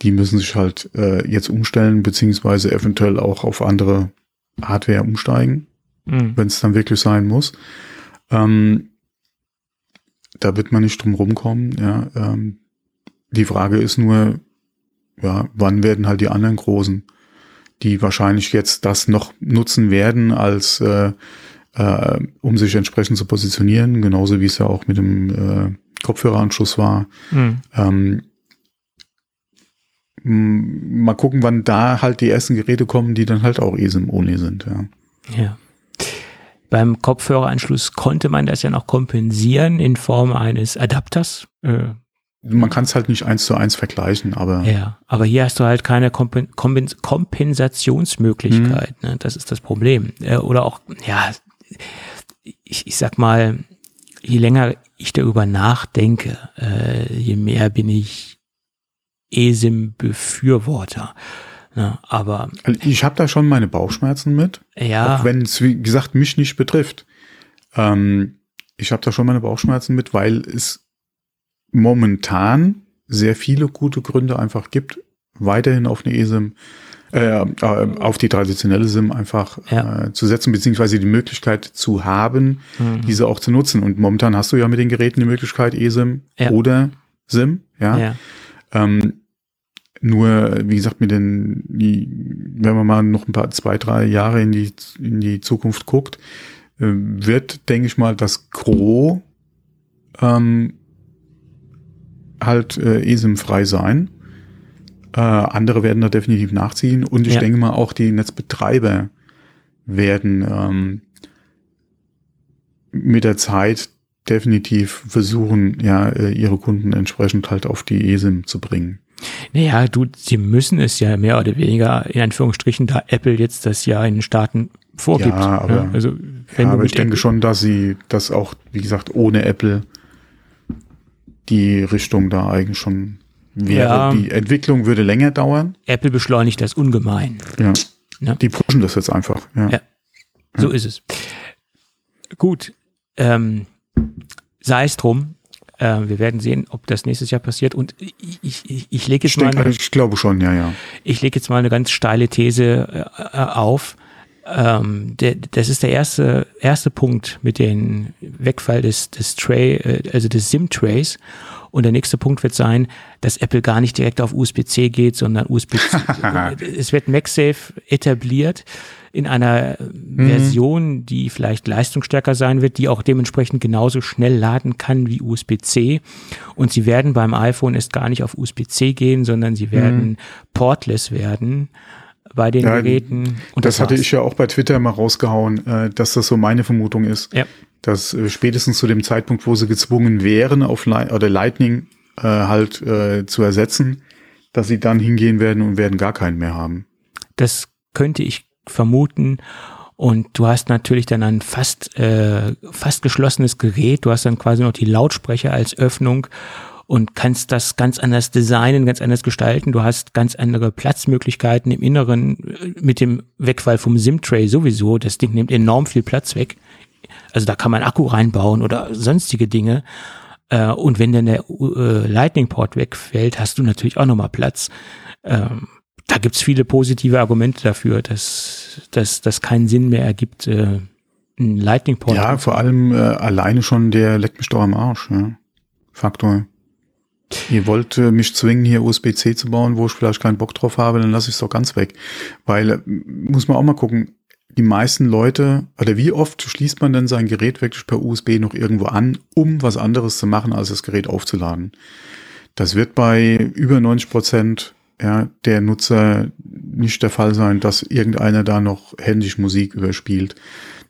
die müssen sich halt äh, jetzt umstellen, beziehungsweise eventuell auch auf andere Hardware umsteigen, mhm. wenn es dann wirklich sein muss. Ähm, da wird man nicht drum rumkommen, ja. Ähm, die Frage ist nur, ja, wann werden halt die anderen Großen die wahrscheinlich jetzt das noch nutzen werden, als äh, äh, um sich entsprechend zu positionieren, genauso wie es ja auch mit dem äh, Kopfhöreranschluss war. Mhm. Ähm, mal gucken, wann da halt die ersten Geräte kommen, die dann halt auch eSIM-only sind. Ja. ja. Beim Kopfhöreranschluss konnte man das ja noch kompensieren in Form eines Adapters. Äh, man kann es halt nicht eins zu eins vergleichen, aber. Ja, aber hier hast du halt keine Kompen Kompensationsmöglichkeit. Mhm. Ne? Das ist das Problem. Äh, oder auch, ja, ich, ich sag mal, je länger ich darüber nachdenke, äh, je mehr bin ich ESIM-Befürworter. Ja, aber also ich habe da schon meine Bauchschmerzen mit, ja. auch wenn es wie gesagt mich nicht betrifft. Ähm, ich habe da schon meine Bauchschmerzen mit, weil es momentan sehr viele gute Gründe einfach gibt, weiterhin auf eine eSIM, äh, äh, auf die traditionelle SIM einfach ja. äh, zu setzen, beziehungsweise die Möglichkeit zu haben, mhm. diese auch zu nutzen. Und momentan hast du ja mit den Geräten die Möglichkeit eSIM ja. oder SIM, ja. ja. Ähm, nur, wie gesagt, mit den, die, wenn man mal noch ein paar, zwei, drei Jahre in die, in die Zukunft guckt, äh, wird, denke ich mal, das Gros ähm, halt äh, eSIM-frei sein. Äh, andere werden da definitiv nachziehen und ich ja. denke mal auch die Netzbetreiber werden ähm, mit der Zeit definitiv versuchen, ja, äh, ihre Kunden entsprechend halt auf die eSIM zu bringen. Naja, du, sie müssen es ja mehr oder weniger in Anführungsstrichen, da Apple jetzt das ja in den Staaten vorgibt. Ja, aber, ja, also, wenn ja, aber ich denke Apple schon, dass sie das auch, wie gesagt, ohne Apple die Richtung da eigentlich schon wäre. Ja, die Entwicklung würde länger dauern. Apple beschleunigt das ungemein. Ja. ja. Die pushen das jetzt einfach. Ja. ja. So ist es. Gut. Ähm, sei es drum. Äh, wir werden sehen, ob das nächstes Jahr passiert. Und ich, ich, ich lege jetzt ich mal. Eine, ich glaube schon, ja, ja. Ich lege jetzt mal eine ganz steile These äh, auf. Ähm, der, das ist der erste, erste Punkt mit dem Wegfall des, des Tray, äh, also des SIM-Trays. Und der nächste Punkt wird sein, dass Apple gar nicht direkt auf USB-C geht, sondern USB-C. es wird MagSafe etabliert in einer mhm. Version, die vielleicht leistungsstärker sein wird, die auch dementsprechend genauso schnell laden kann wie USB-C. Und sie werden beim iPhone erst gar nicht auf USB-C gehen, sondern sie werden mhm. portless werden bei den ja, Geräten. Und das, das hatte ich ja auch bei Twitter mal rausgehauen, äh, dass das so meine Vermutung ist. Ja. Dass äh, spätestens zu dem Zeitpunkt, wo sie gezwungen wären, auf Li oder Lightning äh, halt äh, zu ersetzen, dass sie dann hingehen werden und werden gar keinen mehr haben. Das könnte ich vermuten. Und du hast natürlich dann ein fast, äh, fast geschlossenes Gerät. Du hast dann quasi noch die Lautsprecher als Öffnung und kannst das ganz anders designen, ganz anders gestalten. Du hast ganz andere Platzmöglichkeiten im Inneren äh, mit dem Wegfall vom SIM-Tray sowieso. Das Ding nimmt enorm viel Platz weg. Also da kann man Akku reinbauen oder sonstige Dinge. Äh, und wenn dann der äh, Lightning-Port wegfällt, hast du natürlich auch nochmal Platz. Ähm, da gibt's viele positive Argumente dafür, dass das keinen Sinn mehr ergibt, ein Lightning Port. Ja, vor allem äh, alleine schon der Leck mich doch am Arsch, ja. Faktor. Ihr wollt äh, mich zwingen, hier USB-C zu bauen, wo ich vielleicht keinen Bock drauf habe, dann lasse ich es doch ganz weg. Weil, äh, muss man auch mal gucken, die meisten Leute, oder wie oft schließt man denn sein Gerät wirklich per USB noch irgendwo an, um was anderes zu machen, als das Gerät aufzuladen? Das wird bei über 90 Prozent ja, der Nutzer nicht der Fall sein, dass irgendeiner da noch händisch Musik überspielt,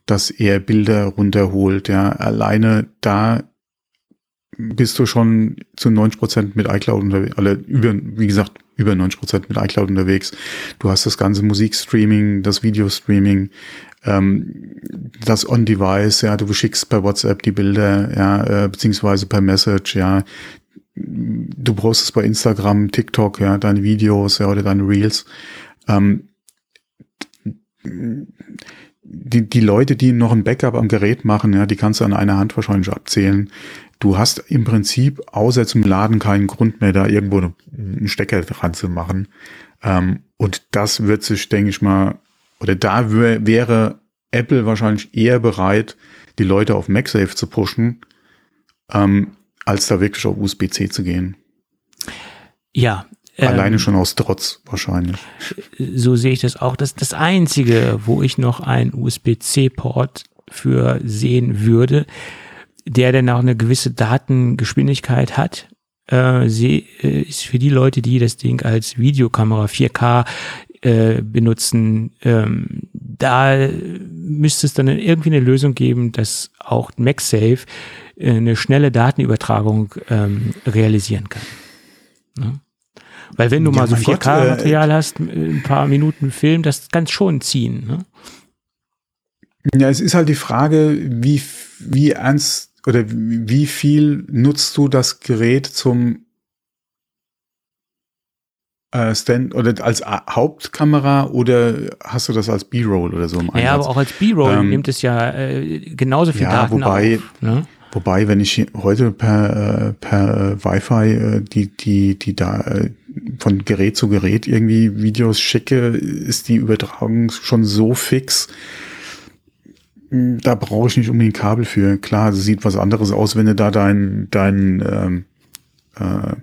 dass er Bilder runterholt. Ja, alleine da bist du schon zu 90 Prozent mit iCloud unterwegs, alle über, wie gesagt, über 90 Prozent mit iCloud unterwegs. Du hast das ganze Musikstreaming, das Videostreaming, ähm, das On-Device, ja, du schickst per WhatsApp die Bilder, ja, äh, beziehungsweise per Message, ja, du es bei Instagram, TikTok, ja, deine Videos, ja, oder deine Reels. Ähm, die, die Leute, die noch ein Backup am Gerät machen, ja, die kannst du an einer Hand wahrscheinlich abzählen. Du hast im Prinzip außer zum Laden keinen Grund mehr, da irgendwo einen Stecker dran zu machen. Ähm, und das wird sich, denke ich mal, oder da wäre Apple wahrscheinlich eher bereit, die Leute auf MagSafe zu pushen, ähm, als da wirklich auf USB-C zu gehen. Ja, Alleine schon aus Trotz wahrscheinlich. So sehe ich das auch. Das das Einzige, wo ich noch einen USB-C-Port für sehen würde, der dann auch eine gewisse Datengeschwindigkeit hat, äh, sie, äh, ist für die Leute, die das Ding als Videokamera 4K äh, benutzen, ähm, da müsste es dann irgendwie eine Lösung geben, dass auch MagSafe äh, eine schnelle Datenübertragung ähm, realisieren kann. Ne? Weil wenn du ja, mal so 4K-Material äh, hast, ein paar Minuten Film, das kann schon ziehen. Ne? Ja, es ist halt die Frage, wie, wie ernst oder wie viel nutzt du das Gerät zum äh, Stand oder als Hauptkamera oder hast du das als B-Roll oder so im Einsatz? Ja, aber auch als B-Roll ähm, nimmt es ja äh, genauso viel ja, Daten wobei, auf. Ne? Wobei, wenn ich heute per, äh, per Wi-Fi äh, die, die, die da äh, von Gerät zu Gerät irgendwie Videos schicke, ist die Übertragung schon so fix. Hm, da brauche ich nicht unbedingt Kabel für. Klar, es sieht was anderes aus, wenn du da dein, dein, ähm, äh,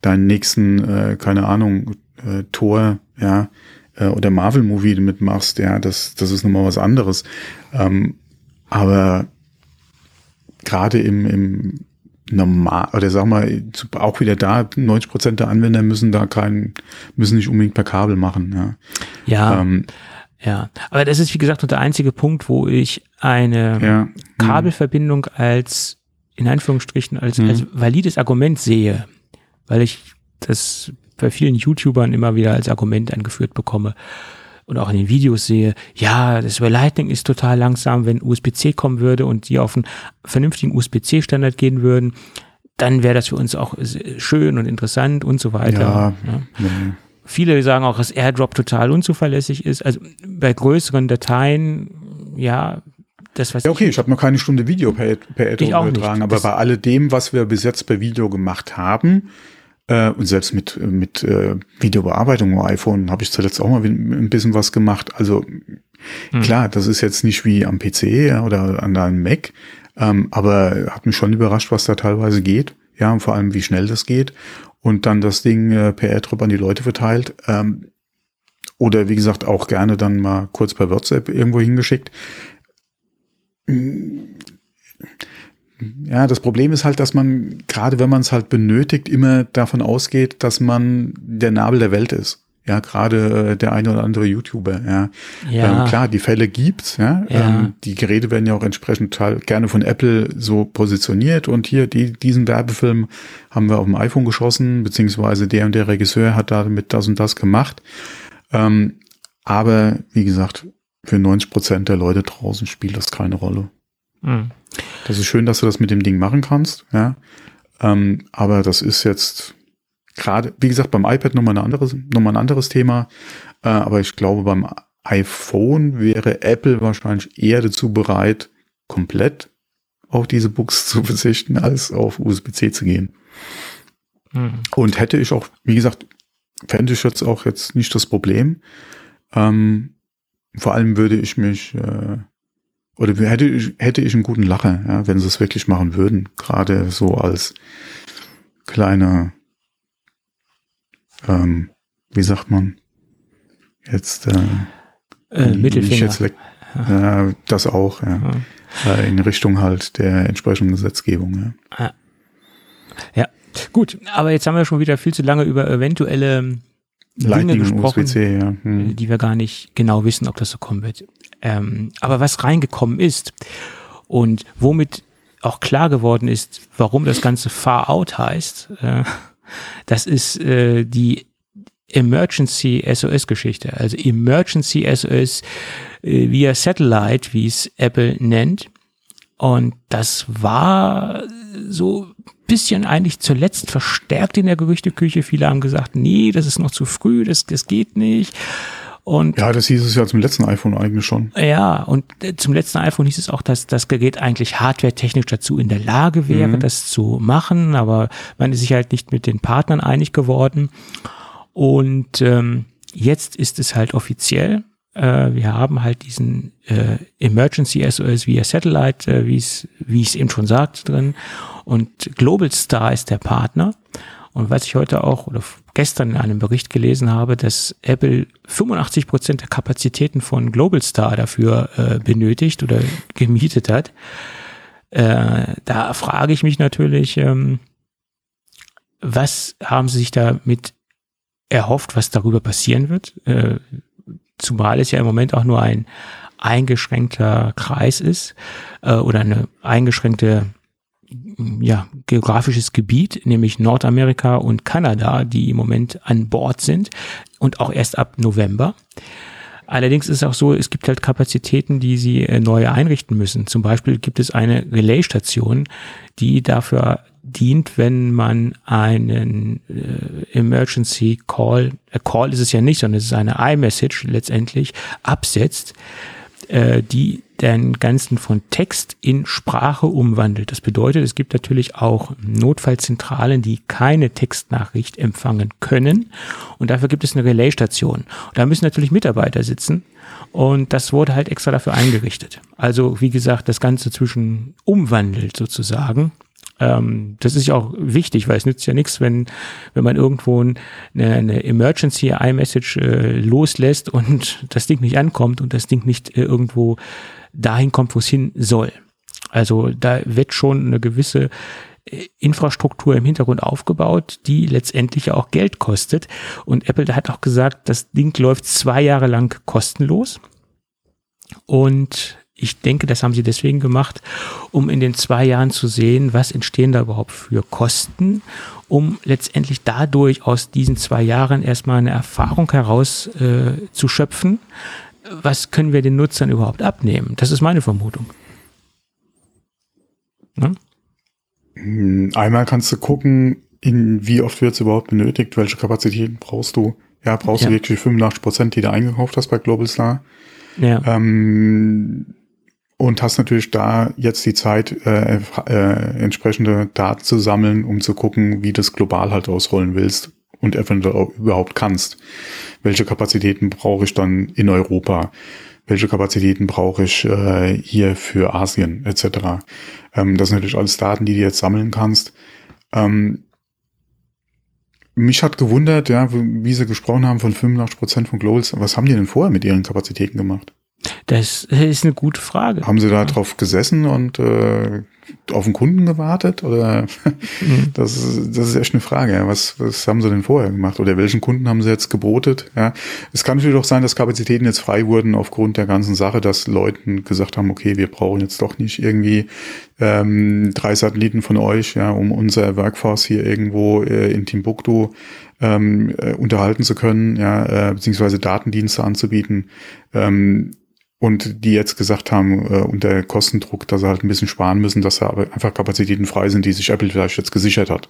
deinen nächsten, äh, keine Ahnung, äh, Tor, ja, äh, oder Marvel-Movie mitmachst, ja, das, das ist nochmal was anderes. Ähm, aber gerade im, im normal, oder sag mal, auch wieder da, 90 Prozent der Anwender müssen da keinen, müssen nicht unbedingt per Kabel machen, ja. Ja. Ähm, ja, aber das ist wie gesagt nur der einzige Punkt, wo ich eine ja. Kabelverbindung als in Anführungsstrichen als, mhm. als valides Argument sehe, weil ich das bei vielen YouTubern immer wieder als Argument angeführt bekomme und auch in den Videos sehe, ja, das über Lightning ist total langsam, wenn USB-C kommen würde und die auf einen vernünftigen USB-C-Standard gehen würden, dann wäre das für uns auch schön und interessant und so weiter. Ja, ja. ja. Viele sagen auch, dass AirDrop total unzuverlässig ist. Also bei größeren Dateien, ja, das was ja, okay, ich, ich habe noch keine Stunde Video per, per AirDrop übertragen, aber bei alledem, was wir bis jetzt per Video gemacht haben, äh, und selbst mit, mit äh, Videobearbeitung am iPhone habe ich zuletzt auch mal ein bisschen was gemacht. Also mhm. klar, das ist jetzt nicht wie am PC oder an einem Mac, ähm, aber hat mich schon überrascht, was da teilweise geht. Ja, und vor allem, wie schnell das geht. Und dann das Ding äh, per AirDrop an die Leute verteilt. Ähm, oder wie gesagt, auch gerne dann mal kurz per WhatsApp irgendwo hingeschickt ja, das Problem ist halt, dass man, gerade wenn man es halt benötigt, immer davon ausgeht, dass man der Nabel der Welt ist. Ja, gerade äh, der eine oder andere YouTuber, ja. ja. Ähm, klar, die Fälle gibt's, ja. ja. Ähm, die Geräte werden ja auch entsprechend total gerne von Apple so positioniert und hier, die, diesen Werbefilm haben wir auf dem iPhone geschossen, beziehungsweise der und der Regisseur hat damit das und das gemacht. Ähm, aber, wie gesagt, für 90 Prozent der Leute draußen spielt das keine Rolle. Mhm. Das ist schön, dass du das mit dem Ding machen kannst, ja. Ähm, aber das ist jetzt gerade, wie gesagt, beim iPad nochmal, eine anderes, nochmal ein anderes Thema. Äh, aber ich glaube, beim iPhone wäre Apple wahrscheinlich eher dazu bereit, komplett auf diese Books zu verzichten, als auf USB-C zu gehen. Mhm. Und hätte ich auch, wie gesagt, fände ich jetzt auch jetzt nicht das Problem. Ähm, vor allem würde ich mich äh, oder hätte ich, hätte ich einen guten Lacher, ja, wenn sie es wirklich machen würden. Gerade so als kleiner, ähm, wie sagt man, jetzt äh, äh, Mittelfinger. Jetzt äh, das auch, ja. ja. Äh, in Richtung halt der entsprechenden Gesetzgebung, ja. Ja, gut, aber jetzt haben wir schon wieder viel zu lange über eventuelle Dinge gesprochen, ja. hm. die wir gar nicht genau wissen, ob das so kommen wird. Ähm, aber was reingekommen ist und womit auch klar geworden ist, warum das Ganze Far Out heißt, äh, das ist äh, die Emergency SOS Geschichte. Also Emergency SOS äh, via Satellite, wie es Apple nennt. Und das war so bisschen eigentlich zuletzt verstärkt in der Gerüchteküche. Viele haben gesagt, nee, das ist noch zu früh, das, das geht nicht. Und ja, das hieß es ja zum letzten iPhone eigentlich schon. Ja, und äh, zum letzten iPhone hieß es auch, dass das Gerät eigentlich hardware-technisch dazu in der Lage wäre, mhm. das zu machen, aber man ist sich halt nicht mit den Partnern einig geworden. Und ähm, jetzt ist es halt offiziell. Äh, wir haben halt diesen äh, Emergency SOS via Satellite, äh, wie es wie es eben schon sagt, drin. Und Global Star ist der Partner. Und was ich heute auch oder gestern in einem Bericht gelesen habe, dass Apple 85 Prozent der Kapazitäten von Global Star dafür äh, benötigt oder gemietet hat. Äh, da frage ich mich natürlich, ähm, was haben Sie sich damit erhofft, was darüber passieren wird? Äh, zumal es ja im Moment auch nur ein eingeschränkter Kreis ist äh, oder eine eingeschränkte ja, geografisches Gebiet, nämlich Nordamerika und Kanada, die im Moment an Bord sind und auch erst ab November. Allerdings ist es auch so, es gibt halt Kapazitäten, die sie äh, neu einrichten müssen. Zum Beispiel gibt es eine Relaisstation, die dafür dient, wenn man einen äh, Emergency Call, äh, Call ist es ja nicht, sondern es ist eine iMessage letztendlich, absetzt, äh, die den ganzen von Text in Sprache umwandelt. Das bedeutet, es gibt natürlich auch Notfallzentralen, die keine Textnachricht empfangen können. Und dafür gibt es eine Relaisstation. Da müssen natürlich Mitarbeiter sitzen. Und das wurde halt extra dafür eingerichtet. Also, wie gesagt, das Ganze zwischen umwandelt sozusagen ähm, das ist ja auch wichtig, weil es nützt ja nichts, wenn, wenn man irgendwo eine, eine Emergency iMessage äh, loslässt und das Ding nicht ankommt und das Ding nicht äh, irgendwo dahin kommt, wo es hin soll. Also da wird schon eine gewisse äh, Infrastruktur im Hintergrund aufgebaut, die letztendlich auch Geld kostet. Und Apple hat auch gesagt, das Ding läuft zwei Jahre lang kostenlos. Und ich denke, das haben sie deswegen gemacht, um in den zwei Jahren zu sehen, was entstehen da überhaupt für Kosten, um letztendlich dadurch aus diesen zwei Jahren erstmal eine Erfahrung heraus äh, zu schöpfen. Was können wir den Nutzern überhaupt abnehmen? Das ist meine Vermutung. Ne? Einmal kannst du gucken, in wie oft wird es überhaupt benötigt, welche Kapazitäten brauchst du. Ja, brauchst ja. du wirklich 85 Prozent, die du eingekauft hast bei Global Star. Ja. Ähm, und hast natürlich da jetzt die Zeit, äh, äh, entsprechende Daten zu sammeln, um zu gucken, wie du es global halt ausrollen willst und eventuell auch überhaupt kannst. Welche Kapazitäten brauche ich dann in Europa? Welche Kapazitäten brauche ich äh, hier für Asien etc. Ähm, das sind natürlich alles Daten, die du jetzt sammeln kannst. Ähm, mich hat gewundert, ja, wie sie gesprochen haben von 85 Prozent von Globals. Was haben die denn vorher mit ihren Kapazitäten gemacht? Das ist eine gute Frage. Haben Sie da drauf gesessen und äh, auf den Kunden gewartet? Oder mhm. das, ist, das ist echt eine Frage. Ja. Was, was haben Sie denn vorher gemacht? Oder welchen Kunden haben Sie jetzt gebotet? Ja. Es kann natürlich auch sein, dass Kapazitäten jetzt frei wurden aufgrund der ganzen Sache, dass Leuten gesagt haben, okay, wir brauchen jetzt doch nicht irgendwie ähm, drei Satelliten von euch, ja, um unser Workforce hier irgendwo äh, in Timbuktu ähm, äh, unterhalten zu können, ja, äh, beziehungsweise Datendienste anzubieten. Ähm, und die jetzt gesagt haben, äh, unter Kostendruck, dass sie halt ein bisschen sparen müssen, dass da aber einfach Kapazitäten frei sind, die sich Apple vielleicht jetzt gesichert hat.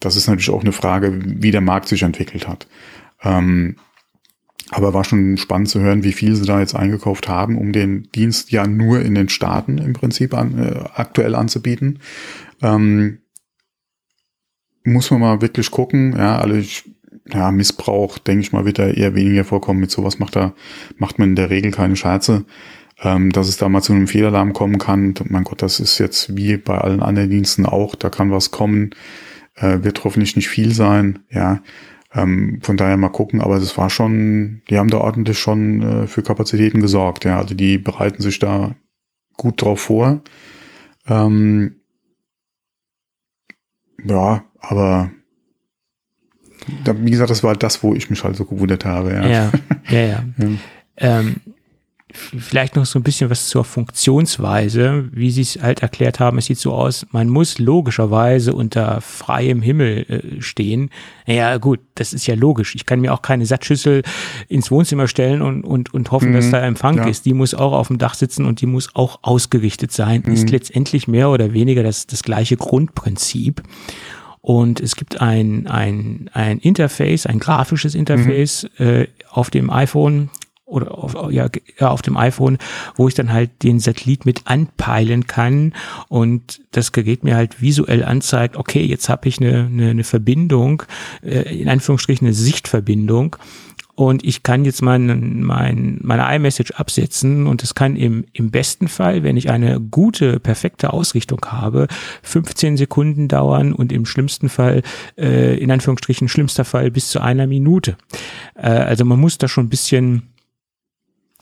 Das ist natürlich auch eine Frage, wie der Markt sich entwickelt hat. Ähm, aber war schon spannend zu hören, wie viel sie da jetzt eingekauft haben, um den Dienst ja nur in den Staaten im Prinzip an, äh, aktuell anzubieten. Ähm, muss man mal wirklich gucken. Ja, also ich ja, Missbrauch, denke ich mal, wird da eher weniger vorkommen. Mit sowas macht da, macht man in der Regel keine Scherze. Ähm, dass es da mal zu einem Fehlalarm kommen kann, mein Gott, das ist jetzt wie bei allen anderen Diensten auch, da kann was kommen, äh, wird hoffentlich nicht viel sein, ja. Ähm, von daher mal gucken, aber das war schon, die haben da ordentlich schon äh, für Kapazitäten gesorgt, ja. Also die bereiten sich da gut drauf vor. Ähm, ja, aber wie gesagt, das war das, wo ich mich halt so gewundert habe. Ja, ja, ja. ja. ja. Ähm, vielleicht noch so ein bisschen was zur Funktionsweise, wie Sie es halt erklärt haben. Es sieht so aus, man muss logischerweise unter freiem Himmel äh, stehen. Naja, gut, das ist ja logisch. Ich kann mir auch keine Satzschüssel ins Wohnzimmer stellen und, und, und hoffen, mhm, dass da Empfang ja. ist. Die muss auch auf dem Dach sitzen und die muss auch ausgerichtet sein. Mhm. Ist letztendlich mehr oder weniger das, das gleiche Grundprinzip. Und es gibt ein, ein, ein Interface, ein grafisches Interface mhm. äh, auf dem iPhone oder auf, ja, auf dem iPhone, wo ich dann halt den Satellit mit anpeilen kann und das Gerät mir halt visuell anzeigt, okay, jetzt habe ich eine, eine, eine Verbindung, äh, in Anführungsstrichen eine Sichtverbindung und ich kann jetzt mein, mein, meine iMessage absetzen und es kann im, im besten Fall, wenn ich eine gute, perfekte Ausrichtung habe, 15 Sekunden dauern und im schlimmsten Fall, äh, in Anführungsstrichen schlimmster Fall, bis zu einer Minute. Äh, also man muss da schon ein bisschen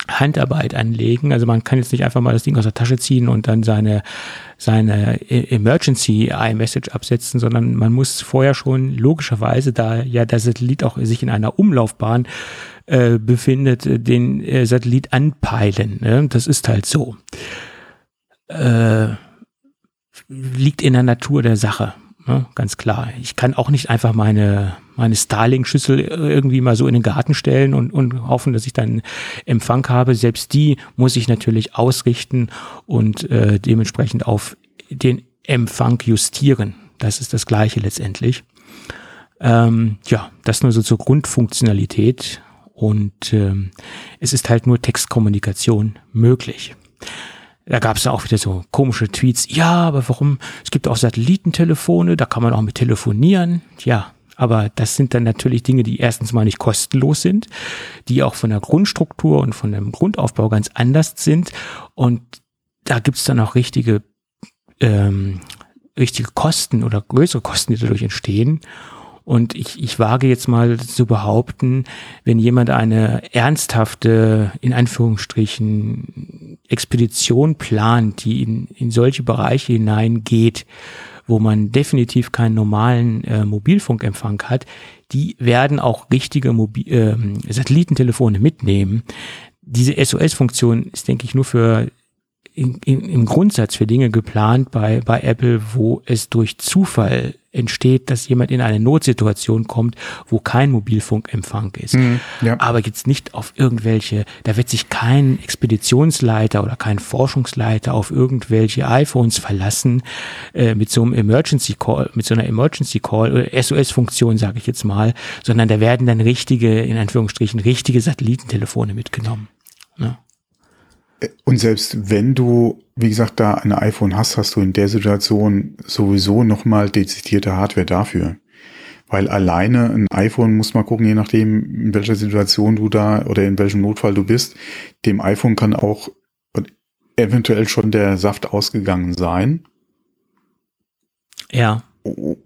Handarbeit anlegen. Also man kann jetzt nicht einfach mal das Ding aus der Tasche ziehen und dann seine, seine e-, Emergency iMessage absetzen, sondern man muss vorher schon logischerweise, da ja der Satellit auch sich in einer Umlaufbahn äh, befindet, den äh, Satellit anpeilen. Ne? Das ist halt so. Äh, liegt in der Natur der Sache. Ne? Ganz klar. Ich kann auch nicht einfach meine, meine Starlink-Schüssel irgendwie mal so in den Garten stellen und, und hoffen, dass ich dann Empfang habe. Selbst die muss ich natürlich ausrichten und äh, dementsprechend auf den Empfang justieren. Das ist das Gleiche letztendlich. Ähm, ja, das nur so zur Grundfunktionalität und ähm, es ist halt nur Textkommunikation möglich da gab es auch wieder so komische Tweets. Ja, aber warum? Es gibt auch Satellitentelefone, da kann man auch mit telefonieren. Ja, aber das sind dann natürlich Dinge, die erstens mal nicht kostenlos sind, die auch von der Grundstruktur und von dem Grundaufbau ganz anders sind. Und da gibt's dann auch richtige, ähm, richtige Kosten oder größere Kosten, die dadurch entstehen. Und ich, ich wage jetzt mal zu behaupten, wenn jemand eine ernsthafte, in Anführungsstrichen, Expedition plant, die in, in solche Bereiche hineingeht, wo man definitiv keinen normalen äh, Mobilfunkempfang hat, die werden auch richtige Mobil äh, Satellitentelefone mitnehmen. Diese SOS-Funktion ist, denke ich, nur für in, in, im Grundsatz für Dinge geplant bei, bei Apple, wo es durch Zufall entsteht, dass jemand in eine Notsituation kommt, wo kein Mobilfunkempfang ist. Mhm, ja. Aber jetzt nicht auf irgendwelche, da wird sich kein Expeditionsleiter oder kein Forschungsleiter auf irgendwelche iPhones verlassen äh, mit so einem Emergency Call, mit so einer Emergency Call oder SOS-Funktion, sage ich jetzt mal, sondern da werden dann richtige, in Anführungsstrichen, richtige Satellitentelefone mitgenommen. Ne? Und selbst wenn du, wie gesagt, da ein iPhone hast, hast du in der Situation sowieso nochmal dezidierte Hardware dafür. Weil alleine ein iPhone muss man gucken, je nachdem, in welcher Situation du da oder in welchem Notfall du bist. Dem iPhone kann auch eventuell schon der Saft ausgegangen sein. Ja.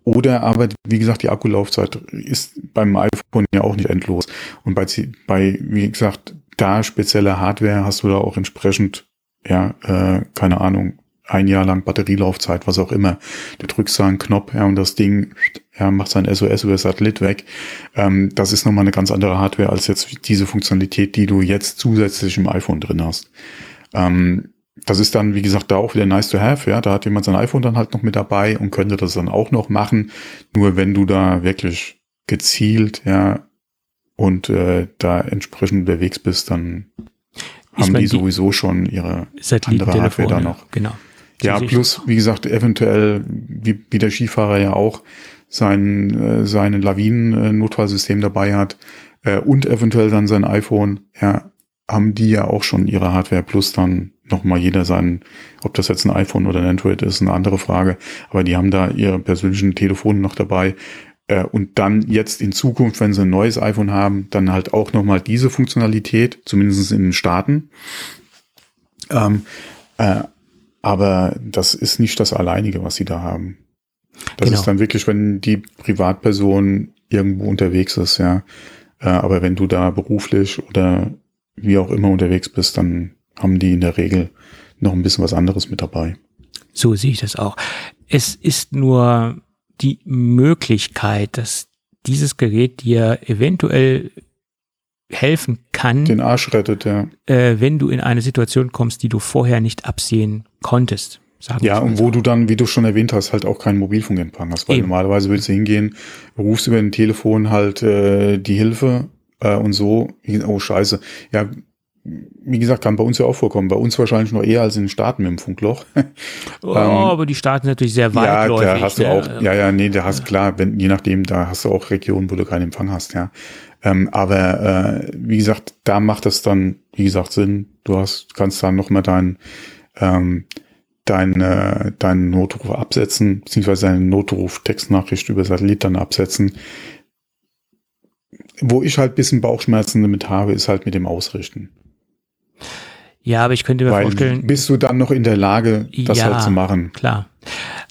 Oder aber, wie gesagt, die Akkulaufzeit ist beim iPhone ja auch nicht endlos. Und bei, bei wie gesagt, da spezielle Hardware hast du da auch entsprechend, ja, äh, keine Ahnung, ein Jahr lang Batterielaufzeit, was auch immer. Du drückst da einen Knopf, ja, und das Ding, ja, macht sein SOS über Satellit weg. Ähm, das ist nochmal eine ganz andere Hardware als jetzt diese Funktionalität, die du jetzt zusätzlich im iPhone drin hast. Ähm, das ist dann, wie gesagt, da auch wieder nice to have, ja. Da hat jemand sein iPhone dann halt noch mit dabei und könnte das dann auch noch machen. Nur wenn du da wirklich gezielt, ja, und äh, da entsprechend unterwegs bist, dann ich haben die, die sowieso schon ihre andere Hardware da noch. Genau. Ja, plus, wie gesagt, eventuell, wie, wie der Skifahrer ja auch, sein, äh, seine Lawinen-Notfallsystem dabei hat äh, und eventuell dann sein iPhone, ja, haben die ja auch schon ihre Hardware plus dann nochmal jeder sein, ob das jetzt ein iPhone oder ein Android ist, eine andere Frage. Aber die haben da ihre persönlichen Telefone noch dabei und dann jetzt in Zukunft, wenn sie ein neues iPhone haben, dann halt auch nochmal diese Funktionalität, zumindest in den Staaten. Ähm, äh, aber das ist nicht das Alleinige, was sie da haben. Das genau. ist dann wirklich, wenn die Privatperson irgendwo unterwegs ist, ja. Äh, aber wenn du da beruflich oder wie auch immer unterwegs bist, dann haben die in der Regel noch ein bisschen was anderes mit dabei. So sehe ich das auch. Es ist nur die Möglichkeit, dass dieses Gerät dir eventuell helfen kann. Den Arsch rettet, ja. Äh, wenn du in eine Situation kommst, die du vorher nicht absehen konntest. Sagen ja, und wo du dann, wie du schon erwähnt hast, halt auch keinen Mobilfunkempfang hast. Weil Eben. normalerweise würdest du hingehen, rufst über ein Telefon halt äh, die Hilfe äh, und so. Oh, scheiße. Ja, wie gesagt, kann bei uns ja auch vorkommen. Bei uns wahrscheinlich noch eher als in den Staaten mit dem Funkloch. oh, ähm, aber die Staaten sind natürlich sehr weitläufig. Ja, da hast du auch, ja, ja, nee, da hast klar, wenn, je nachdem, da hast du auch Regionen, wo du keinen Empfang hast, ja. Ähm, aber äh, wie gesagt, da macht es dann, wie gesagt, Sinn. Du hast, kannst dann nochmal dein, ähm, dein, äh, deinen Notruf absetzen, beziehungsweise deine Notruf-Textnachricht über Satellit dann absetzen wo ich halt bisschen Bauchschmerzen damit habe, ist halt mit dem Ausrichten. Ja, aber ich könnte mir Weil vorstellen. bist du dann noch in der Lage, das ja, halt zu machen? Klar.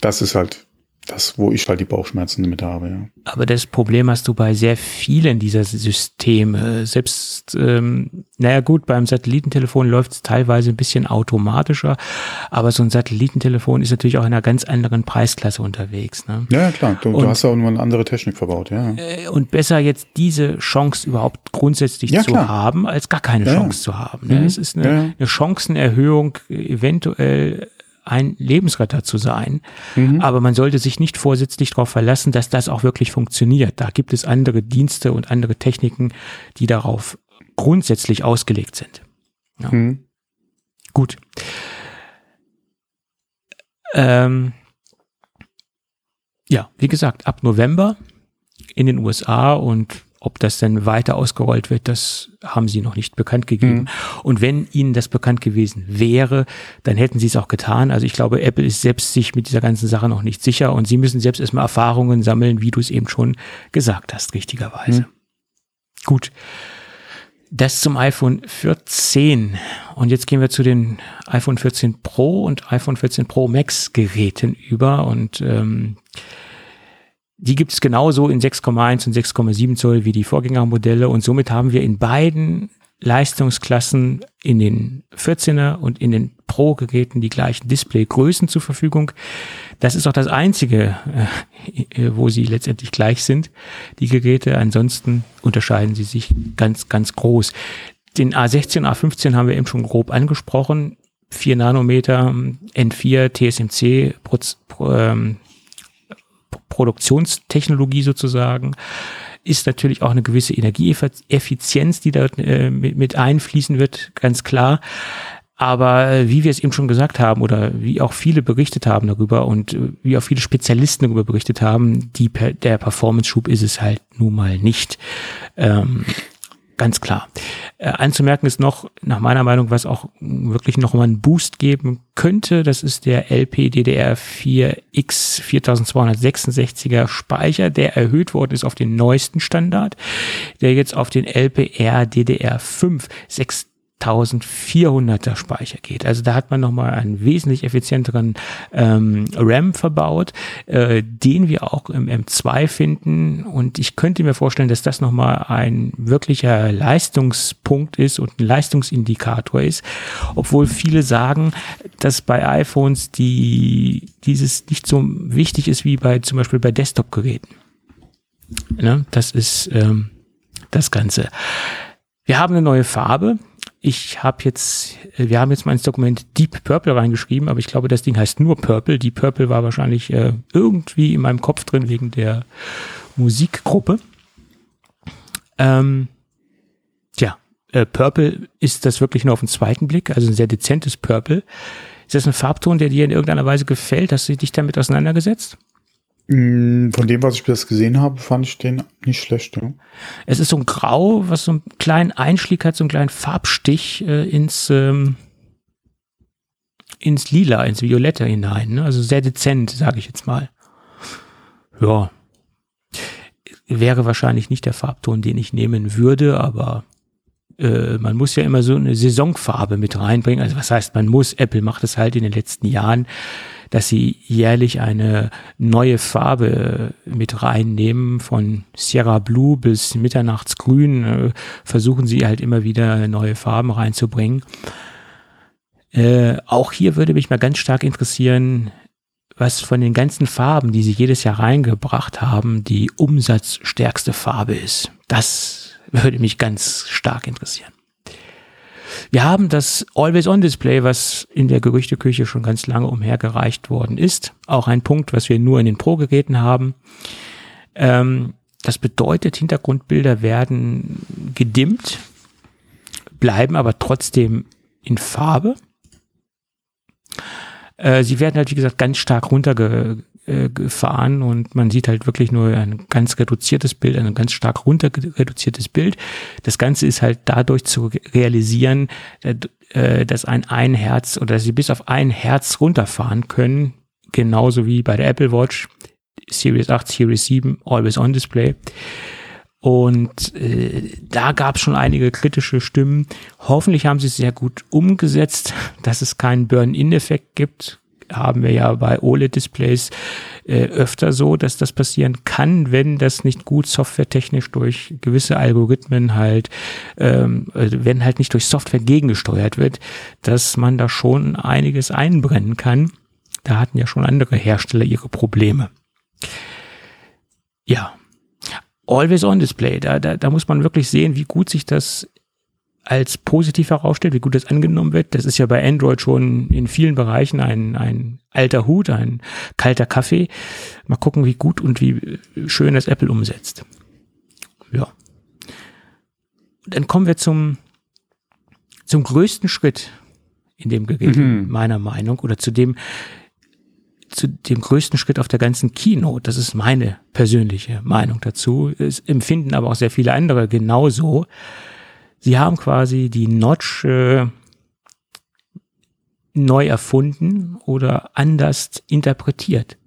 Das ist halt das, wo ich halt die Bauchschmerzen damit habe, ja. Aber das Problem hast du bei sehr vielen dieser Systeme. Selbst, ähm, naja gut, beim Satellitentelefon läuft es teilweise ein bisschen automatischer, aber so ein Satellitentelefon ist natürlich auch in einer ganz anderen Preisklasse unterwegs. Ne? Ja, klar. Du, Und- du hast ja auch nur eine andere Technik verbaut, ja. Äh, Und besser jetzt diese Chance überhaupt grundsätzlich Ja, zu klar. haben, als gar keine Ja, ja. Chance zu haben. Ne? Mhm. Es ist eine, Ja, ja. eine Chancenerhöhung, eventuell ein Lebensretter zu sein. Mhm. Aber man sollte sich nicht vorsätzlich darauf verlassen, dass das auch wirklich funktioniert. Da gibt es andere Dienste und andere Techniken, die darauf grundsätzlich ausgelegt sind. Mhm. Gut. Ähm, ja, wie gesagt, ab November in den USA und ob das dann weiter ausgerollt wird, das haben sie noch nicht bekannt gegeben. Und wenn ihnen das bekannt gewesen wäre, dann hätten sie es auch getan. Also ich glaube, Apple ist selbst sich mit dieser ganzen Sache noch nicht sicher und sie müssen selbst erstmal Erfahrungen sammeln, wie du es eben schon gesagt hast, richtigerweise. Gut. Das zum iPhone 14. Und jetzt gehen wir zu den iPhone 14 Pro und iPhone 14 Pro Max Geräten über. Und ähm, die gibt es genauso in 6,1 und 6,7 Zoll wie die Vorgängermodelle. Und somit haben wir in beiden Leistungsklassen in den 14er und in den Pro-Geräten die gleichen Displaygrößen zur Verfügung. Das ist auch das einzige, äh, wo sie letztendlich gleich sind, die Geräte. Ansonsten unterscheiden sie sich ganz, ganz groß. Den A16, A15 haben wir eben schon grob angesprochen. 4 Nanometer, N4, TSMC, Proz, Pro, ähm, Produktionstechnologie sozusagen, ist natürlich auch eine gewisse Energieeffizienz, die da äh, mit, mit einfließen wird, ganz klar. Aber äh, wie wir es eben schon gesagt haben oder wie auch viele berichtet haben darüber und äh, wie auch viele Spezialisten darüber berichtet haben, die, der Performance-Schub ist es halt nun mal nicht. Ähm, ganz klar. Äh, anzumerken ist noch, nach meiner Meinung, was auch wirklich noch mal einen Boost geben könnte, das ist der LPDDR4X 4266er Speicher, der erhöht worden ist auf den neuesten Standard, der jetzt auf den LPR DDR5 6400er Speicher geht. Also da hat man nochmal einen wesentlich effizienteren ähm, RAM verbaut, äh, den wir auch im M2 finden. Und ich könnte mir vorstellen, dass das nochmal ein wirklicher Leistungspunkt ist und ein Leistungsindikator ist, obwohl viele sagen, dass bei iPhones die dieses nicht so wichtig ist wie bei zum Beispiel bei Desktop-Geräten. Ne? Das ist ähm, das Ganze. Wir haben eine neue Farbe. Ich habe jetzt, äh, wir haben jetzt mal ins Dokument Deep Purple reingeschrieben, aber ich glaube, das Ding heißt nur Purple. Deep Purple war wahrscheinlich äh, irgendwie in meinem Kopf drin wegen der Musikgruppe. Ähm, tja, äh, Purple ist das wirklich nur auf den zweiten Blick, also ein sehr dezentes Purple. Ist das ein Farbton, der dir in irgendeiner Weise gefällt? Hast du dich damit auseinandergesetzt? Mm, Von dem, was ich bis jetzt gesehen habe, fand ich den nicht schlecht. Ja. Es ist so ein Grau, was so einen kleinen Einschlag hat, so einen kleinen Farbstich äh, ins, ähm, ins Lila, ins Violette hinein. Ne? Also sehr dezent, sage ich jetzt mal. Ja. Wäre wahrscheinlich nicht der Farbton, den ich nehmen würde, aber äh, man muss ja immer so eine Saisonfarbe mit reinbringen. Also was heißt, man muss, Apple macht es halt in den letzten Jahren, dass sie jährlich eine neue Farbe mit reinnehmen, von Sierra Blue bis Mitternachtsgrün, äh, versuchen sie halt immer wieder neue Farben reinzubringen. Äh, auch hier würde mich mal ganz stark interessieren, was von den ganzen Farben, die sie jedes Jahr reingebracht haben, die umsatzstärkste Farbe ist. Das würde mich ganz stark interessieren. Wir haben das Always-On-Display, was in der Gerüchteküche schon ganz lange umhergereicht worden ist. Auch ein Punkt, was wir nur in den Pro-Geräten haben. Ähm, das bedeutet, Hintergrundbilder werden gedimmt, bleiben aber trotzdem in Farbe. Äh, sie werden halt, wie gesagt, ganz stark runtergefahren und man sieht halt wirklich nur ein ganz reduziertes Bild, ein ganz stark runter reduziertes Bild. Das Ganze ist halt dadurch zu realisieren, äh, dass ein ein Herz oder dass sie bis auf ein Herz runterfahren können, genauso wie bei der Apple Watch Series 8, Series 7, Always On Display. Und äh, da gab es schon einige kritische Stimmen. Hoffentlich haben sie es sehr gut umgesetzt, dass es keinen Burn-in-Effekt gibt. Haben wir ja bei OLED-Displays äh, öfter so, dass das passieren kann, wenn das nicht gut softwaretechnisch durch gewisse Algorithmen halt, ähm, also wenn halt nicht durch Software gegengesteuert wird, dass man da schon einiges einbrennen kann. Da hatten ja schon andere Hersteller ihre Probleme. Ja, Always on Display. Da, da, da muss man wirklich sehen, wie gut sich das als positiv herausstellt, wie gut das angenommen wird. Das ist ja bei Android schon in vielen Bereichen ein, ein alter Hut, ein kalter Kaffee. Mal gucken, wie gut und wie schön das Apple umsetzt. Ja. Dann kommen wir zum, zum größten Schritt in dem Gerät, mhm. meiner Meinung, oder zu dem, zu dem größten Schritt auf der ganzen Keynote. Das ist meine persönliche Meinung dazu. Es empfinden aber auch sehr viele andere genauso. Sie haben quasi die Notch äh, neu erfunden oder anders interpretiert,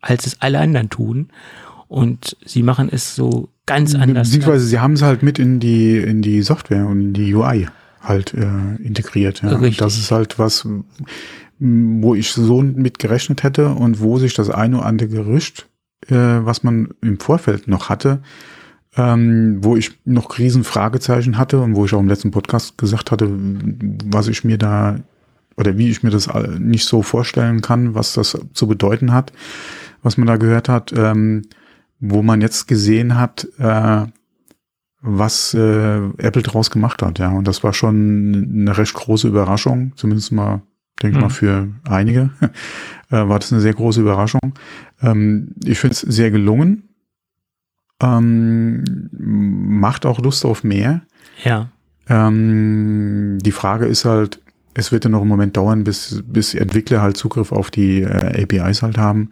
als es alle anderen tun. Und sie machen es so ganz anders. Beziehungsweise sie haben es halt mit in die, in die Software und in die UI halt äh, integriert. Ja. Richtig. Das ist halt was, wo ich so mit gerechnet hätte und wo sich das eine oder andere Gerücht, äh, was man im Vorfeld noch hatte, ähm, wo ich noch riesen Fragezeichen hatte und wo ich auch im letzten Podcast gesagt hatte, was ich mir da oder wie ich mir das nicht so vorstellen kann, was das zu bedeuten hat, was man da gehört hat, ähm, wo man jetzt gesehen hat, äh, was äh, Apple draus gemacht hat, ja. Und das war schon eine recht große Überraschung, zumindest mal denke mhm. mal für einige, äh, war das eine sehr große Überraschung. Ähm, ich finde es sehr gelungen. Ähm, macht auch Lust auf mehr. Ja. Ähm, die Frage ist halt, es wird ja noch einen Moment dauern, bis, bis Entwickler halt Zugriff auf die äh, APIs halt haben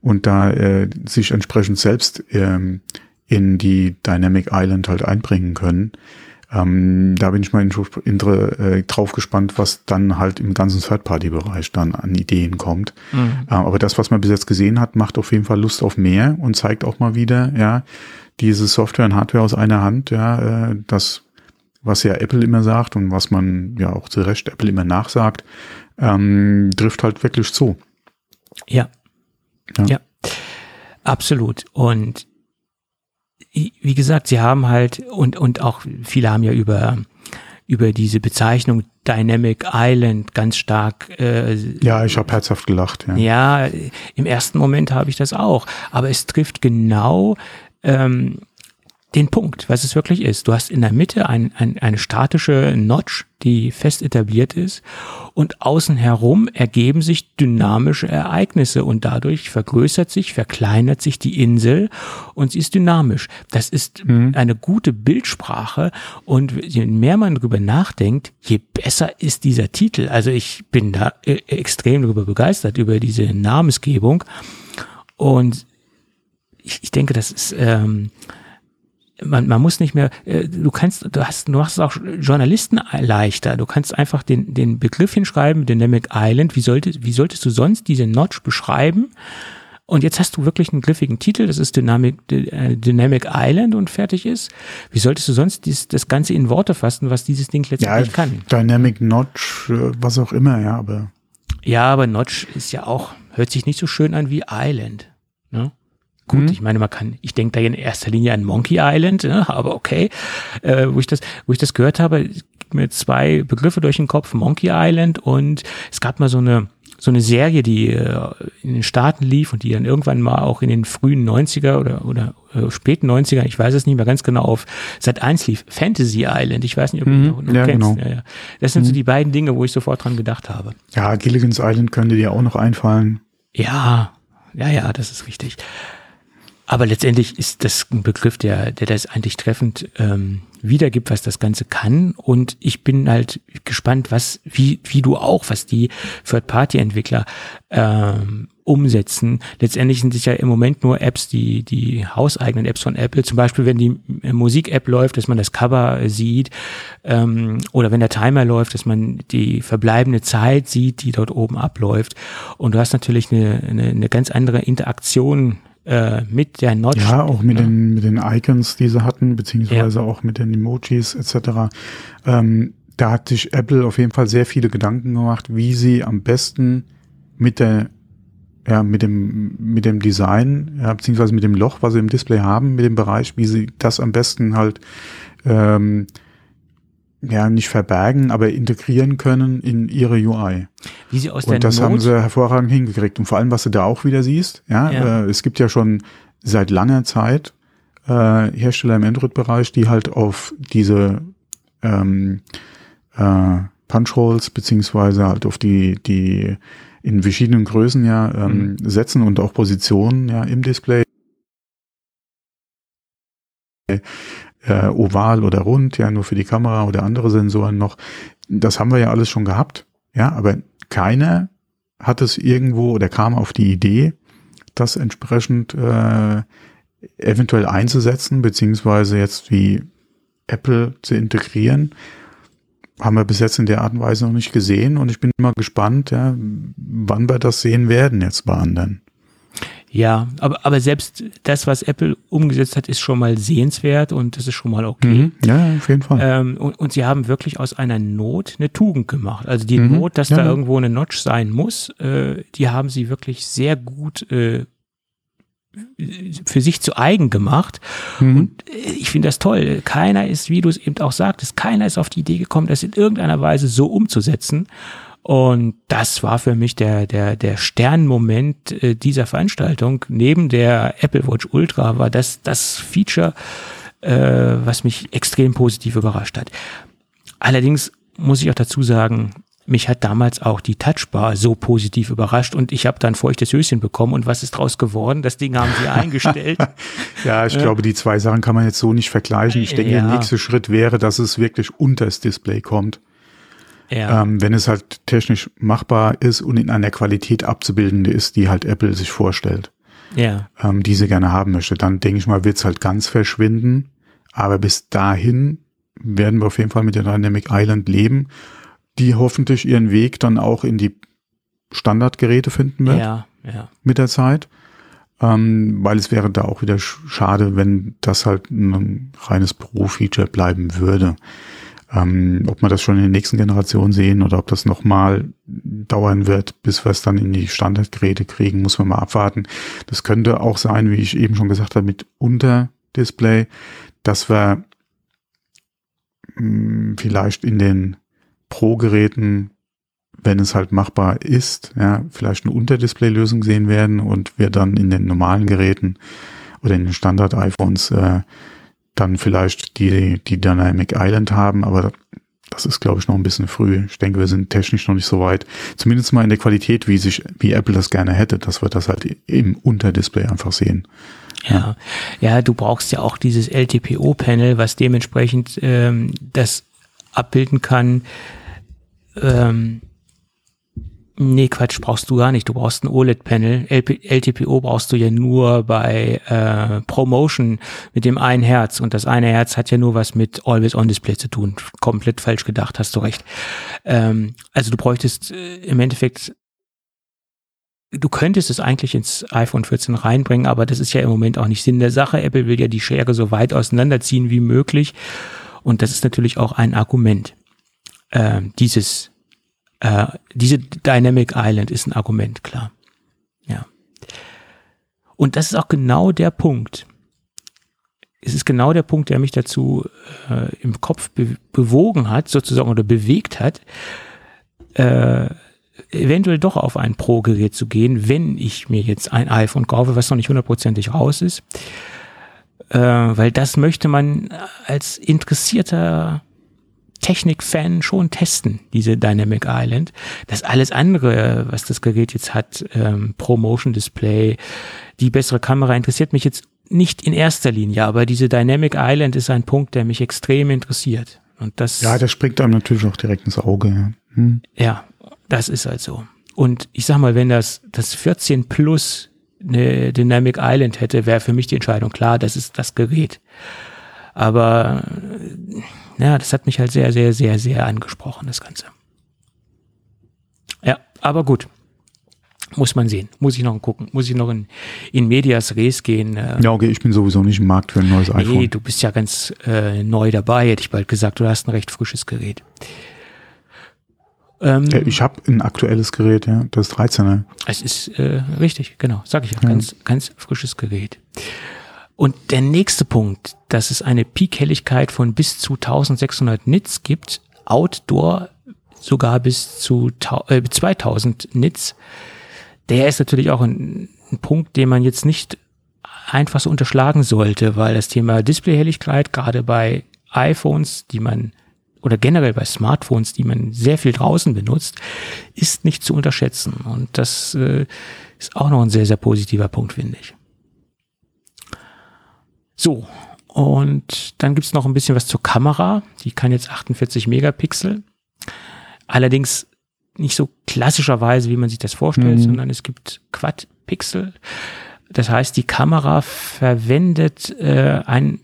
und da äh, sich entsprechend selbst ähm, in die Dynamic Island halt einbringen können. Ähm, da bin ich mal äh, drauf gespannt, was dann halt im ganzen Third-Party-Bereich dann an Ideen kommt. Mhm. Äh, aber das, was man bis jetzt gesehen hat, macht auf jeden Fall Lust auf mehr und zeigt auch mal wieder, ja, diese Software und Hardware aus einer Hand, ja, äh, das, was ja Apple immer sagt und was man ja auch zu Recht Apple immer nachsagt, ähm, trifft halt wirklich zu. Ja. Ja. ja. Absolut. Und wie gesagt, sie haben halt und und auch viele haben ja über über diese Bezeichnung Dynamic Island ganz stark. Äh, ja, ich habe herzhaft gelacht. Ja. ja, im ersten Moment habe ich das auch, aber es trifft genau ähm, den Punkt, was es wirklich ist. Du hast in der Mitte ein, ein, eine statische Notch, die fest etabliert ist und außen herum ergeben sich dynamische Ereignisse und dadurch vergrößert sich, verkleinert sich die Insel und sie ist dynamisch. Das ist mhm. eine gute Bildsprache und je mehr man darüber nachdenkt, je besser ist dieser Titel. Also ich bin da äh, extrem darüber begeistert, über diese Namensgebung und ich, ich denke, das ist... Ähm, man, man muss nicht mehr, äh, du kannst, du hast, du machst es auch Journalisten leichter. Du kannst einfach den, den Begriff hinschreiben, Dynamic Island. Wie solltest, wie solltest du sonst diese Notch beschreiben? Und jetzt hast du wirklich einen griffigen Titel, das ist Dynamic, äh, Dynamic Island und fertig ist. Wie solltest du sonst dies, das Ganze in Worte fassen, was dieses Ding letztendlich ja, kann? Dynamic Notch, äh, was auch immer, ja, aber. Ja, aber Notch ist ja auch, hört sich nicht so schön an wie Island. Ne? Gut, mhm. ich meine, man kann, ich denke da in erster Linie an Monkey Island, ja, aber okay. Äh, wo ich das, wo ich das gehört habe, mir zwei Begriffe durch den Kopf, Monkey Island und es gab mal so eine so eine Serie, die äh, in den Staaten lief und die dann irgendwann mal auch in den frühen 90er oder, oder äh, späten 90er, ich weiß es nicht mehr ganz genau, auf Sat 1 lief, Fantasy Island, ich weiß nicht, ob du mhm, noch, ja, kennst. Genau. Ja, ja. Das sind mhm. so die beiden Dinge, wo ich sofort dran gedacht habe. Ja, Gilligan's Island könnte dir auch noch einfallen. Ja, ja, ja, das ist richtig. Aber letztendlich ist das ein Begriff, der, der das eigentlich treffend ähm, wiedergibt, was das Ganze kann. Und ich bin halt gespannt, was, wie, wie du auch, was die Third-Party-Entwickler ähm, umsetzen. Letztendlich sind es ja im Moment nur Apps, die, die hauseigenen Apps von Apple. Zum Beispiel, wenn die Musik-App läuft, dass man das Cover sieht, ähm, oder wenn der Timer läuft, dass man die verbleibende Zeit sieht, die dort oben abläuft. Und du hast natürlich eine, eine, eine ganz andere Interaktion äh, mit der Notch. Ja, auch mit, ja. den, mit den Icons, die sie hatten, beziehungsweise ja. auch mit den Emojis etc. Ähm, da hat sich Apple auf jeden Fall sehr viele Gedanken gemacht, wie sie am besten mit der ja, mit dem, mit dem Design, ja, beziehungsweise mit dem Loch, was sie im Display haben, mit dem Bereich, wie sie das am besten halt ähm, ja nicht verbergen, aber integrieren können in ihre UI. Wie sie aus Und das Not haben sie hervorragend hingekriegt. Und vor allem, was du da auch wieder siehst, ja, ja. Äh, es gibt ja schon seit langer Zeit äh, Hersteller im Android-Bereich, die halt auf diese ähm, äh, Punch-Holes beziehungsweise halt auf die die in verschiedenen Größen ja ähm, mhm. setzen und auch Positionen ja im Display äh, oval oder rund, ja, nur für die Kamera oder andere Sensoren noch. Das haben wir ja alles schon gehabt, ja, aber keiner hat es irgendwo oder kam auf die Idee, das entsprechend äh, eventuell einzusetzen, beziehungsweise jetzt wie Apple zu integrieren. Haben wir bis jetzt in der Art und Weise noch nicht gesehen und ich bin mal gespannt, ja, wann wir das sehen werden jetzt bei anderen. Ja, aber, aber selbst das, was Apple umgesetzt hat, ist schon mal sehenswert und das ist schon mal okay. Mhm. Ja, auf jeden Fall. Ähm, und, und sie haben wirklich aus einer Not eine Tugend gemacht. Also die mhm. Not, dass ja. da irgendwo eine Notch sein muss, äh, die haben sie wirklich sehr gut äh, für sich zu eigen gemacht. Mhm. Und äh, ich finde das toll. Keiner ist, wie du es eben auch sagtest, keiner ist auf die Idee gekommen, das in irgendeiner Weise so umzusetzen. Und das war für mich der, der, der Sternmoment äh, dieser Veranstaltung. Neben der Apple Watch Ultra war das das Feature, äh, was mich extrem positiv überrascht hat. Allerdings muss ich auch dazu sagen, mich hat damals auch die Touchbar so positiv überrascht und ich habe dann feuchtes Höschen bekommen und was ist draus geworden? Das Ding haben sie eingestellt. ja, ich äh, glaube, die zwei Sachen kann man jetzt so nicht vergleichen. Ich denke, ja. der nächste Schritt wäre, dass es wirklich unter das Display kommt. Ja. Ähm, wenn es halt technisch machbar ist und in einer Qualität abzubildende ist, die halt Apple sich vorstellt. Ja. Ähm, die sie gerne haben möchte. Dann denke ich mal, wird es halt ganz verschwinden. Aber bis dahin werden wir auf jeden Fall mit der Dynamic Island leben, die hoffentlich ihren Weg dann auch in die Standardgeräte finden wird. Ja, ja. Mit der Zeit. Ähm, weil es wäre da auch wieder schade, wenn das halt ein reines Pro-Feature bleiben würde. Ähm, ob wir das schon in der nächsten Generation sehen oder ob das nochmal dauern wird, bis wir es dann in die Standardgeräte kriegen, muss man mal abwarten. Das könnte auch sein, wie ich eben schon gesagt habe, mit Unterdisplay, dass wir mh, hm, vielleicht in den Pro-Geräten, wenn es halt machbar ist, ja, vielleicht eine Unterdisplay-Lösung sehen werden und wir dann in den normalen Geräten oder in den Standard-iPhones äh, dann vielleicht die, die Dynamic Island haben, aber das ist, glaube ich, noch ein bisschen früh. Ich denke, wir sind technisch noch nicht so weit. Zumindest mal in der Qualität, wie sich, wie Apple das gerne hätte, dass wir das halt im Unterdisplay einfach sehen. Ja, ja, du brauchst ja auch dieses LTPO-Panel, was dementsprechend ähm, das abbilden kann. Ähm, Nee, Quatsch, brauchst du gar nicht. Du brauchst ein OLED-Panel. LTPO brauchst du ja nur bei äh, ProMotion mit dem einen Herz. Und das eine Herz hat ja nur was mit Always-On-Display zu tun. Komplett falsch gedacht, hast du recht. Ähm, also du bräuchtest äh, im Endeffekt du könntest es eigentlich ins iPhone 14 reinbringen, aber das ist ja im Moment auch nicht Sinn der Sache. Apple will ja die Schere so weit auseinanderziehen wie möglich. Und das ist natürlich auch ein Argument, äh, dieses äh, diese Dynamic Island ist ein Argument, klar. Ja. Und das ist auch genau der Punkt. Es ist genau der Punkt, der mich dazu äh, im Kopf be bewogen hat, sozusagen, oder bewegt hat, äh, eventuell doch auf ein Pro-Gerät zu gehen, wenn ich mir jetzt ein iPhone kaufe, was noch nicht hundertprozentig raus ist. Äh, weil das möchte man als interessierter Technik-Fan schon testen, diese Dynamic Island. Das alles andere, was das Gerät jetzt hat, ähm, Pro-Motion Display, die bessere Kamera interessiert mich jetzt nicht in erster Linie, aber diese Dynamic Island ist ein Punkt, der mich extrem interessiert. Und das. Ja, der springt einem natürlich auch direkt ins Auge. Hm. Ja, das ist halt so. Und ich sag mal, wenn das, das 14 Plus eine Dynamic Island hätte, wäre für mich die Entscheidung klar, das ist das Gerät. Aber ja, das hat mich halt sehr, sehr, sehr, sehr angesprochen, das Ganze. Ja, aber gut. Muss man sehen. Muss ich noch gucken. Muss ich noch in, in Medias Res gehen. Äh, Ja, okay, ich bin sowieso nicht im Markt für ein neues nee, iPhone. du bist ja ganz äh, neu dabei, hätte ich bald gesagt. Du hast ein recht frisches Gerät. Ähm, ich habe ein aktuelles Gerät, ja, das 13er. Es ist äh, richtig, genau, sag ich ja, ganz, ganz frisches Gerät. Und der nächste Punkt, dass es eine Peak-Helligkeit von bis zu 1600 Nits gibt, Outdoor sogar bis zu tau- äh, 2000 Nits, der ist natürlich auch ein, ein Punkt, den man jetzt nicht einfach so unterschlagen sollte, weil das Thema Displayhelligkeit gerade bei iPhones, die man oder generell bei Smartphones, die man sehr viel draußen benutzt, ist nicht zu unterschätzen. Und das äh, ist auch noch ein sehr, sehr positiver Punkt, finde ich. So, und dann gibt's noch ein bisschen was zur Kamera. Die kann jetzt 48 Megapixel. Allerdings nicht so klassischerweise, wie man sich das vorstellt, Mhm. sondern es gibt Quad-Pixel. Das heißt, die Kamera verwendet äh, ein,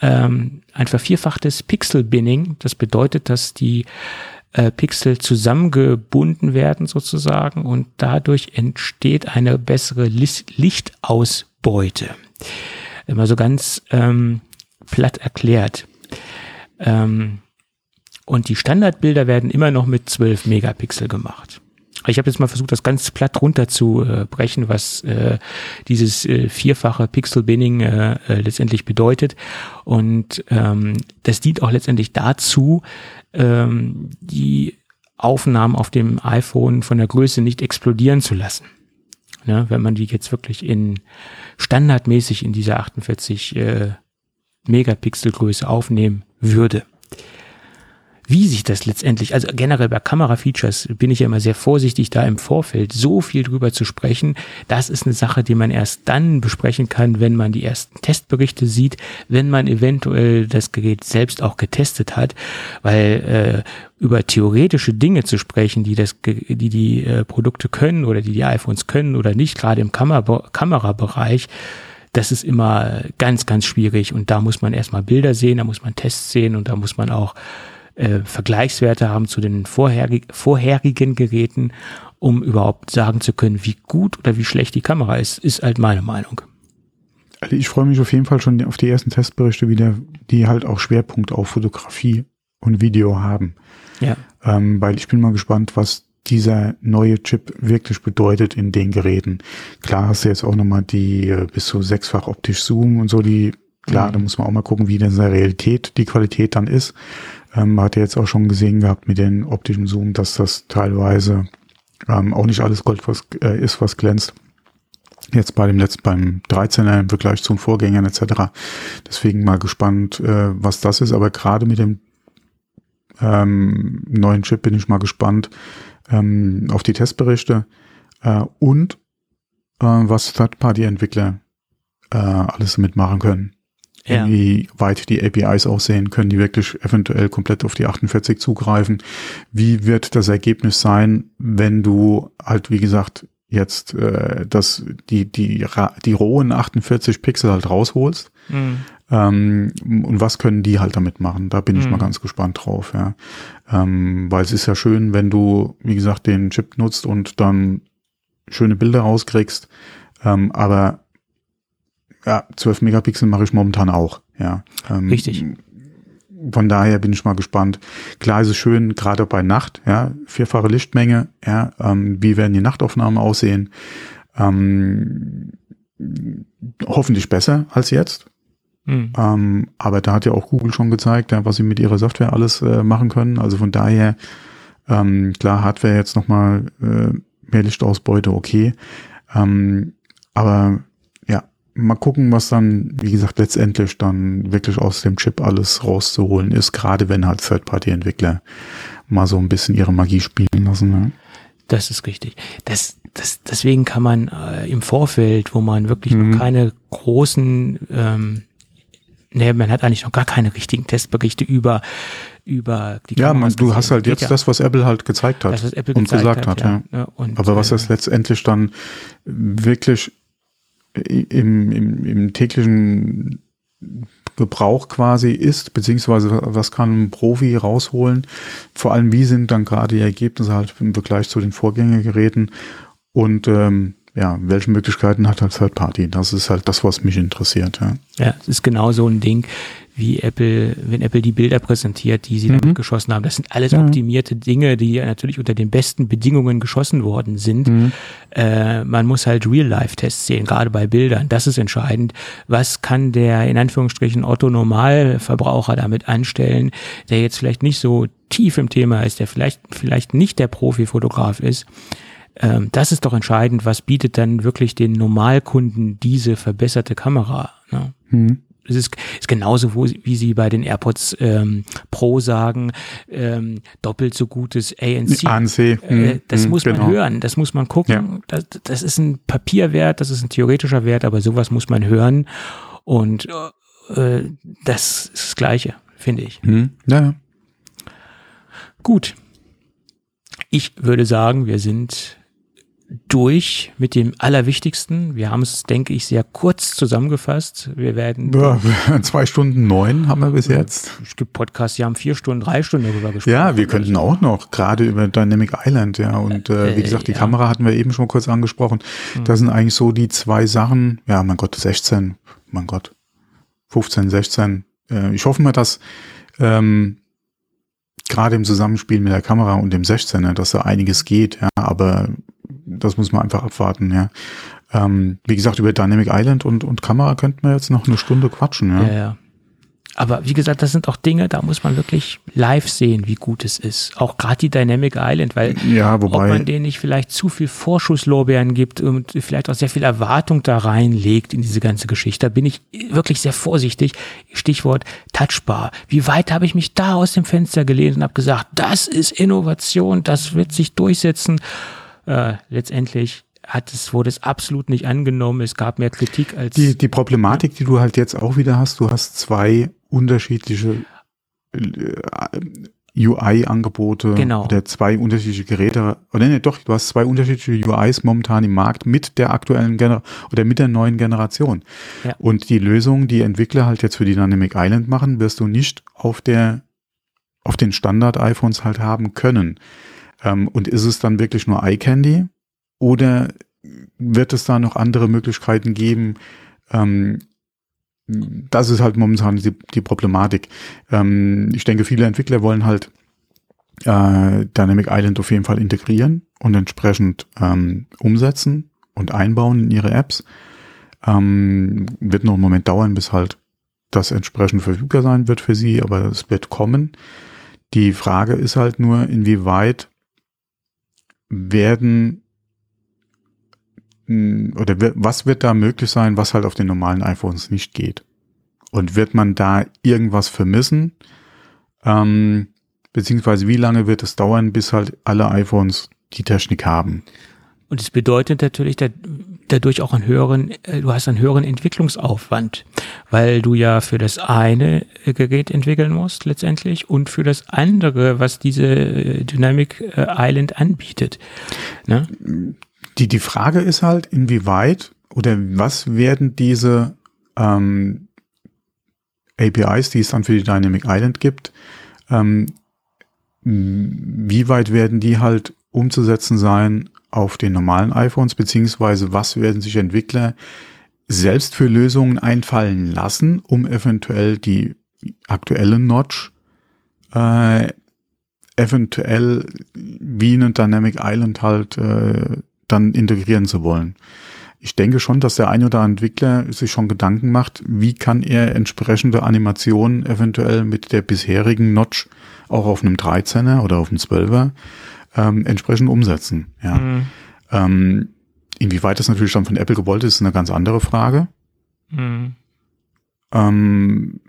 ähm, ein vervierfachtes Pixel-Binning. Das bedeutet, dass die äh, Pixel zusammengebunden werden sozusagen und dadurch entsteht eine bessere Lis- Immer so ganz ähm, platt erklärt. Ähm, und die Standardbilder werden immer noch mit 12 Megapixel gemacht. Ich habe jetzt mal versucht, das ganz platt runterzubrechen, was äh, dieses äh, vierfache Pixel-Binning äh, äh, letztendlich bedeutet. Und ähm, das dient auch letztendlich dazu, ähm, die Aufnahmen auf dem iPhone von der Größe nicht explodieren zu lassen. Ne, wenn man die jetzt wirklich in standardmäßig in dieser 48 äh, Megapixel Größe aufnehmen würde. Wie sich das letztendlich, also generell bei Kamera-Features bin ich ja immer sehr vorsichtig, da im Vorfeld so viel drüber zu sprechen. Das ist eine Sache, die man erst dann besprechen kann, wenn man die ersten Testberichte sieht, wenn man eventuell das Gerät selbst auch getestet hat, weil äh, über theoretische Dinge zu sprechen, die das, die die äh, Produkte können oder die die iPhones können oder nicht, gerade im Kamer Kamerabereich, das ist immer ganz, ganz schwierig und da muss man erstmal Bilder sehen, da muss man Tests sehen und da muss man auch äh, Vergleichswerte haben zu den vorherig, vorherigen Geräten, um überhaupt sagen zu können, wie gut oder wie schlecht die Kamera ist, ist halt meine Meinung. Also ich freue mich auf jeden Fall schon auf die ersten Testberichte wieder, die halt auch Schwerpunkt auf Fotografie und Video haben. Ja. Ähm, weil ich bin mal gespannt, was dieser neue Chip wirklich bedeutet in den Geräten. Klar hast du jetzt auch nochmal die äh, bis zu sechsfach optisch Zoom und so, die, klar, Mhm. da muss man auch mal gucken, wie denn in der Realität die Qualität dann ist. Ähm, hat jetzt auch schon gesehen gehabt mit den optischen Zoom, dass das teilweise ähm, auch nicht alles Gold was, äh, ist, was glänzt. Jetzt bei dem letzten, beim 13er im Vergleich zu den Vorgängern etc. Deswegen mal gespannt, äh, was das ist. Aber gerade mit dem ähm, neuen Chip bin ich mal gespannt ähm, auf die Testberichte äh, und äh, was Third-Party-Entwickler äh, alles mitmachen können. Ja. Wie weit die APIs aussehen, können die wirklich eventuell komplett auf die 48 zugreifen? Wie wird das Ergebnis sein, wenn du halt, wie gesagt, jetzt äh, das, die, die, die rohen 48 Pixel halt rausholst? Mhm. Ähm, und was können die halt damit machen? Da bin ich Mhm. mal ganz gespannt drauf, ja. Ähm, weil es ist ja schön, wenn du, wie gesagt, den Chip nutzt und dann schöne Bilder rauskriegst. Ähm, aber ja, 12 Megapixel mache ich momentan auch, ja. Ähm, Richtig. Von daher bin ich mal gespannt. Klar ist es schön, gerade bei Nacht, ja, vierfache Lichtmenge, ja, ähm, wie werden die Nachtaufnahmen aussehen? Ähm, hoffentlich besser als jetzt. Mhm. Ähm, aber da hat ja auch Google schon gezeigt, ja, was sie mit ihrer Software alles äh, machen können. Also von daher, ähm, klar, Hardware jetzt nochmal äh, mehr Lichtausbeute, okay. Ähm, aber mal gucken, was dann, wie gesagt, letztendlich dann wirklich aus dem Chip alles rauszuholen ist, gerade wenn halt Third-Party-Entwickler mal so ein bisschen ihre Magie spielen lassen. Ne? Das ist richtig. Das, das, deswegen kann man äh, im Vorfeld, wo man wirklich Mhm. noch keine großen, ähm, ne, man hat eigentlich noch gar keine richtigen Testberichte über über die Ja, man, du hast halt jetzt ja. das, was Apple halt gezeigt hat das, was Apple und gesagt hat, ja. ja. Und, Aber was äh, das letztendlich dann wirklich im, im, im täglichen Gebrauch quasi ist, beziehungsweise was kann ein Profi rausholen? Vor allem, wie sind dann gerade die Ergebnisse halt im Vergleich zu den Vorgängergeräten? Und ähm, ja, welche Möglichkeiten hat halt Third Party? Das ist halt das, was mich interessiert. Ja, ja es ist genau so ein Ding wie Apple, wenn Apple die Bilder präsentiert, die sie mhm. damit geschossen haben. Das sind alles ja. optimierte Dinge, die natürlich unter den besten Bedingungen geschossen worden sind. Mhm. Äh, man muss halt Real-Life-Tests sehen, gerade bei Bildern. Das ist entscheidend. Was kann der in Anführungsstrichen Otto-Normalverbraucher damit anstellen, der jetzt vielleicht nicht so tief im Thema ist, der vielleicht, vielleicht nicht der Profi-Fotograf ist? Ähm, das ist doch entscheidend. Was bietet dann wirklich den Normalkunden diese verbesserte Kamera? Ne? Mhm es ist, ist genauso, wo, wie sie bei den AirPods ähm, Pro sagen, ähm, doppelt so gutes ANC. ANC. Äh, hm, das hm, muss man genau. hören, das muss man gucken. Ja. Das, das ist ein Papierwert, das ist ein theoretischer Wert, aber sowas muss man hören. Und äh, das ist das Gleiche, finde ich. Hm, ja. Gut. Ich würde sagen, wir sind durch mit dem Allerwichtigsten. Wir haben es, denke ich, sehr kurz zusammengefasst. Wir werden. Ja, zwei Stunden neun haben wir bis jetzt. Es gibt Podcasts, die haben vier Stunden, drei Stunden darüber gesprochen. Ja, wir könnten auch noch, gerade über Dynamic Island, ja. Und äh, wie gesagt, die ja. Kamera hatten wir eben schon kurz angesprochen. Mhm. Das sind eigentlich so die zwei Sachen, ja, mein Gott, 16, mein Gott, 15, 16. Äh, ich hoffe mal, dass ähm, gerade im Zusammenspiel mit der Kamera und dem 16er, dass da einiges geht, ja, aber das muss man einfach abwarten, ja. Ähm, wie gesagt, über Dynamic Island und, und Kamera könnten wir jetzt noch eine Stunde quatschen, ja. ja, ja. Aber wie gesagt, das sind auch Dinge, da muss man wirklich live sehen, wie gut es ist. Auch gerade die Dynamic Island, weil ja, wobei, ob man denen nicht vielleicht zu viel Vorschusslorbeeren gibt und vielleicht auch sehr viel Erwartung da reinlegt in diese ganze Geschichte. Da bin ich wirklich sehr vorsichtig. Stichwort Touchbar. Wie weit habe ich mich da aus dem Fenster gelehnt und habe gesagt, das ist Innovation, das wird sich durchsetzen. Äh, letztendlich hat es, wurde es absolut nicht angenommen. Es gab mehr Kritik als. Die, die Problematik, die du halt jetzt auch wieder hast, du hast zwei unterschiedliche äh, UI-Angebote genau. oder zwei unterschiedliche Geräte. Oder nee, doch, du hast zwei unterschiedliche UIs momentan im Markt mit der aktuellen Gener oder mit der neuen Generation. Ja. Und die Lösung, die Entwickler halt jetzt für die Dynamic Island machen, wirst du nicht auf der auf den Standard-iPhones halt haben können. Ähm, und ist es dann wirklich nur iCandy oder wird es da noch andere Möglichkeiten geben? Ähm, das ist halt momentan die, die Problematik. Ähm, ich denke, viele Entwickler wollen halt äh, Dynamic Island auf jeden Fall integrieren und entsprechend ähm, umsetzen und einbauen in ihre Apps. Ähm, wird noch einen Moment dauern, bis halt das entsprechend verfügbar sein wird für sie, aber es wird kommen. Die Frage ist halt nur, inwieweit werden hm, oder was wird da möglich sein, was halt auf den normalen iPhones nicht geht? Und wird man da irgendwas vermissen? Ähm, beziehungsweise wie lange wird es dauern, bis halt alle iPhones die Technik haben? Und es bedeutet natürlich dadurch auch einen höheren, äh, du hast einen höheren Entwicklungsaufwand, weil du ja für das eine Gerät entwickeln musst letztendlich und für das andere, was diese äh, Dynamic äh, Island anbietet. Ne? Die, die Frage ist halt, inwieweit oder was werden diese ähm, APIs, die es dann für die Dynamic Island gibt, ähm, wie weit werden die halt umzusetzen sein auf den normalen iPhones, beziehungsweise was werden sich Entwickler selbst für Lösungen einfallen lassen, um eventuell die aktuelle Notch äh, eventuell wie eine Dynamic Island halt äh, dann integrieren zu wollen. Ich denke schon, dass der ein oder andere Entwickler sich schon Gedanken macht, wie kann er entsprechende Animationen eventuell mit der bisherigen Notch auch auf einem 13er oder auf einem 12er ähm, entsprechend umsetzen. Ja. Mhm. Ähm, inwieweit das natürlich dann von Apple gewollt ist, ist eine ganz andere Frage. Mhm. Ähm,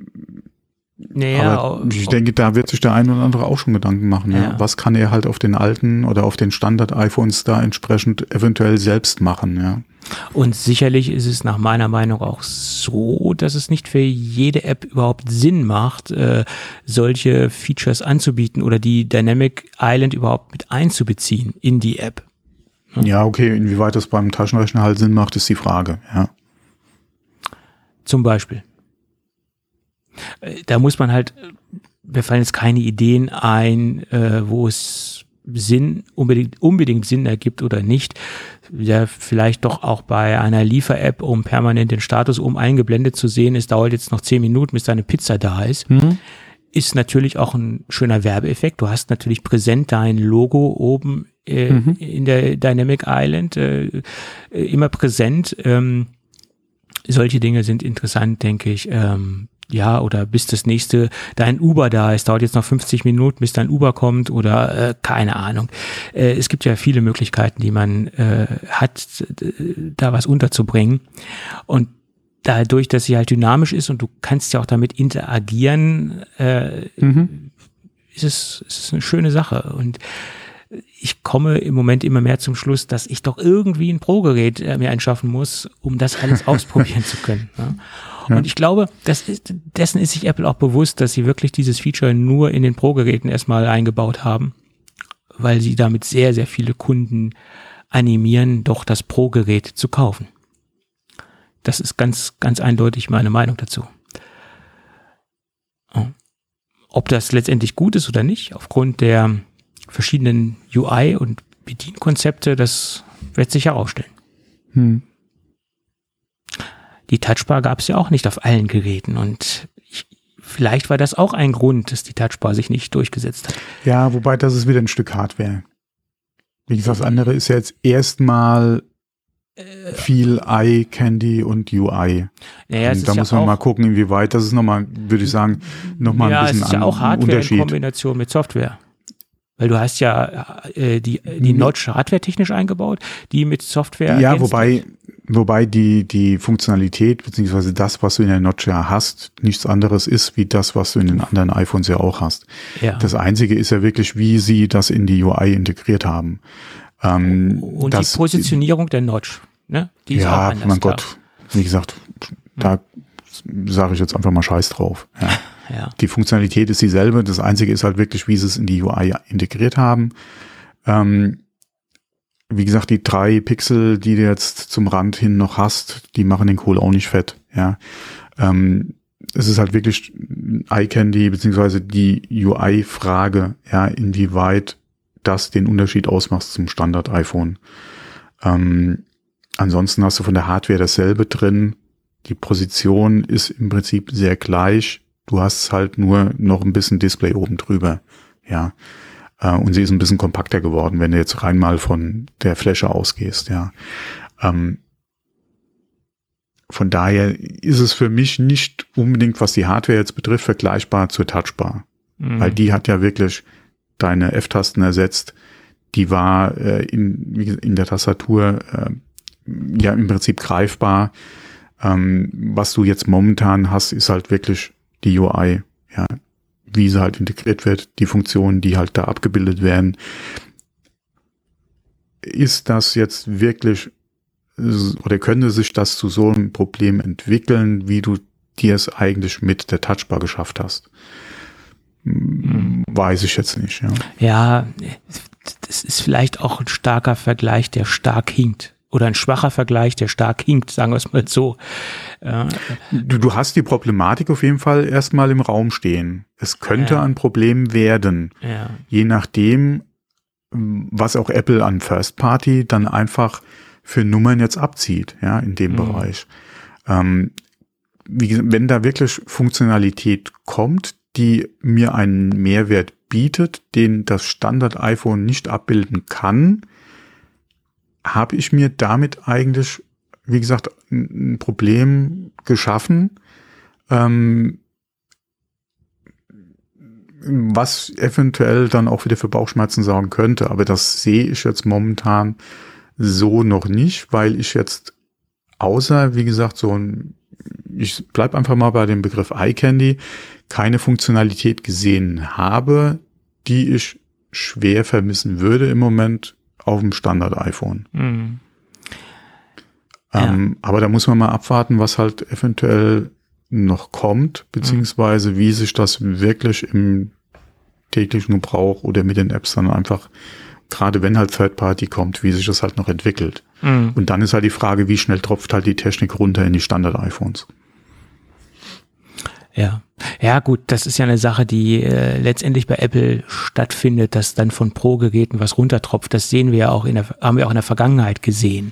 naja, aber ich denke, da wird sich der eine oder andere auch schon Gedanken machen. Ja. Ja. Was kann er halt auf den alten oder auf den Standard-iPhones da entsprechend eventuell selbst machen, ja. Und sicherlich ist es nach meiner Meinung auch so, dass es nicht für jede App überhaupt Sinn macht, äh, solche Features anzubieten oder die Dynamic Island überhaupt mit einzubeziehen in die App. Ja, ja okay, inwieweit das beim Taschenrechner halt Sinn macht, ist die Frage, ja. Zum Beispiel. Äh, da muss man halt, mir fallen jetzt keine Ideen ein, äh, wo es Sinn, unbedingt, unbedingt Sinn ergibt oder nicht, der vielleicht doch auch bei einer Liefer-App, um permanent den Status um eingeblendet zu sehen, es dauert jetzt noch zehn Minuten, bis deine Pizza da ist, mhm. ist natürlich auch ein schöner Werbeeffekt. Du hast natürlich präsent dein Logo oben äh, mhm. in der Dynamic Island, äh, immer präsent. Ähm, solche Dinge sind interessant, denke ich. Ähm, ja, oder bis das nächste, dein Uber da ist, dauert jetzt noch 50 Minuten, bis dein Uber kommt oder äh, keine Ahnung. Äh, es gibt ja viele Möglichkeiten, die man äh, hat, da was unterzubringen. Und dadurch, dass sie halt dynamisch ist und du kannst ja auch damit interagieren, äh, mhm. ist, es, ist es eine schöne Sache. Und ich komme im Moment immer mehr zum Schluss, dass ich doch irgendwie ein Pro-Gerät äh, mir einschaffen muss, um das alles ausprobieren zu können. Ja. Und ich glaube, das ist, dessen ist sich Apple auch bewusst, dass sie wirklich dieses Feature nur in den Pro-Geräten erstmal eingebaut haben, weil sie damit sehr, sehr viele Kunden animieren, doch das Pro-Gerät zu kaufen. Das ist ganz, ganz eindeutig meine Meinung dazu. Ob das letztendlich gut ist oder nicht, aufgrund der verschiedenen UI und Bedienkonzepte, das wird sich herausstellen. Hm die Touchbar gab es ja auch nicht auf allen Geräten und ich, vielleicht war das auch ein Grund, dass die Touchbar sich nicht durchgesetzt hat. Ja, wobei das ist wieder ein Stück Hardware. Wie gesagt, das andere ist ja jetzt erstmal äh, viel Eye Candy und UI. Naja, und da muss man mal gucken, inwieweit. Das ist nochmal, würde ich sagen, nochmal ja, ein bisschen es ist ja auch Hardware in Kombination mit Software. Weil du hast ja äh, die, die Notch hardware-technisch eingebaut, die mit Software. Ja, wobei, wobei die, die Funktionalität, beziehungsweise das, was du in der Notch ja hast, nichts anderes ist, wie das, was du in den anderen iPhones ja auch hast. Ja. Das Einzige ist ja wirklich, wie sie das in die UI integriert haben. Ähm, Und das, die Positionierung der Notch, ne? Die ist ja, auch mein Gott, wie gesagt, da sage ich jetzt einfach mal Scheiß drauf. Ja. Ja. Die Funktionalität ist dieselbe. Das Einzige ist halt wirklich, wie sie es in die UI integriert haben. Ähm, wie gesagt, die drei Pixel, die du jetzt zum Rand hin noch hast, die machen den Kohl auch nicht fett. Ja. Ähm, es ist halt wirklich Eye Candy beziehungsweise die UI-Frage, ja, inwieweit das den Unterschied ausmacht zum Standard-iPhone. Ähm, ansonsten hast du von der Hardware dasselbe drin. Die Position ist im Prinzip sehr gleich. Du hast halt nur noch ein bisschen Display oben drüber. Ja. Äh, und sie ist ein bisschen kompakter geworden, wenn du jetzt rein mal von der Fläche ausgehst, ja. Ähm, von daher ist es für mich nicht unbedingt, was die Hardware jetzt betrifft, vergleichbar zur Touchbar. Mhm. Weil die hat ja wirklich deine F-Tasten ersetzt. Die war äh, in, in der Tastatur äh, ja im Prinzip greifbar. Ähm, was du jetzt momentan hast, ist halt wirklich die UI, ja, wie sie halt integriert wird, die Funktionen, die halt da abgebildet werden. Ist das jetzt wirklich oder könnte sich das zu so einem Problem entwickeln, wie du dir es eigentlich mit der Touchbar geschafft hast? Hm. Weiß ich jetzt nicht. Ja. ja, das ist vielleicht auch ein starker Vergleich, der stark hinkt oder ein schwacher Vergleich, der stark hinkt, sagen wir es mal so. Du, du hast die Problematik auf jeden Fall erstmal im Raum stehen. Es könnte ja. ein Problem werden, ja. je nachdem, was auch Apple an First Party dann einfach für Nummern jetzt abzieht, ja, in dem mhm. Bereich. Ähm, wie, wenn da wirklich Funktionalität kommt, die mir einen Mehrwert bietet, den das Standard iPhone nicht abbilden kann, habe ich mir damit eigentlich, wie gesagt, ein Problem geschaffen, ähm, was eventuell dann auch wieder für Bauchschmerzen sorgen könnte. Aber das sehe ich jetzt momentan so noch nicht, weil ich jetzt außer, wie gesagt, so ein, ich bleib einfach mal bei dem Begriff Eye Candy, keine Funktionalität gesehen habe, die ich schwer vermissen würde im Moment auf dem Standard-iPhone. Mhm. Ähm, ja. Aber da muss man mal abwarten, was halt eventuell noch kommt, beziehungsweise mhm. wie sich das wirklich im täglichen Gebrauch oder mit den Apps dann einfach, gerade wenn halt Third Party kommt, wie sich das halt noch entwickelt. Mhm. Und dann ist halt die Frage, wie schnell tropft halt die Technik runter in die Standard-iPhones. Ja. Ja, gut, das ist ja eine Sache, die äh, letztendlich bei Apple stattfindet, dass dann von Pro-Geräten was runtertropft. Das sehen wir ja auch in der, haben wir auch in der Vergangenheit gesehen,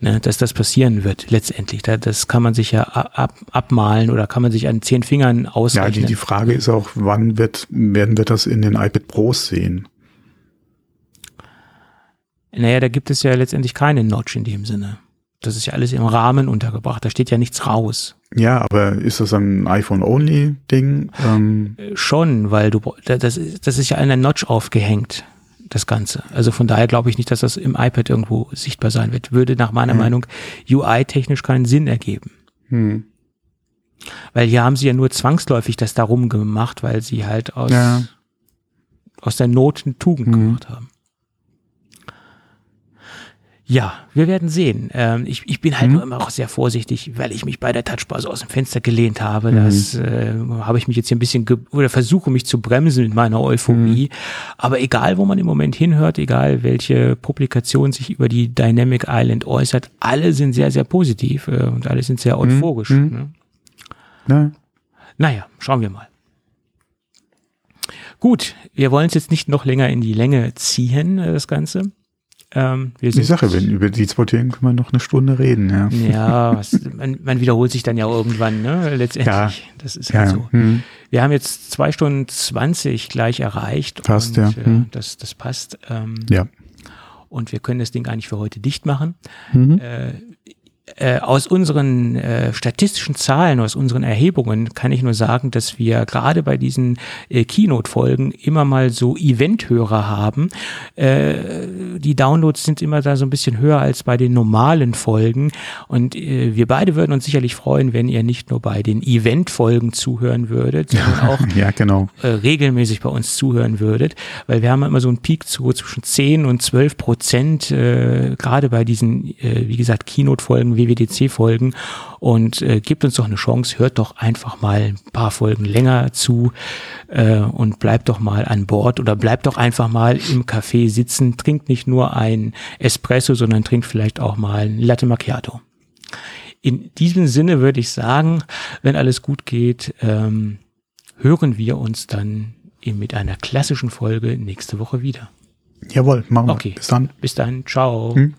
ne, dass das passieren wird letztendlich. Da, das kann man sich ja ab, abmalen oder kann man sich an zehn Fingern ausrechnen. Ja, die, die Frage ist auch, wann wird, werden wir das in den iPad Pros sehen? Naja, da gibt es ja letztendlich keine Notch in dem Sinne. Das ist ja alles im Rahmen untergebracht. Da steht ja nichts raus. Ja, aber ist das ein iPhone-Only-Ding? Ähm äh, Schon, weil du das ist, das ist ja an der Notch aufgehängt, das Ganze. Also von daher glaube ich nicht, dass das im iPad irgendwo sichtbar sein wird. Würde nach meiner hm. Meinung UI-technisch keinen Sinn ergeben. Hm. Weil hier haben sie ja nur zwangsläufig das darum gemacht, weil sie halt aus, ja. aus der Not eine Tugend hm. gemacht haben. Ja, wir werden sehen. Ähm, ich, ich bin halt mhm. nur immer auch sehr vorsichtig, weil ich mich bei der Touchbar so aus dem Fenster gelehnt habe. Mhm. Das äh, habe ich mich jetzt hier ein bisschen oder versuche mich zu bremsen mit meiner Euphorie. Mhm. Aber egal, wo man im Moment hinhört, egal welche Publikation sich über die Dynamic Island äußert, alle sind sehr, sehr positiv äh, und alle sind sehr mhm. euphorisch. Mhm. Ne? Ja. Naja, schauen wir mal. Gut, wir wollen es jetzt nicht noch länger in die Länge ziehen, äh, das Ganze. Ähm, wir die Sache, wenn über die zwei Themen können wir noch eine Stunde reden, ja. Ja, was, man, man, wiederholt sich dann ja irgendwann, ne? Letztendlich. Ja. Das ist halt ja. so. Hm. Wir haben jetzt zwei Stunden zwanzig gleich erreicht. Passt, und, ja. Äh, hm. das, das passt. Ähm, ja. Und wir können das Ding eigentlich für heute dicht machen. Mhm. Äh, äh, aus unseren äh, statistischen Zahlen, aus unseren Erhebungen kann ich nur sagen, dass wir gerade bei diesen äh, Keynote-Folgen immer mal so Event-Hörer haben. Äh, die Downloads sind immer da so ein bisschen höher als bei den normalen Folgen. Und äh, wir beide würden uns sicherlich freuen, wenn ihr nicht nur bei den Event-Folgen zuhören würdet, sondern auch ja, genau. regelmäßig bei uns zuhören würdet, weil wir haben immer so einen Peak zu zwischen 10 und 12 Prozent, gerade bei diesen, wie gesagt, Keynote-Folgen WWDC-Folgen und äh, gebt uns doch eine Chance, hört doch einfach mal ein paar Folgen länger zu äh, und bleibt doch mal an Bord oder bleibt doch einfach mal im Café sitzen, trinkt nicht nur ein Espresso, sondern trinkt vielleicht auch mal ein Latte Macchiato. In diesem Sinne würde ich sagen, wenn alles gut geht, ähm, hören wir uns dann mit einer klassischen Folge nächste Woche wieder. Jawohl, machen wir. Okay. Bis dann. Bis dann. Ciao. Hm.